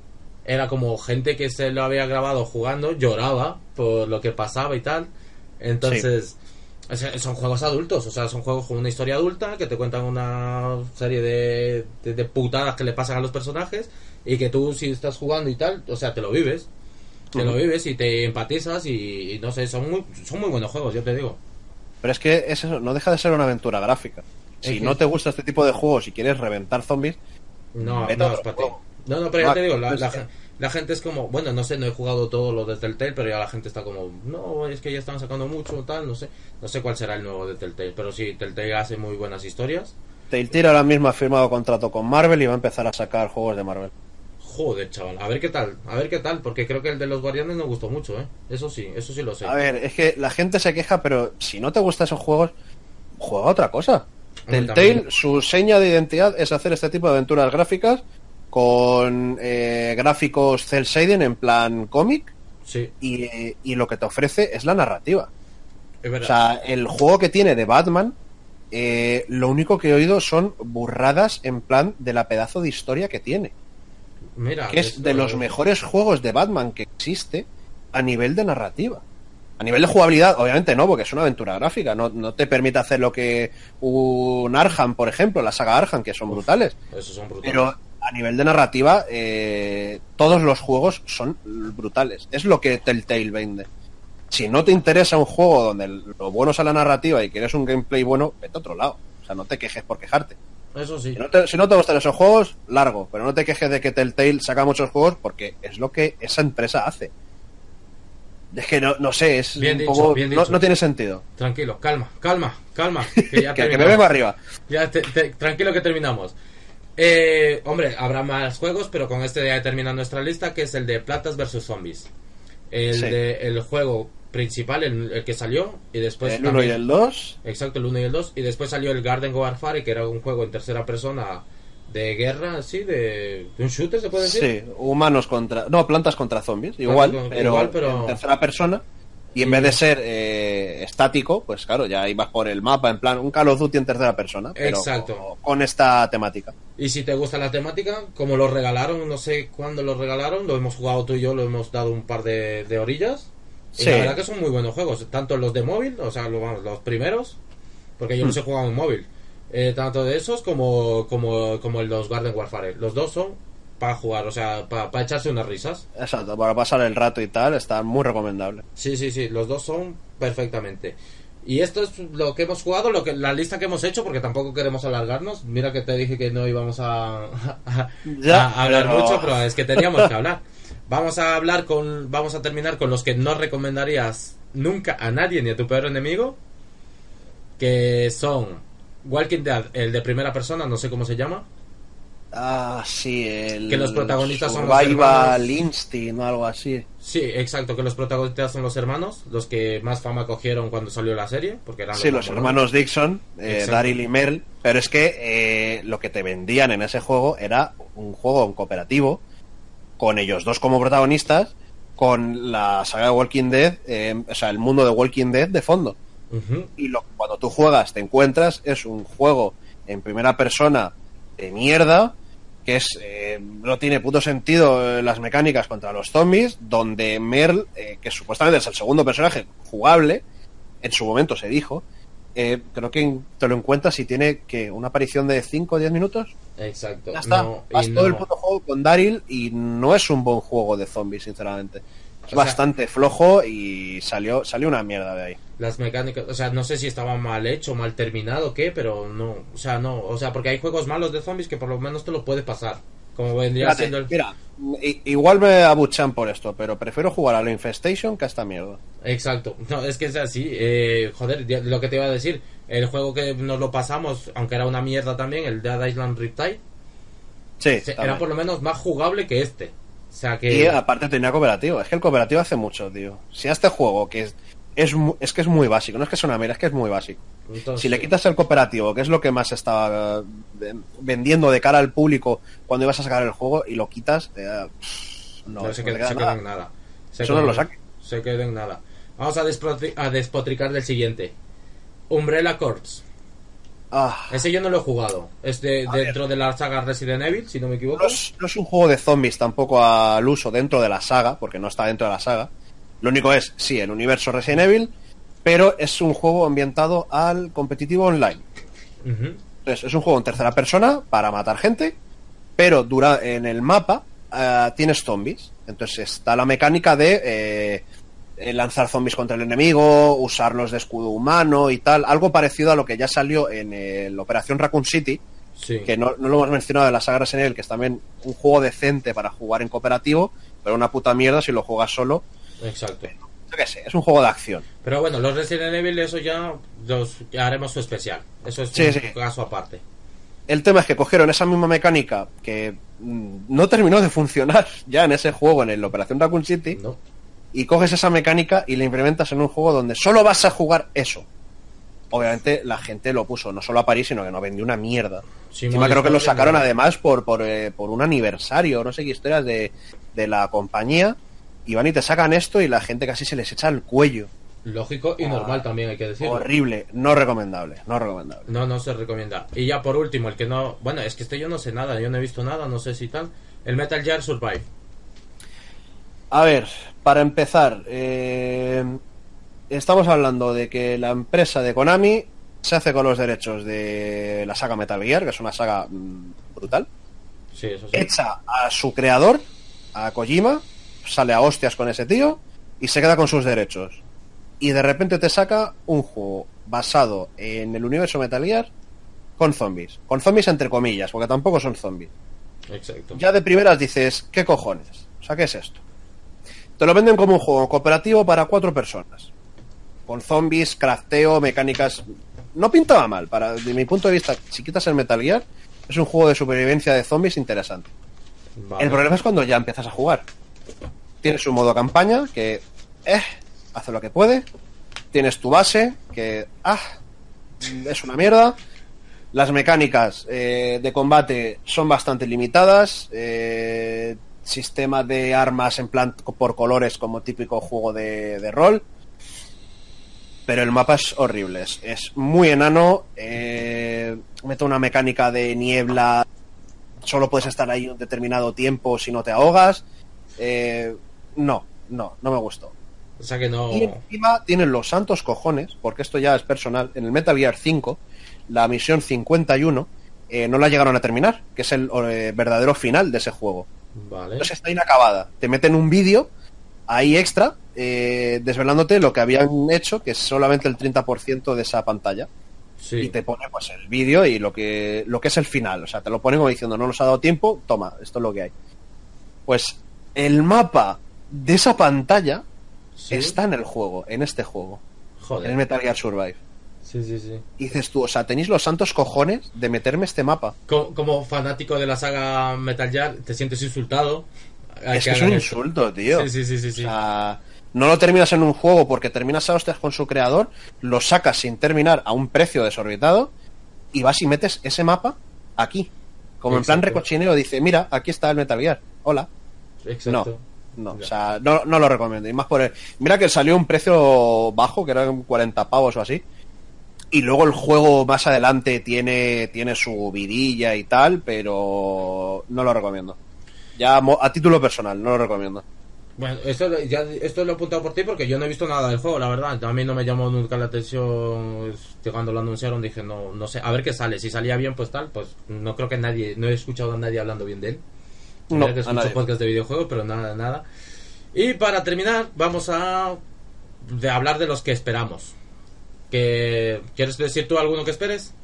era como gente que se lo había grabado jugando, lloraba por lo que pasaba y tal, entonces o sea, son juegos adultos, o sea, son juegos con una historia adulta que te cuentan una serie de, de, de putadas que le pasan a los personajes y que tú si estás jugando y tal, o sea, te lo vives. Te lo vives y te empatizas y, y no sé, son muy, son muy buenos juegos, yo te digo. Pero es que es eso, no deja de ser una aventura gráfica. Si Es no te gusta este tipo de juegos y quieres reventar zombies, No, no es para ti. No, no, pero ya te digo, la, la, gen- la gente es como, bueno, no sé, no he jugado todo lo de Telltale, pero ya la gente está como, no, es que ya están sacando mucho, tal, no sé. No sé cuál será el nuevo de Telltale, pero sí, Telltale hace muy buenas historias. Telltale ahora mismo ha firmado contrato con Marvel y va a empezar a sacar juegos de Marvel. Joder, chaval, a ver qué tal, a ver qué tal, porque creo que el de los Guardianes no gustó mucho, ¿eh? Eso sí, eso sí lo sé. A ver, es que la gente se queja, pero si no te gustan esos juegos, juega otra cosa. Telltale, su seña de identidad es hacer este tipo de aventuras gráficas con eh, gráficos cel shading en plan cómic Sí, y, eh, y lo que te ofrece es la narrativa. es. O sea, el juego que tiene de Batman, eh, lo único que he oído son burradas en plan de la pedazo de historia que tiene. Mira, Que es de los mejores juegos de Batman que existe a nivel de narrativa. A nivel de jugabilidad, obviamente no, porque es una aventura gráfica. No, no te permite hacer lo que un Arkham, por ejemplo, la saga Arkham, que son brutales. Esos son brutales. Pero a nivel de narrativa, eh, todos los juegos son brutales. Es lo que Telltale vende. Si no te interesa un juego donde lo bueno es la narrativa y quieres un gameplay bueno, vete a otro lado. O sea, no te quejes por quejarte. Eso sí. Si no te, si no te gustan esos juegos, largo. Pero no te quejes de que Telltale saca muchos juegos porque es lo que esa empresa hace. Es que no, no sé, es Bien un dicho, poco. bien no, dicho. no tiene sentido. Tranquilo, calma, calma, calma. Que ya Que, que me vengo arriba. Ya, te- te- tranquilo que terminamos. Eh, hombre, habrá más juegos, pero con este ya termina nuestra lista, que es el de Platas vs Zombies. El, Sí. de, el juego principal, el, el que salió, y después el 1 y el 2. Exacto, el 1 y el 2, y después salió el Garden Warfare, que era un juego en tercera persona de guerra, así, de, de un shooter, se puede decir. Sí, humanos contra. No, plantas contra zombies. Igual, con- pero, igual, pero- en tercera persona. Y en Sí. vez de ser eh, estático, pues claro, ya ibas por el mapa, en plan un Call of Duty en tercera persona. Pero Exacto. Con, con esta temática. Y si te gusta la temática, como lo regalaron, no sé cuándo lo regalaron, lo hemos jugado tú y yo, lo hemos dado un par de, de orillas. Y Sí. la verdad que son muy buenos juegos, tanto los de móvil, o sea, lo- vamos, los primeros, porque yo los he jugado en móvil, eh, tanto de esos como, como, como los Garden Warfare. Los dos son para jugar, o sea, para echarse unas risas. Exacto, para pasar el rato y tal, está muy recomendable. Sí, sí, sí, los dos son perfectamente. Y esto es lo que hemos jugado, lo que la lista que hemos hecho, porque tampoco queremos alargarnos. Mira que te dije que no íbamos a, a- Ya, a hablar pero- mucho, pero es que teníamos que hablar. Vamos a hablar con, vamos a terminar con los que no recomendarías nunca a nadie ni a tu peor enemigo, que son Walking Dead, el de primera persona, no sé cómo se llama. Ah, sí, el. Que los protagonistas son los Survival hermanos. Instinct o algo así. Sí, exacto, que los protagonistas son los hermanos, los que más fama cogieron cuando salió la serie, porque eran Sí, los hermanos Dixon, eh. Daryl y Merle. Pero es que eh, lo que te vendían en ese juego era un juego cooperativo, con ellos dos como protagonistas, con la saga de Walking Dead, eh, o sea, el mundo de Walking Dead de fondo. Y lo, cuando tú juegas, te encuentras, es un juego en primera persona de mierda, que es eh, no tiene puto sentido eh, las mecánicas contra los zombies, donde Merle, eh, que supuestamente es el segundo personaje jugable, en su momento se dijo, eh, creo que te lo encuentras y tiene que una aparición de 5 o 10 minutos. Exacto. Ya está. No, Vas todo el puto juego con Daryl y no es un buen juego de zombies, sinceramente. Es sea- bastante flojo y salió, salió una mierda de ahí. Las mecánicas, o sea, no sé si estaba mal hecho, mal terminado o qué, pero no, o sea, no, o sea, porque hay juegos malos de zombies que por lo menos te lo puedes pasar. Como vendría Fíjate, siendo el... Mira, igual me abuchan por esto, pero prefiero jugar a la Infestation que a esta mierda. Exacto. No, es que es así. eh, joder, lo que te iba a decir. El juego que nos lo pasamos, aunque era una mierda también, el Dead Island Riptide, Sí, era por lo menos más jugable que este. O sea que... Y aparte tenía cooperativo. Es que el cooperativo hace mucho, tío. Si a este juego, que es, es, es que es muy básico, no es que sea una mierda, es que es muy básico. entonces- Si le quitas el cooperativo, que es lo que más estaba eh, vendiendo de cara al público cuando ibas a sacar el juego, y lo quitas, eh, pff, no, No, se, queda, se nada. en nada. Se Eso no lo saque. Se queda en nada. Vamos a, a despotricar del siguiente. Umbrella Corps. Ah, Ese yo no lo he jugado. Es de, dentro de la saga Resident Evil, si no me equivoco. no, es, no es un juego de zombies tampoco al uso dentro de la saga, porque no está dentro de la saga. Lo único es, sí, el universo Resident Evil, pero es un juego ambientado al competitivo online. Entonces, es un juego en tercera persona para matar gente, pero dura en el mapa eh, tienes zombies. Entonces está la mecánica de eh, lanzar zombies contra el enemigo, usarlos de escudo humano y tal. Algo parecido a lo que ya salió en el Operación Raccoon City, Sí. que no, no lo hemos mencionado de la saga Resident Evil, que es también un juego decente para jugar en cooperativo, pero una puta mierda si lo juegas solo. Exacto. Yo qué sé, es un juego de acción. Pero bueno, los Resident Evil, eso ya, los, ya haremos su especial. Eso es Sí, un sí. caso aparte. El tema es que cogieron esa misma mecánica que mm, no terminó de funcionar ya en ese juego, en el Operación Raccoon City, ¿No? Y coges esa mecánica y la implementas en un juego donde solo vas a jugar eso. Obviamente la gente lo puso no solo a París, sino que no vendió una mierda. Sí, Encima creo que lo sacaron bien. además por, por, eh, por un aniversario, no sé qué historias de, de la compañía. Y van y te sacan esto y la gente casi se les echa el cuello. Lógico y normal también, hay que decirlo. Horrible, no recomendable, no recomendable. No, no se recomienda. Y ya por último, el que no... Bueno, es que este yo no sé nada, yo no he visto nada, no sé si tal. El Metal Gear Survive. A ver, para empezar, eh, estamos hablando de que la empresa de Konami se hace con los derechos de la saga Metal Gear, que es una saga mm, brutal, Sí, eso sí. echa a su creador, a Kojima, sale a hostias con ese tío y se queda con sus derechos. Y de repente te saca un juego basado en el universo Metal Gear con zombies. Con zombies entre comillas, porque tampoco son zombies. Exacto. Ya de primeras dices, ¿qué cojones? O sea, ¿qué es esto? Te lo venden como un juego cooperativo para cuatro personas. Con zombies, crafteo, mecánicas. No pintaba mal. Para, de mi punto de vista, si quitas el Metal Gear, es un juego de supervivencia de zombies interesante. Vale. El problema es cuando ya empiezas a jugar. Tienes un modo campaña que, eh, hace lo que puede. Tienes tu base que, ah, es una mierda. Las mecánicas eh, de combate son bastante limitadas. eh, sistema de armas en plan por colores como típico juego de, de rol. Pero el mapa es horrible. Es, es muy enano. Eh, mete una mecánica de niebla. Solo puedes estar ahí un determinado tiempo si no te ahogas. Eh, no, no, no me gustó. O sea que no... Y encima tienen los santos cojones, porque esto ya es personal. En el Metal Gear 5, la misión 51, eh, no la llegaron a terminar, que es el eh, verdadero final de ese juego. Vale. Entonces está inacabada. Te meten un vídeo ahí extra, eh, desvelándote lo que habían hecho, que es solamente el 30% de esa pantalla. Sí. Y te pone pues el vídeo y lo que, lo que es el final. O sea, te lo ponen como diciendo, no nos ha dado tiempo, toma, esto es lo que hay. Pues el mapa de esa pantalla Sí. está en el juego, en este juego, en el Joder. Metal Gear Survive. Sí, sí, sí. Y dices tú, o sea, tenéis los santos cojones de meterme este mapa. Co- Como, fanático de la saga Metal Gear, te sientes insultado. Hay es que es un esto. insulto, tío. Sí, sí, sí, sí. sí. O sea, no lo terminas en un juego porque terminas a hostias con su creador, lo sacas sin terminar a un precio desorbitado y vas y metes ese mapa aquí. Como en plan recochineo, dice, mira, aquí está el Metal Gear. Hola. Exacto. No, Ya. o sea, no, no lo recomiendo. Y más por el... Mira que salió un precio bajo, que eran 40 pavos o así. Y luego el juego más adelante tiene, tiene su vidilla y tal, pero no lo recomiendo. Ya a título personal, no lo recomiendo. Bueno, esto, ya, esto lo he apuntado por ti porque yo no he visto nada del juego, la verdad. A mí no me llamó nunca la atención. Cuando lo anunciaron dije, no, no sé, a ver qué sale. Si salía bien, pues tal, pues no creo que nadie, no he escuchado a nadie hablando bien de él. No, que a escucho nadie. podcast de videojuegos, pero nada, nada. Y para terminar, vamos a de hablar de los que esperamos. Que, ¿Quieres decir tú alguno que esperes?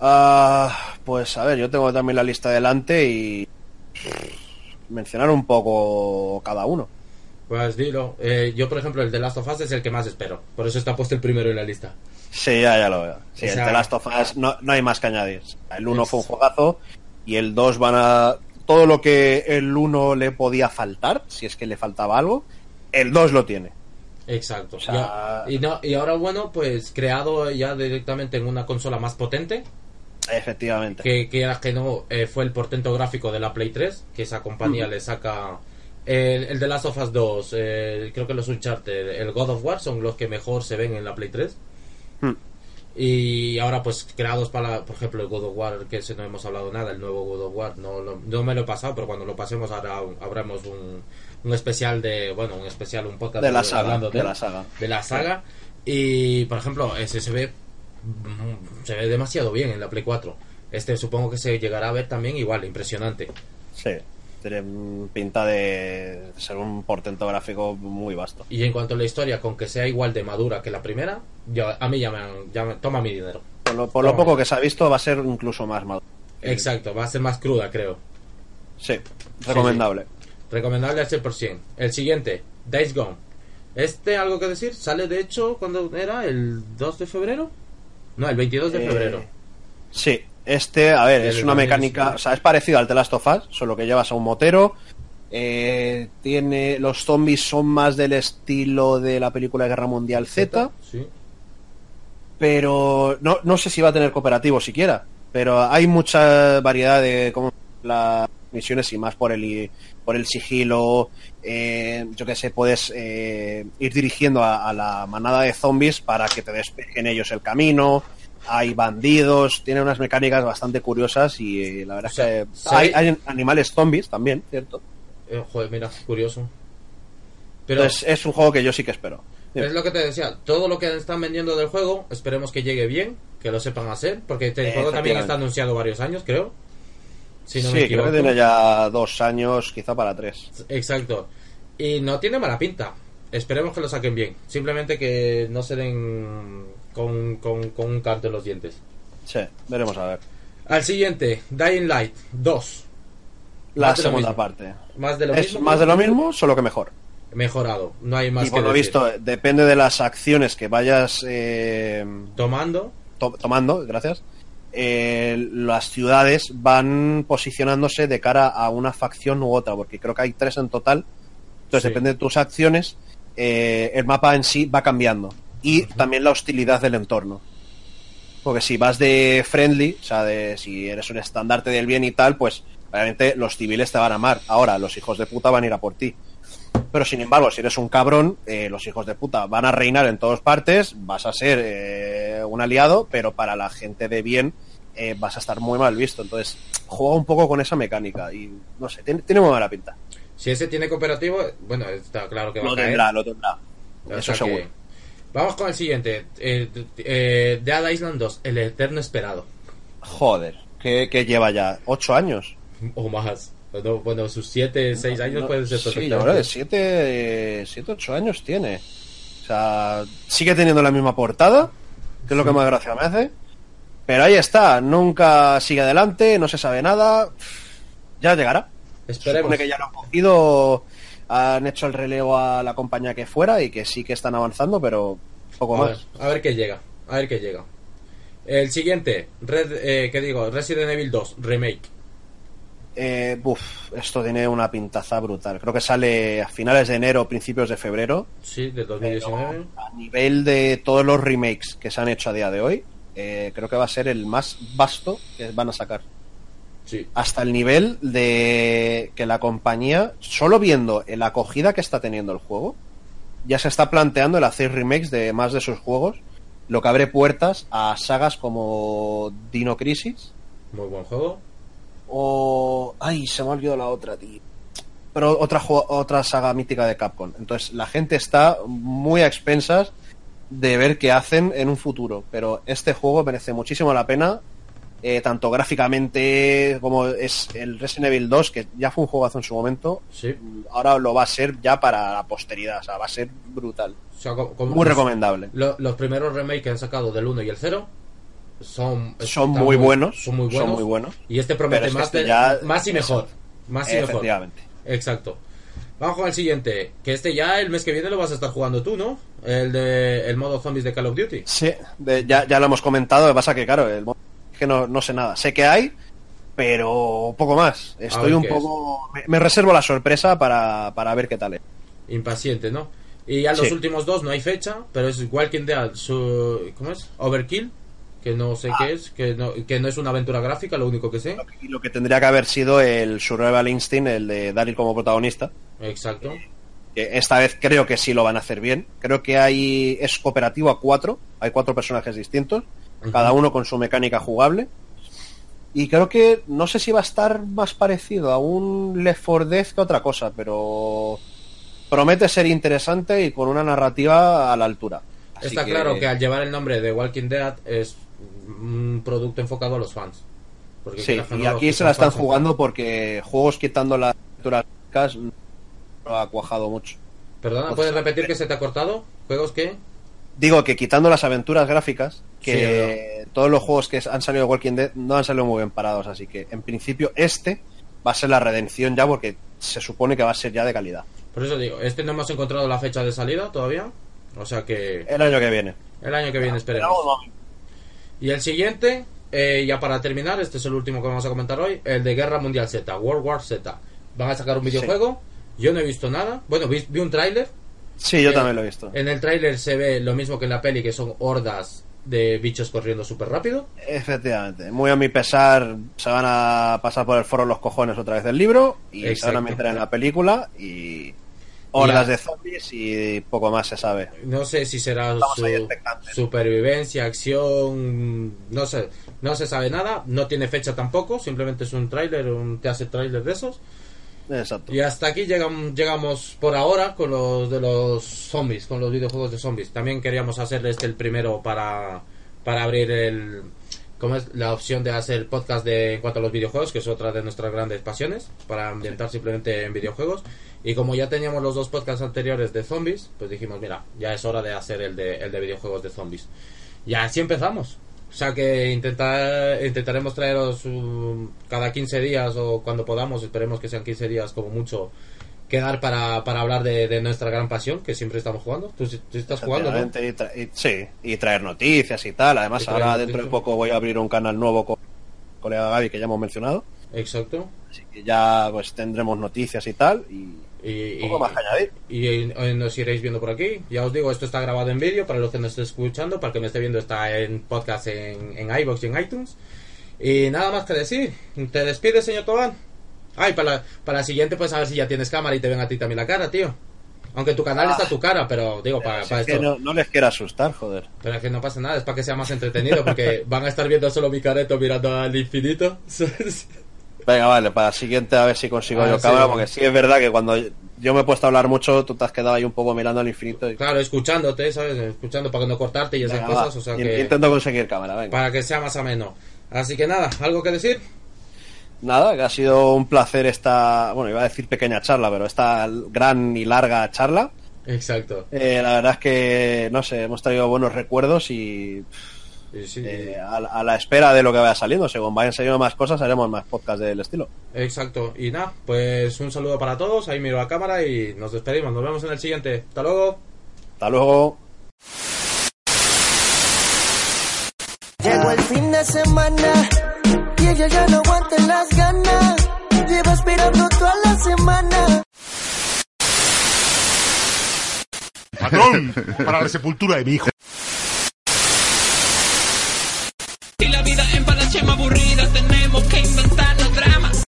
Ah, pues a ver, yo tengo también la lista delante y mencionar un poco cada uno. Pues dilo. Eh, yo, por ejemplo, el de Last of Us es el que más espero. Por eso está puesto el primero en la lista. Sí, ya, ya lo veo. Sí, O el The Last of Us no, no hay más que añadir. El 1 Es- fue un juegazo y el 2 van a... Todo lo que el 1 le podía faltar, si es que le faltaba algo, el 2 lo tiene. Exacto. O sea- Ya- y, no, y ahora, bueno, pues creado ya directamente en una consola más potente. Efectivamente. Que quieras que no, eh, fue el portento gráfico de la Play 3. Que esa compañía le saca. El, el de Last of Us 2, eh, creo que los Uncharted, el God of War son los que mejor se ven en la Play 3. Hmm. Y ahora, pues creados para, por ejemplo, el God of War, que ese no hemos hablado nada, el nuevo God of War, no, lo- no me lo he pasado, pero cuando lo pasemos ahora habremos un, un especial de, bueno, un especial, un podcast De la saga, hablando de la saga. de la saga. Y, por ejemplo, ese se ve, mm, se ve demasiado bien en la Play 4. Este supongo que se llegará a ver también igual, impresionante. Sí. Tiene pinta de ser un portento gráfico muy vasto. Y en cuanto a la historia, con que sea igual de madura que la primera, yo, a mí ya me, ya me- toma mi dinero. Por lo, por lo poco que se ha visto va a ser incluso más maduro. Exacto, va a ser más cruda, creo. Sí, recomendable. Recomendable al 100%. El siguiente, Days Gone. Este, algo que decir, sale de hecho, cuando era? ¿El 2 de febrero? No, el 22 de Eh, febrero. Sí, este, a ver, El es una mecánica, sí. o sea, es parecido al The Last of Us, solo que llevas a un motero. eh, tiene los zombies son más del estilo de la película de Guerra Mundial Z, Sí. pero no, no sé si va a tener cooperativo siquiera. Pero hay mucha variedad de cómo las misiones y más por el por el sigilo. eh, yo que sé, puedes eh, ir dirigiendo a, a la manada de zombies para que te despejen ellos el camino. Hay bandidos, tiene unas mecánicas bastante curiosas y eh, la verdad O sea, es que sí. hay, hay animales zombies también, ¿cierto? Eh, joder, mira, curioso. Pero Entonces es un juego que yo sí que espero. es lo que te decía, todo lo que están vendiendo del juego, esperemos que llegue bien, que lo sepan hacer, porque este juego también está anunciado varios años, creo. Si no sí, me creo que tiene ya dos años, quizá para tres. Exacto. Y no tiene mala pinta. Esperemos que lo saquen bien. Simplemente que no se den con, con, con un canto en los dientes. Sí, veremos a ver. Al siguiente, Dying Light 2. La Más segunda parte. Más de lo Es mismo. más de lo mismo, solo que mejor. Mejorado. No hay más y por que lo decir. visto, depende de las acciones que vayas eh, Tomando. to- tomando, gracias. Eh, las ciudades van posicionándose de cara a una facción u otra, porque creo que hay tres en total. Entonces, Sí. depende de tus acciones, eh, el mapa en sí va cambiando. Y también la hostilidad del entorno. Porque si vas de friendly, o sea, de si eres un estandarte del bien y tal, pues obviamente los civiles te van a amar. Ahora, los hijos de puta van a ir a por ti. Pero sin embargo, si eres un cabrón, eh, los hijos de puta van a reinar en todas partes, vas a ser eh, un aliado, pero para la gente de bien eh, vas a estar muy mal visto. Entonces, juega un poco con esa mecánica y no sé, tiene, tiene muy mala pinta. Si ese tiene cooperativo, bueno, está claro que va Lo a caer. tendrá, lo tendrá. O Eso que- seguro. Vamos con el siguiente. Eh, Dead Island 2, el eterno esperado. Joder, que, que lleva ya ocho años. O más. Bueno, bueno, sus 7, 6 años No, pueden ser Sí, yo perfectamente. creo que siete, siete, ocho años tiene. O sea, sigue teniendo la misma portada, que es lo que más gracia me hace. Pero ahí está, nunca sigue adelante, no se sabe nada. Ya llegará. Se Esperemos. supone que ya lo han cogido, han hecho el relevo a la compañía que fuera y que sí que están avanzando, pero poco A ver, más. a ver qué llega. A ver qué llega. El siguiente, Red, eh, ¿qué digo? Resident Evil 2 Remake. Eh, buf, esto tiene una pintaza brutal. Creo que sale a finales de enero, principios de febrero. Sí, de Pero 2019. a nivel de todos los remakes que se han hecho a día de hoy, eh, creo que va a ser el más vasto que van a sacar. Sí. Hasta el nivel de que la compañía, solo viendo la acogida que está teniendo el juego, ya se está planteando el hacer remakes de más de sus juegos, lo que abre puertas a sagas como Dino Crisis Muy buen juego. O... Ay, se me ha olvidado la otra, tío. pero otra, otra saga mítica de Capcom. Entonces la gente está muy a expensas de ver qué hacen en un futuro. Pero este juego merece muchísimo la pena, eh, tanto gráficamente como es el Resident Evil 2, que ya fue un juegazo en su momento, Sí. ahora lo va a ser ya para la posteridad, o sea, va a ser brutal. O sea, co- como- Muy recomendable. Lo- los primeros remakes que han sacado del 1 y el 0 son, Son muy buenos, Son muy buenos. son muy buenos. Y este promete Pero es que más, este ya- más y mejor. Más y mejor. Exacto. Vamos con el siguiente. Que este ya el mes que viene lo vas a estar jugando tú, ¿no? El de el modo zombies de Call of Duty. Sí, de- ya, ya lo hemos comentado, lo que pasa que, claro, el mo- es que no, no sé nada. Sé que hay, pero poco más. Estoy un poco... Me, me reservo la sorpresa para, para ver qué tal es. Impaciente, ¿no? Y ya los Sí. últimos dos no hay fecha, pero es Walking Dead, su, ¿cómo es? Overkill, que no sé Ah. qué es, que no, que no es una aventura gráfica, lo único que sé. Y lo que tendría que haber sido el Survival Instinct, el de Daryl como protagonista. Exacto. que esta vez creo que sí lo van a hacer bien. Creo que hay es cooperativo a cuatro, hay cuatro personajes distintos, cada uno con su mecánica jugable. Y creo que no sé si va a estar más parecido a un Left 4 Dead que otra cosa, pero promete ser interesante y con una narrativa a la altura. Así Está claro que al llevar el nombre de Walking Dead es un producto enfocado a los fans. Porque Sí, y aquí se la están son jugando porque juegos quitando las aventuras gráficas no ha cuajado mucho. Perdona, ¿puedes repetir que se te ha cortado? ¿Juegos qué? Digo que quitando las aventuras gráficas, Sí, que todos los juegos que han salido de Walking Dead no han salido muy bien parados, así que en principio este va a ser la redención ya porque se supone que va a ser ya de calidad. Por eso digo, este no hemos encontrado la fecha de salida todavía. O sea que El año que viene. el año que viene esperemos. Y el siguiente, eh, ya para terminar, este es el último que vamos a comentar hoy, el de Guerra Mundial Z, World War Z. Van a sacar un videojuego, yo no he visto nada. Bueno, vi, vi un tráiler. Sí, yo Eh, también lo he visto. En el tráiler se ve lo mismo que en la peli, que son hordas de bichos corriendo súper rápido. Efectivamente. Muy a mi pesar, se van a pasar por el foro los cojones otra vez del libro y se van Exacto. a meter en la película y hordas de zombies y poco más se sabe. No sé si será su supervivencia, acción, no sé, no se sabe nada, no tiene fecha tampoco, simplemente es un tráiler, un teaser tráiler de esos. Exacto. Y hasta aquí llegam- llegamos por ahora con los de los zombies, con los videojuegos de zombies. También queríamos hacer este el primero para, para abrir el como es la opción de hacer podcast de en cuanto a los videojuegos, que es otra de nuestras grandes pasiones, para ambientar simplemente en videojuegos. Y como ya teníamos los dos podcasts anteriores de zombies, pues dijimos, mira, ya es hora de hacer el de, el de videojuegos de zombies. Y así empezamos. O sea que intentar, intentaremos traeros um, cada 15 días o cuando podamos, esperemos que sean 15 días como mucho, quedar para, para hablar de, de nuestra gran pasión, que siempre estamos jugando. Tú, estás jugando, ¿no? Y y- sí, y traer noticias y tal. Además, Y ahora dentro de poco voy a abrir un canal nuevo con colega Gaby que ya hemos mencionado. Exacto. Así que ya pues tendremos noticias y tal. Y Y, poco más que añadir. y, y nos iréis viendo por aquí. Ya os digo, esto está grabado en vídeo para los que nos esté escuchando, para el que me esté viendo está en podcast en, en iVoox y en iTunes. Y nada más que decir. ¿Te despides, señor Tobán? Ay, para la, para la siguiente, pues a ver si ya tienes cámara y te ven a ti también la cara, tío. Aunque tu canal está tu cara, pero digo, para, para es que esto. no, no les quiero asustar, joder. Pero es que no pasa nada, es para que sea más entretenido, porque van a estar viendo solo mi careto mirando al infinito. Venga, vale, para la siguiente a ver si consigo Ah, yo sí, cámara, porque sí es verdad que cuando yo me he puesto a hablar mucho, tú te has quedado ahí un poco mirando al infinito. Y... claro, escuchándote, ¿sabes? Escuchando para no cortarte y esas Venga, cosas, o sea que. Intento conseguir cámara, venga. para que sea más ameno. Así que nada, ¿algo que decir? Nada, que ha sido un placer esta, bueno, iba a decir pequeña charla, pero esta gran y larga charla. Exacto. Eh, la verdad es que, no sé, hemos traído buenos recuerdos y Sí, sí. eh, a, la- a la espera de lo que vaya saliendo. Según vayan saliendo más cosas, haremos más podcasts del estilo. Exacto. Y nada, pues un saludo para todos. Ahí miro la cámara y nos despedimos. Nos vemos en el siguiente. Hasta luego. Hasta luego. Llegó el fin de semana y ella ya no aguanta las ganas. Lleva esperando toda la semana. Patrón, para la sepultura de mi hijo. Y la vida en Panachema aburrida, tenemos que inventarnos dramas.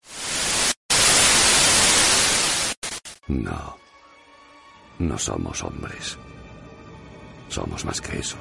No. No somos hombres. Somos más que eso.